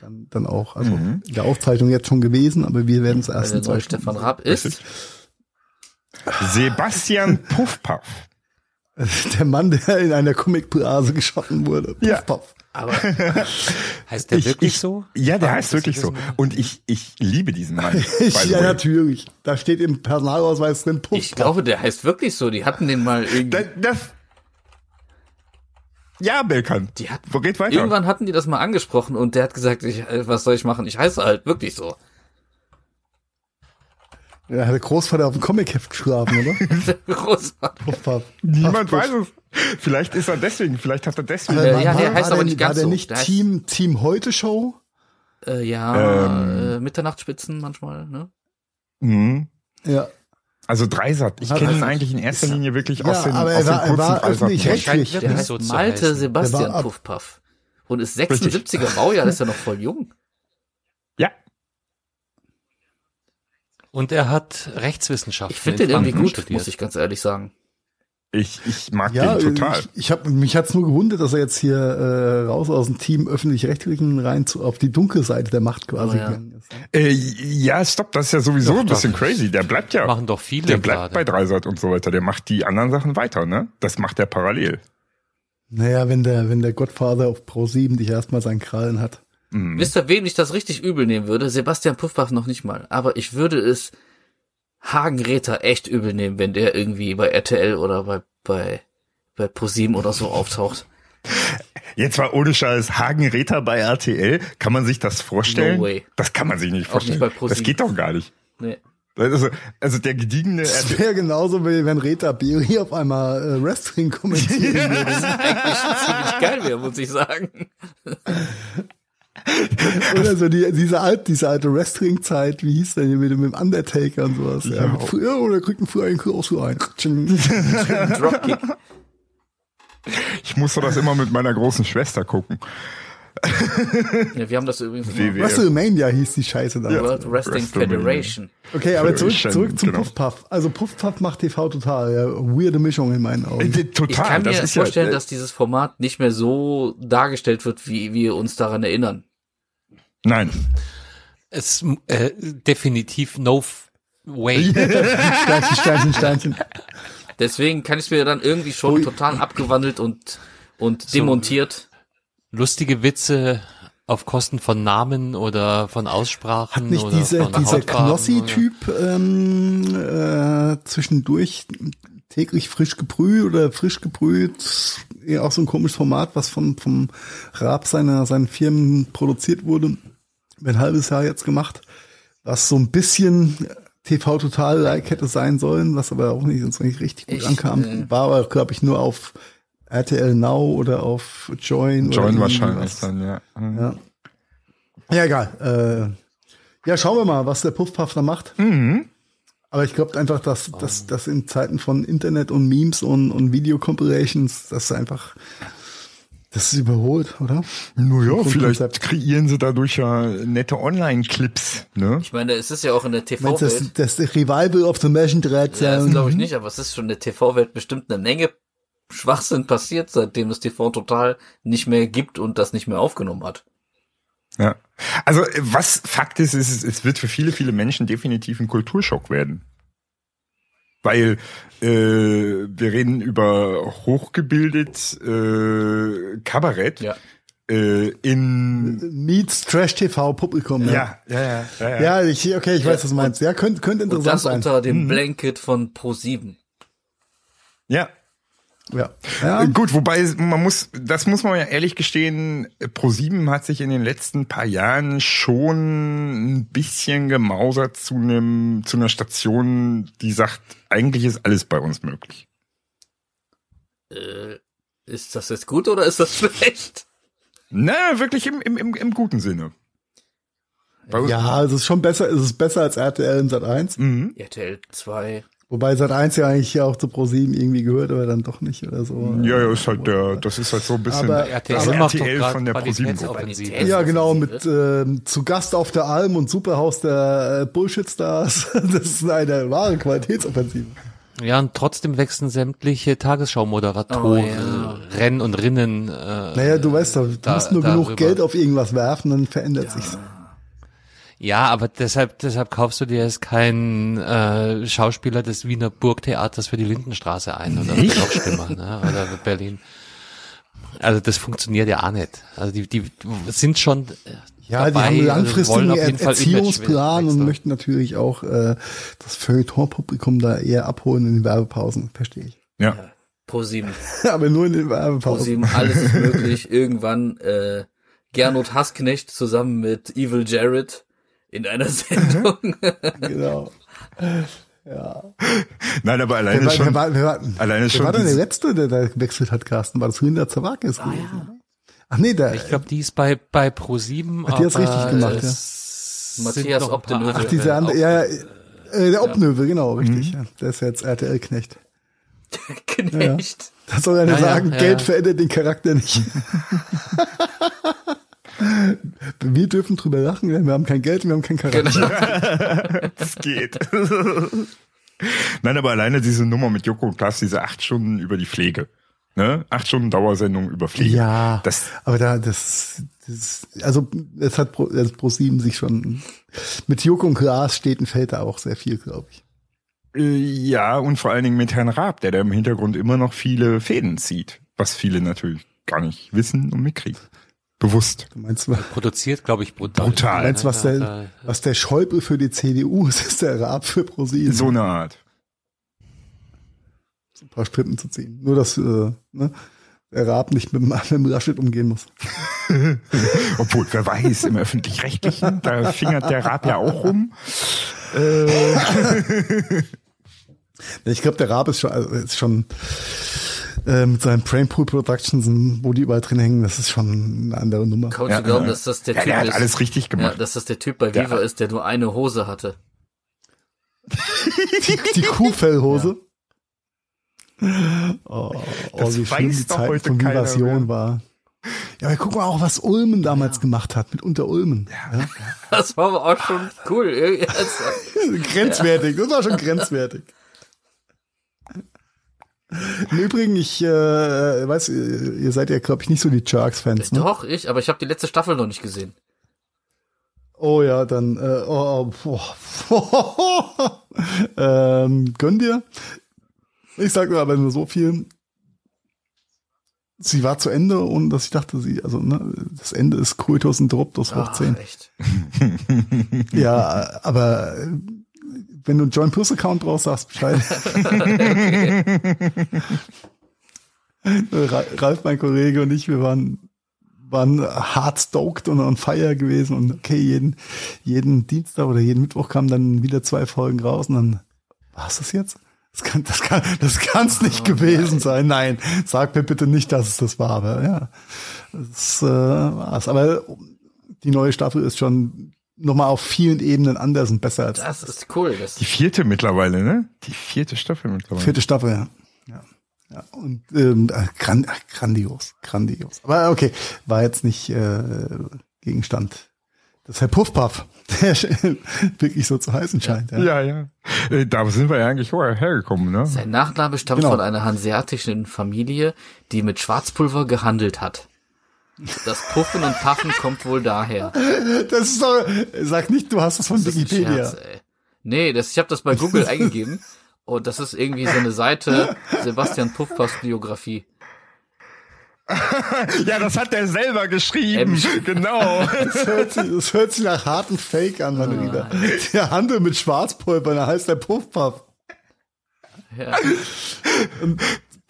dann, dann auch. Also mhm. in der Aufzeichnung jetzt schon gewesen, aber wir werden es erst in zwei Stefan Raab ist Sebastian Puffpaff. Der Mann, der in einer Comic-Blase geschaffen wurde. Puff, ja. Puff. Aber heißt der ich, wirklich ich, so? Ja, der heißt wirklich so. Und ich, ich liebe diesen Mann. ja, natürlich. Da steht im Personalausweis drin Puff. Ich glaube, der heißt wirklich so. Die hatten den mal irgendwie. Das, das ja, Belkan. Die hat, Wo geht weiter? Irgendwann hatten die das mal angesprochen und der hat gesagt, ich, äh, was soll ich machen? Ich heiße halt wirklich so. Ja, hat der Großvater auf dem Comic-Heft geschlafen, oder? Großvater. Niemand weiß es. Vielleicht ist er deswegen, vielleicht hat er deswegen. Äh, ja, der heißt aber nicht ganz war der nicht so. Team, Team Heute Show? Äh, ja, ähm. äh, Mitternachtsspitzen manchmal, ne? Mhm. Ja. Also Dreisat. Ich kenne ihn eigentlich in erster Linie wirklich ja, aus den, aber aus er war, den kurzen war öffentlich-rechtlich. Der, der heißt so Malte Sebastian Puffpaff. Und ist 76er Baujahr, ist ja noch voll jung. Und er hat Rechtswissenschaften. Ich finde den irgendwie gut, studiert. muss ich ganz ehrlich sagen. Ich, ich mag ja, den total. Ich, ich hab, mich hat's nur gewundert, dass er jetzt hier äh, raus aus dem Team öffentlich-rechtlichen rein zu, auf die dunkle Seite der Macht quasi oh, ja. gegangen ist. Äh, ja, stopp, das ist ja sowieso doch, ein bisschen doch. crazy. Der bleibt ja. Machen doch viele. Der bleibt gerade. bei Dreisat und so weiter. Der macht die anderen Sachen weiter, ne? Das macht er parallel. Naja, wenn der, wenn der Gottvater auf Pro 7 dich erstmal seinen Krallen hat. Mhm. Wisst ihr, wem ich das richtig übel nehmen würde? Sebastian Puffbach noch nicht mal. Aber ich würde es Hagen Räther echt übel nehmen, wenn der irgendwie bei RTL oder bei, bei, bei ProSieben oder so auftaucht. Jetzt war ohne Scheiß Hagen Räther bei RTL. Kann man sich das vorstellen? No way. Das kann man sich nicht vorstellen. Nicht das geht doch gar nicht. Nee. Also, also der gediegene. Das wäre genauso, wie wenn Reta Beri auf einmal äh, Wrestling kommentieren würde. das ist eigentlich ziemlich geil wäre, muss ich sagen. Oder so die, diese alte, diese alte Wrestling-Zeit, wie hieß denn hier mit, mit dem Undertaker und sowas. Ja, ja früher, oder kriegt ein früher einen Kurs rein. Dropkick. Ich musste das immer mit meiner großen Schwester gucken. Ja, wir haben das übrigens. WrestleMania hieß die Scheiße da. Ja, World Wrestling Federation. Okay, aber zurück, zurück zum genau. Puffpuff. Also Puffpuff macht TV total. Ja, weirde Mischung in meinen Augen. Äh, total. Ich kann mir vorstellen, ja, dass dieses Format nicht mehr so dargestellt wird, wie wir uns daran erinnern. Nein. Es äh, definitiv no way. Steinchen, Steinchen, Steinchen. Deswegen kann ich es mir dann irgendwie schon Ui. total abgewandelt und und so demontiert. Lustige Witze auf Kosten von Namen oder von Aussprachen. Hat nicht diese, dieser Knossi-Typ ähm, äh, zwischendurch täglich frisch gebrüht oder frisch gebrüht, ja auch so ein komisches Format, was von vom Raab seiner seinen Firmen produziert wurde ein halbes Jahr jetzt gemacht, was so ein bisschen TV Total like hätte sein sollen, was aber auch nicht, nicht richtig gut ich, ankam. Äh, War aber, glaube ich, nur auf RTL Now oder auf Join. Join wahrscheinlich dann, ja. Mhm. ja. Ja, egal. Äh, ja, schauen wir mal, was der Puffpuff da macht. Mhm. Aber ich glaube einfach, dass, dass, dass in Zeiten von Internet und Memes und, und Video-Compilations, das einfach das ist überholt, oder? Naja, vielleicht kreieren sie dadurch ja nette Online-Clips, ne? Ich meine, es ist ja auch in der TV-Welt. Das, das Revival of the Imagine Dread. Ja, das glaube ich nicht, aber es ist schon in der TV-Welt bestimmt eine Menge Schwachsinn passiert, seitdem es TV total nicht mehr gibt und das nicht mehr aufgenommen hat. Ja. Also, was Fakt ist, ist, es wird für viele, viele Menschen definitiv ein Kulturschock werden weil äh, wir reden über hochgebildet äh, Kabarett. Ja. Äh, in Meets Trash TV Publikum. Ja, ja, ja. Ja, ja. ja ich, okay, ich weiß, was du meinst. Ja, könnte, könnte interessant sein. Und das unter dem mhm. Blanket von Pro 7. Ja. Ja. ja. Gut, wobei man muss, das muss man ja ehrlich gestehen, Pro7 hat sich in den letzten paar Jahren schon ein bisschen gemausert zu einem, zu einer Station, die sagt, eigentlich ist alles bei uns möglich. Äh, ist das jetzt gut oder ist das schlecht? Na, wirklich im, im, im, im guten Sinne. Ja, es ist schon besser, es ist besser als RTL in Sat 1. Mhm. RTL 2. Wobei Sat 1 ja eigentlich auch zu Pro7 irgendwie gehört, aber dann doch nicht oder so. Ja, ja, ist halt der, das ist halt so ein bisschen aber RTL, aber RTL von der Pro7 Ja, genau, mit äh, zu Gast auf der Alm und Superhaus der äh, Bullshit-Stars. das ist eine wahre Qualitätsoffensive. Ja, und trotzdem wechseln sämtliche Tagesschau-Moderatoren, oh, ja. Rennen und Rinnen. Äh, naja, du weißt doch, du da, musst nur darüber. genug Geld auf irgendwas werfen, dann verändert ja. sich's. Ja, aber deshalb, deshalb kaufst du dir jetzt keinen äh, Schauspieler des Wiener Burgtheaters für die Lindenstraße ein oder schlimmer, ne? Oder Berlin. Also das funktioniert ja auch nicht. Also die, die sind schon ja, dabei, die haben also langfristigen also Erziehungsplan und möchten natürlich auch äh, das Feuilleton-Publikum da eher abholen in den Werbepausen, verstehe ich. Ja. ja Pro 7. Aber nur in den Werbepausen. Pro 7, alles ist möglich. Irgendwann äh, Gernot Hassknecht zusammen mit Evil Jared in einer Sendung. genau. Ja. Nein, aber alleine wer, schon. Wer war, wer war, alleine wer schon. war denn der Letzte, der da gewechselt hat, Carsten? War das Linda Zawakis? Ah, ja. Ach nee, der. Ich glaube, die ist bei, bei Pro7. Ach, die hat's richtig gemacht, ja. Matthias Obdenövel. Ach, diese andere, ja, äh, der Obnövel, genau, richtig. Mhm. Ja. Der ist jetzt RTL-Knecht. Knecht. Ja. Das soll er ja sagen, Geld verändert den Charakter nicht. Wir dürfen drüber lachen, wir haben kein Geld, wir haben keinen Charakter. Genau. das geht. Nein, aber alleine diese Nummer mit Joko und Klaas, diese acht Stunden über die Pflege. Ne? Acht Stunden Dauersendung über Pflege. Ja, das, aber da, das, das also es hat Pro, also Pro 7 sich schon mit Joko und Klaas steht und fällt da auch sehr viel, glaube ich. Äh, ja, und vor allen Dingen mit Herrn Raab, der da im Hintergrund immer noch viele Fäden zieht, was viele natürlich gar nicht wissen und mitkriegen. Bewusst. Du meinst, was, produziert, glaube ich, brutal. Brutal. Du meinst, was der, was der Schäuble für die CDU ist, ist der Raab für ProSieben. So eine Art. Ein paar Strippen zu ziehen. Nur, dass äh, ne, der Raab nicht mit, mit dem Laschet umgehen muss. Obwohl, wer weiß, im Öffentlich-Rechtlichen, da fingert der Raab ja auch rum. Äh. ich glaube, der Raab ist schon, also ist schon äh, mit seinen Brainpool Productions, wo die überall drin hängen, das ist schon eine andere Nummer. Kaum ja, glauben, dass das der ja, Typ der ist. alles richtig gemacht. Ja, dass das der Typ bei Viva ja. ist, der nur eine Hose hatte. die, die Kuhfellhose. Oh, oh wie schlimm die Zeit von Vivation war. Ja, aber guck mal auch, was Ulmen damals ja. gemacht hat mit Unter Ulmen. Ja, ja. Das war aber auch schon cool. grenzwertig, das war schon grenzwertig. Im Übrigen, ich äh, weiß, ihr seid ja, glaube ich, nicht so die Sharks-Fans. Ne? Doch, ich, aber ich habe die letzte Staffel noch nicht gesehen. Oh ja, dann äh, oh, oh, oh, ähm, gönn dir. Ich sag nur aber nur so viel. Sie war zu Ende und dass ich dachte, sie, also ne, das Ende ist Kultus und Druptus hoch 10. Ah, echt? ja, aber wenn du einen Join Plus Account brauchst, sagst Bescheid. Ralf, mein Kollege und ich, wir waren, waren hart stoked und on fire gewesen und okay, jeden, jeden Dienstag oder jeden Mittwoch kamen dann wieder zwei Folgen raus und dann, was ist das jetzt? Das kann, das kann, das kann's nicht oh, gewesen nein. sein. Nein, sag mir bitte nicht, dass es das war, aber ja, das äh, war's. Aber die neue Staffel ist schon nochmal auf vielen Ebenen anders und besser als. Das ist cool. Das die vierte mittlerweile, ne? Die vierte Staffel mittlerweile. Vierte Staffel, ja. Ja. ja. Und ähm, äh, grand, grandios, grandios. Aber okay, war jetzt nicht äh, Gegenstand. Das ist Herr Puffpuff, der wirklich so zu heißen scheint. Ja, ja. ja. Äh, da sind wir ja eigentlich vorher hergekommen, ne? Sein Nachname stammt genau. von einer hanseatischen Familie, die mit Schwarzpulver gehandelt hat. Das Puffen und Paffen kommt wohl daher. Das ist doch, sag nicht, du hast es von Wikipedia. Scherz. Nee, das, ich habe das bei Google eingegeben und das ist irgendwie so eine Seite Sebastian Puffpass Biografie. ja, das hat der selber geschrieben. Ähm, genau. Das hört, sich, das hört sich nach harten Fake an, mein Lieber. Der Handel mit Schwarzpulver, da heißt der Puffpuff. Ja.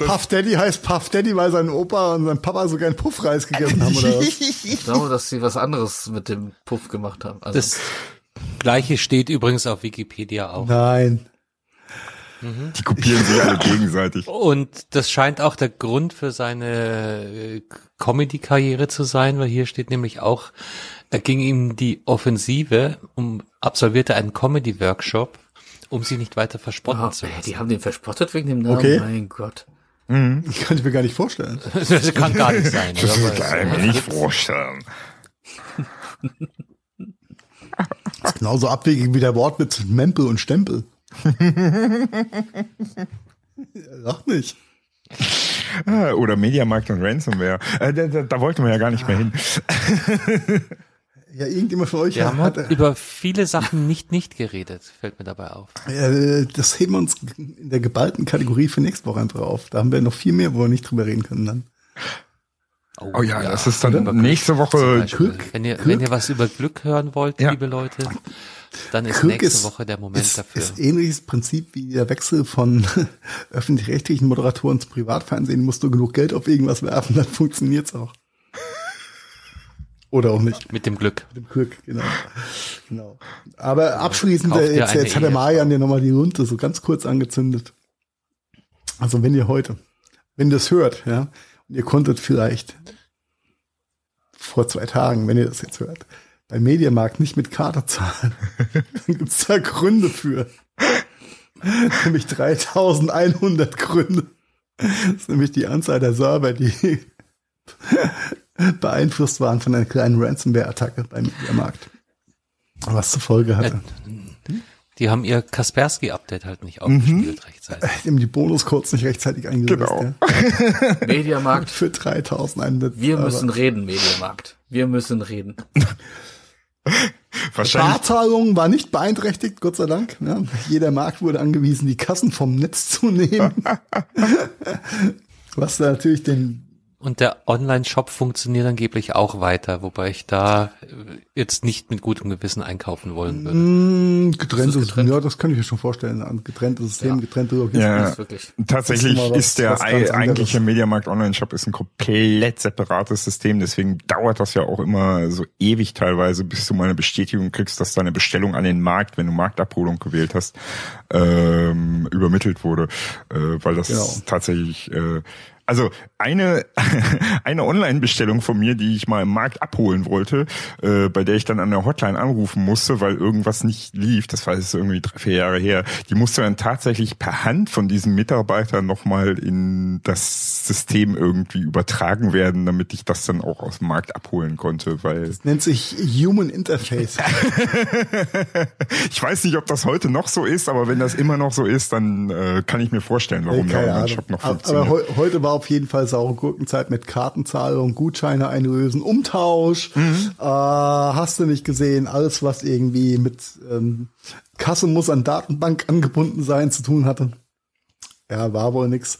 Und Puff Daddy heißt Puff Daddy, weil sein Opa und sein Papa so gern Puffreis gegessen haben, oder was? Ich glaube, dass sie was anderes mit dem Puff gemacht haben. Also das gleiche steht übrigens auf Wikipedia auch. Nein. Mhm. Die kopieren sich alle gegenseitig. Und das scheint auch der Grund für seine äh, Comedy-Karriere zu sein, weil hier steht nämlich auch, er ging ihm die Offensive, um absolvierte einen Comedy-Workshop, um sie nicht weiter verspotten oh, zu lassen. Die haben den verspottet wegen dem Namen? Okay. Mein Gott. Mhm. Das kann ich mir gar nicht vorstellen. das kann gar nicht sein. Das kann ich mir nicht vorstellen. Das ist genauso abwegig wie der Wortwitz Mempel und Stempel. Lach nicht. Ah, oder Mediamarkt und Ransomware. Äh, da, da, da wollten wir ja gar nicht mehr hin. Ja, irgendjemand von euch wir hat, haben hat, über viele Sachen nicht nicht geredet, fällt mir dabei auf. Äh, das heben wir uns in der geballten Kategorie für nächste Woche einfach auf. Da haben wir noch viel mehr, wo wir nicht drüber reden können dann. Oh, oh ja, ja, das ist dann nächste Woche. Glück, wenn ihr Glück. wenn ihr was über Glück hören wollt, ja. liebe Leute, dann ist Glück nächste ist, Woche der Moment ist, dafür. Ist ähnliches Prinzip wie der Wechsel von öffentlich-rechtlichen Moderatoren zum Privatfernsehen. Musst du genug Geld auf irgendwas werfen, dann funktioniert's auch. Oder auch nicht. Mit dem Glück. Mit dem Glück, genau. genau. Aber abschließend, äh, jetzt, jetzt hat der Marian ja nochmal die Runde so ganz kurz angezündet. Also wenn ihr heute, wenn ihr das hört, ja, und ihr konntet vielleicht vor zwei Tagen, wenn ihr das jetzt hört, beim Mediamarkt nicht mit Karte zahlen, dann gibt's da Gründe für. nämlich 3100 Gründe. Das ist nämlich die Anzahl der Server, die beeinflusst waren von einer kleinen Ransomware-Attacke beim Mediamarkt. Was zur Folge hatte. Die haben ihr Kaspersky-Update halt nicht aufgespielt mhm. rechtzeitig. Die haben die Bonuscodes nicht rechtzeitig eingelöst. Genau. Ja. Mediamarkt. Für 3100. Wir müssen reden, Mediamarkt. Wir müssen reden. Wahrscheinlich. Barzahlung war nicht beeinträchtigt, Gott sei Dank. Ja, jeder Markt wurde angewiesen, die Kassen vom Netz zu nehmen. Was natürlich den und der Online-Shop funktioniert angeblich auch weiter, wobei ich da äh, jetzt nicht mit gutem Gewissen einkaufen wollen würde. Mm, getrenntes, getrennt? ja, das kann ich mir schon vorstellen. Ein getrenntes System, ja. getrennte Logistik. Ja, wirklich. Tatsächlich ist, was, ist, der eigentliche Mediamarkt Online-Shop ist ein komplett separates System, deswegen dauert das ja auch immer so ewig teilweise, bis du mal eine Bestätigung kriegst, dass deine Bestellung an den Markt, wenn du Marktabholung gewählt hast, ähm, übermittelt wurde, äh, weil das genau. tatsächlich äh, also eine, eine Online-Bestellung von mir, die ich mal im Markt abholen wollte, äh, bei der ich dann an der Hotline anrufen musste, weil irgendwas nicht lief, das war jetzt irgendwie drei, vier Jahre her, die musste dann tatsächlich per Hand von diesem Mitarbeiter nochmal in das System irgendwie übertragen werden, damit ich das dann auch aus dem Markt abholen konnte, weil... Das nennt sich Human Interface. ich weiß nicht, ob das heute noch so ist, aber wenn das immer noch so ist, dann äh, kann ich mir vorstellen, warum der Online-Shop noch funktioniert. Aber heute war auf jeden Fall saure Gurkenzeit mit Kartenzahlung, Gutscheine einlösen, Umtausch. Mhm. Äh, hast du nicht gesehen, alles was irgendwie mit ähm, Kasse muss an Datenbank angebunden sein zu tun hatte. Ja, war wohl nix.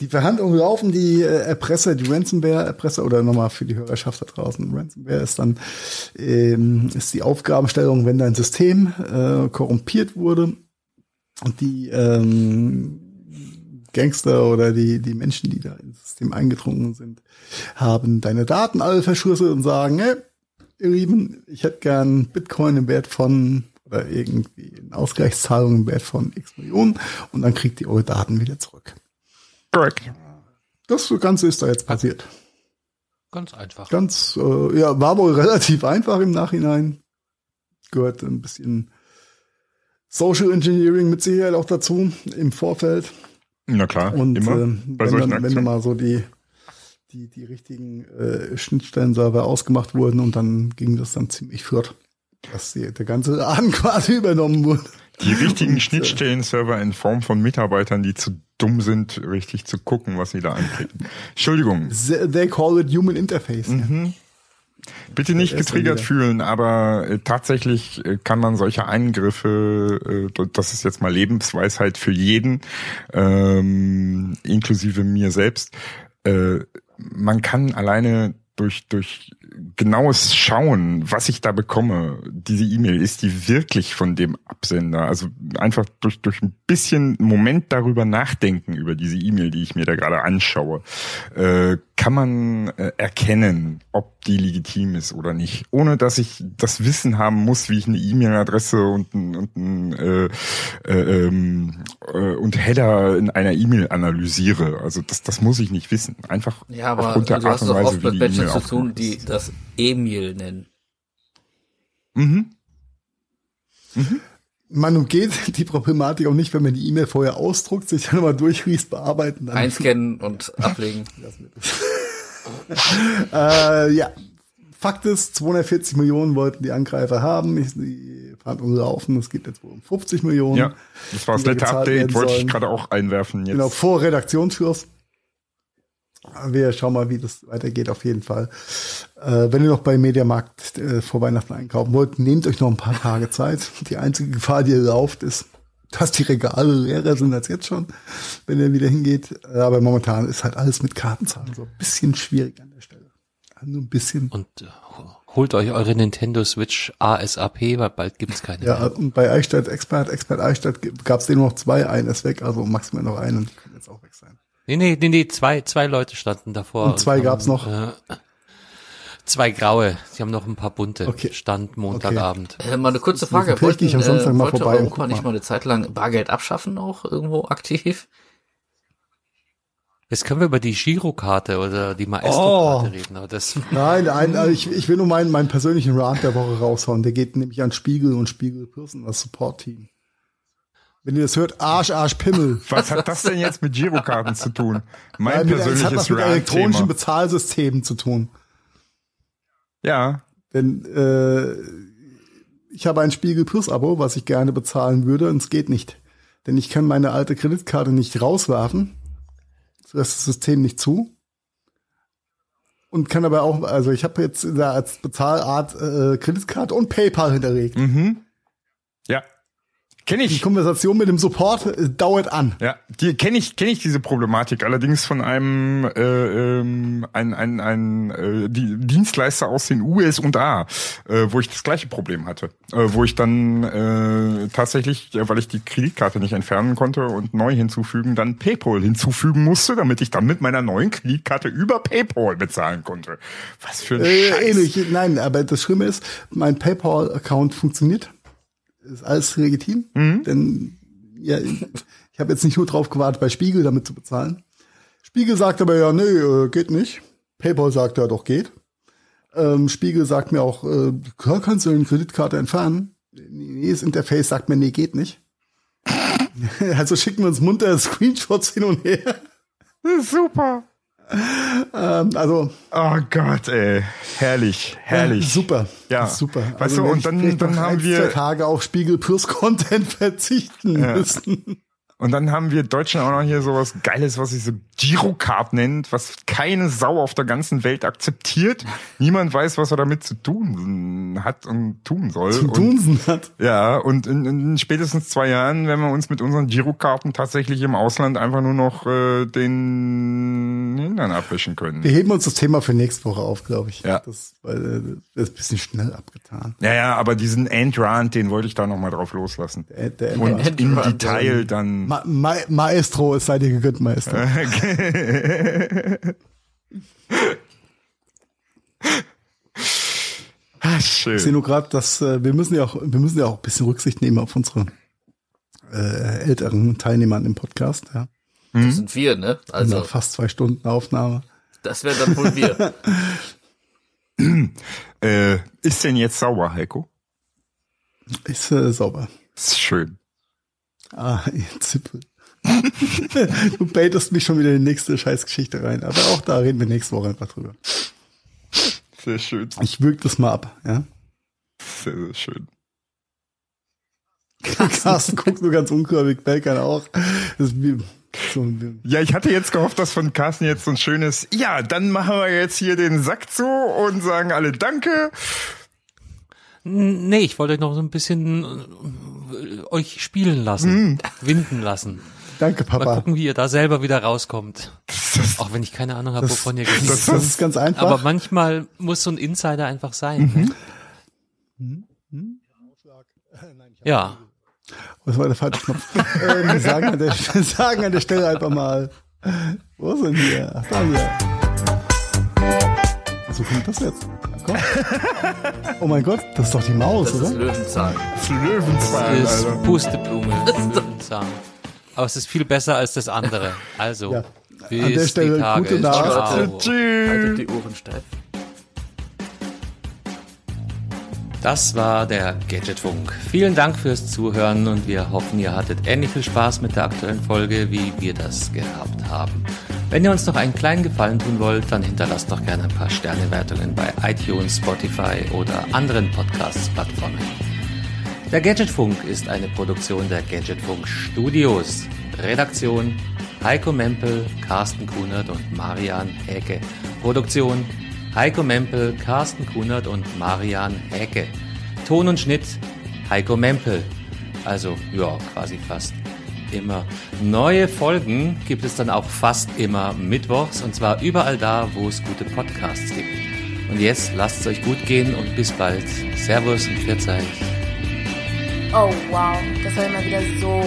Die Verhandlungen laufen, die äh, Erpresser, die Ransomware-Erpresser oder nochmal für die Hörerschaft da draußen. Ransomware ist dann ähm, ist die Aufgabenstellung, wenn dein System äh, korrumpiert wurde und die ähm, Gangster oder die, die Menschen, die da ins System eingedrungen sind, haben deine Daten alle verschlüsselt und sagen, hey, ihr Lieben, ich hätte gern Bitcoin im Wert von oder irgendwie eine Ausgleichszahlung im Wert von x Millionen und dann kriegt ihr eure Daten wieder zurück. Correct. Das Ganze ist da jetzt passiert. Ganz einfach. Ganz, äh, ja, war wohl relativ einfach im Nachhinein. Gehört ein bisschen Social Engineering mit Sicherheit auch dazu im Vorfeld. Na klar, und immer äh, wenn, dann, wenn dann mal so die die die richtigen äh, Schnittstellen-Server ausgemacht wurden und dann ging das dann ziemlich flott, dass die, der ganze Laden quasi übernommen wurde. Die richtigen äh, Schnittstellen-Server in Form von Mitarbeitern, die zu dumm sind, richtig zu gucken, was sie da anklicken. Entschuldigung. They call it Human Interface. Mhm. Bitte nicht getriggert fühlen, aber äh, tatsächlich äh, kann man solche Eingriffe, äh, das ist jetzt mal Lebensweisheit für jeden, ähm, inklusive mir selbst, äh, man kann alleine durch, durch genaues Schauen, was ich da bekomme, diese E-Mail, ist die wirklich von dem Absender? Also einfach durch, durch ein bisschen Moment darüber nachdenken, über diese E-Mail, die ich mir da gerade anschaue, äh, kann man äh, erkennen, ob die legitim ist oder nicht, ohne dass ich das Wissen haben muss, wie ich eine E-Mail-Adresse und ein, und ein äh, äh, ähm, äh, und Header in einer E-Mail analysiere. Also das, das muss ich nicht wissen. Einfach ja, aber aufgrund der du Art und Weise, oft mit Menschen zu tun, die das Emil nennen. Mhm. Mhm. Man umgeht die Problematik auch nicht, wenn man die E-Mail vorher ausdruckt, sich dann mal durchliest, bearbeiten. Dann Einscannen und ablegen. äh, ja, Fakt ist, 240 Millionen wollten die Angreifer haben. Die Verhandlungen laufen. Es geht jetzt wohl um 50 Millionen. Ja, das war das letzte Update, wollte ich gerade auch einwerfen. Jetzt. Genau, vor Redaktionsschluss. Wir schauen mal, wie das weitergeht auf jeden Fall. Äh, wenn ihr noch bei Mediamarkt äh, vor Weihnachten einkaufen wollt, nehmt euch noch ein paar Tage Zeit. Die einzige Gefahr, die ihr lauft, ist, dass die Regale leerer sind als jetzt schon, wenn ihr wieder hingeht. Äh, aber momentan ist halt alles mit Kartenzahlen so ein bisschen schwierig an der Stelle. Nur ein bisschen. Und äh, holt euch eure Nintendo Switch ASAP, weil bald gibt's keine ja, mehr. und bei Eichstätt Expert, Expert Eichstätt gab's den noch zwei, einen ist weg, also maximal noch einen und die können jetzt auch weg. Nee, nee, nee, nee, zwei, zwei Leute standen davor. Und zwei und gab's noch. Äh, zwei graue. Sie haben noch ein paar bunte. Okay. Stand Montagabend. Okay. Äh, mal eine kurze Frage. Wollten, ich am Samstag äh, mal vorbei Europa nicht mal eine Zeit lang Bargeld abschaffen auch irgendwo aktiv? Jetzt können wir über die Girokarte oder die Maestro-Karte oh. reden. Aber das Nein, nein also ich, ich will nur meinen, meinen persönlichen Rant der Woche raushauen. Der geht nämlich an Spiegel und Spiegel Pirsen, das Support-Team. Wenn ihr das hört, Arsch, Arsch, Pimmel. Was hat das denn jetzt mit Girokarten zu tun? Mein Nein, persönliches Das hat was mit elektronischen Bezahlsystemen zu tun. Ja. Denn äh, ich habe ein Spiegel Plus Abo, was ich gerne bezahlen würde, und es geht nicht. Denn ich kann meine alte Kreditkarte nicht rauswerfen. Lässt das System nicht zu. Und kann aber auch, also ich habe jetzt als Bezahlart äh, Kreditkarte und PayPal hinterlegt. Mhm. Ja. Kenne ich. Die Konversation mit dem Support äh, dauert an. Ja, die kenne ich, kenne ich diese Problematik. Allerdings von einem äh, ähm, ein, ein, ein äh, die Dienstleister aus den USA, äh, wo ich das gleiche Problem hatte, äh, wo ich dann äh, tatsächlich, weil ich die Kreditkarte nicht entfernen konnte und neu hinzufügen, dann PayPal hinzufügen musste, damit ich dann mit meiner neuen Kreditkarte über PayPal bezahlen konnte. Was für ein äh, Scheiß. Ähnlich. Nein, aber das Schlimme ist, mein PayPal-Account funktioniert ist alles legitim, mhm. denn ja, ich, habe jetzt nicht nur drauf gewartet, bei Spiegel damit zu bezahlen. Spiegel sagt aber ja, nee, äh, geht nicht. PayPal sagt ja, doch geht. Ähm, Spiegel sagt mir auch, äh, kannst du eine Kreditkarte entfernen? Nee, das Interface sagt mir, nee, geht nicht. also schicken wir uns munter Screenshots hin und her. Super ähm, also. Oh Gott, ey. Herrlich, herrlich. Ja, super. Ja. Super. Weißt also, du, und dann, dann haben wir. Tage auf Spiegel Plus Content verzichten ja. müssen. Und dann haben wir Deutschen auch noch hier sowas Geiles, was sich so Girocard nennt, was keine Sau auf der ganzen Welt akzeptiert. Niemand weiß, was er damit zu tun hat und tun soll. Zu tun hat. Ja, und in, in spätestens zwei Jahren werden wir uns mit unseren Girokarten tatsächlich im Ausland einfach nur noch äh, den Hintern abwischen können. Wir heben uns das Thema für nächste Woche auf, glaube ich. Ja. Das, weil, äh, das ist ein bisschen schnell abgetan. Ja, ja, aber diesen Endrand, den wollte ich da nochmal drauf loslassen. Der, der und im Detail dann Ma Ma Maestro, es sei dir gegönnt, Maestro. ah, schön. Ich sehe nur gerade, dass äh, wir müssen ja auch, wir müssen ja auch ein bisschen Rücksicht nehmen auf unsere äh, älteren Teilnehmer im Podcast. Ja. Das mhm. sind wir, ne? Also Nach fast zwei Stunden Aufnahme. Das wäre dann wohl wir. äh, ist denn jetzt sauber, Heiko? Ist äh, sauber. Ist schön. Ah, ihr Zippel. du baitest mich schon wieder in die nächste Scheißgeschichte rein. Aber auch da reden wir nächste Woche einfach drüber. Sehr schön. Ich würg das mal ab, ja? Sehr, sehr schön. Carsten guckt nur ganz unkörpig, Belkan auch. Wie, so ja, ich hatte jetzt gehofft, dass von Carsten jetzt so ein schönes, ja, dann machen wir jetzt hier den Sack zu und sagen alle Danke. Nee, ich wollte euch noch so ein bisschen äh, euch spielen lassen, mm. winden lassen. Danke, Papa. Mal gucken, wie ihr da selber wieder rauskommt. Auch wenn ich keine Ahnung habe, wovon ihr geht. Das, das, ist ganz einfach. Aber manchmal muss so ein Insider einfach sein. Mhm. Ne? Ja. Was war der falsche Knopf? äh, wir sagen an, der, sagen an der Stelle einfach mal. Wo sind wir? Ach, da hier. So kommt das jetzt. Komm. Oh mein Gott, das ist doch die Maus, das oder? Das ist Löwenzahn. Das ist Löwenzahn. Das ist Pusteblume. Löwenzahn. Aber es ist viel besser als das andere. Also, ja. bis An der Stelle die Tage. gute Nacht. Tschüss. Haltet die Ohren steif. Das war der Gadgetfunk. Vielen Dank fürs Zuhören und wir hoffen, ihr hattet ähnlich viel Spaß mit der aktuellen Folge, wie wir das gehabt haben. Wenn ihr uns noch einen kleinen Gefallen tun wollt, dann hinterlasst doch gerne ein paar Sternewertungen bei iTunes, Spotify oder anderen Podcasts-Plattformen. Der Gadgetfunk ist eine Produktion der Gadgetfunk Studios. Redaktion Heiko Mempel, Carsten Kunert und Marian Häke. Produktion Heiko Mempel, Carsten Kunert und Marian Häke. Ton und Schnitt Heiko Mempel. Also, ja, quasi fast immer. Neue Folgen gibt es dann auch fast immer mittwochs und zwar überall da, wo es gute Podcasts gibt. Und jetzt lasst es euch gut gehen und bis bald. Servus und Pfiat Oh wow, das war immer wieder so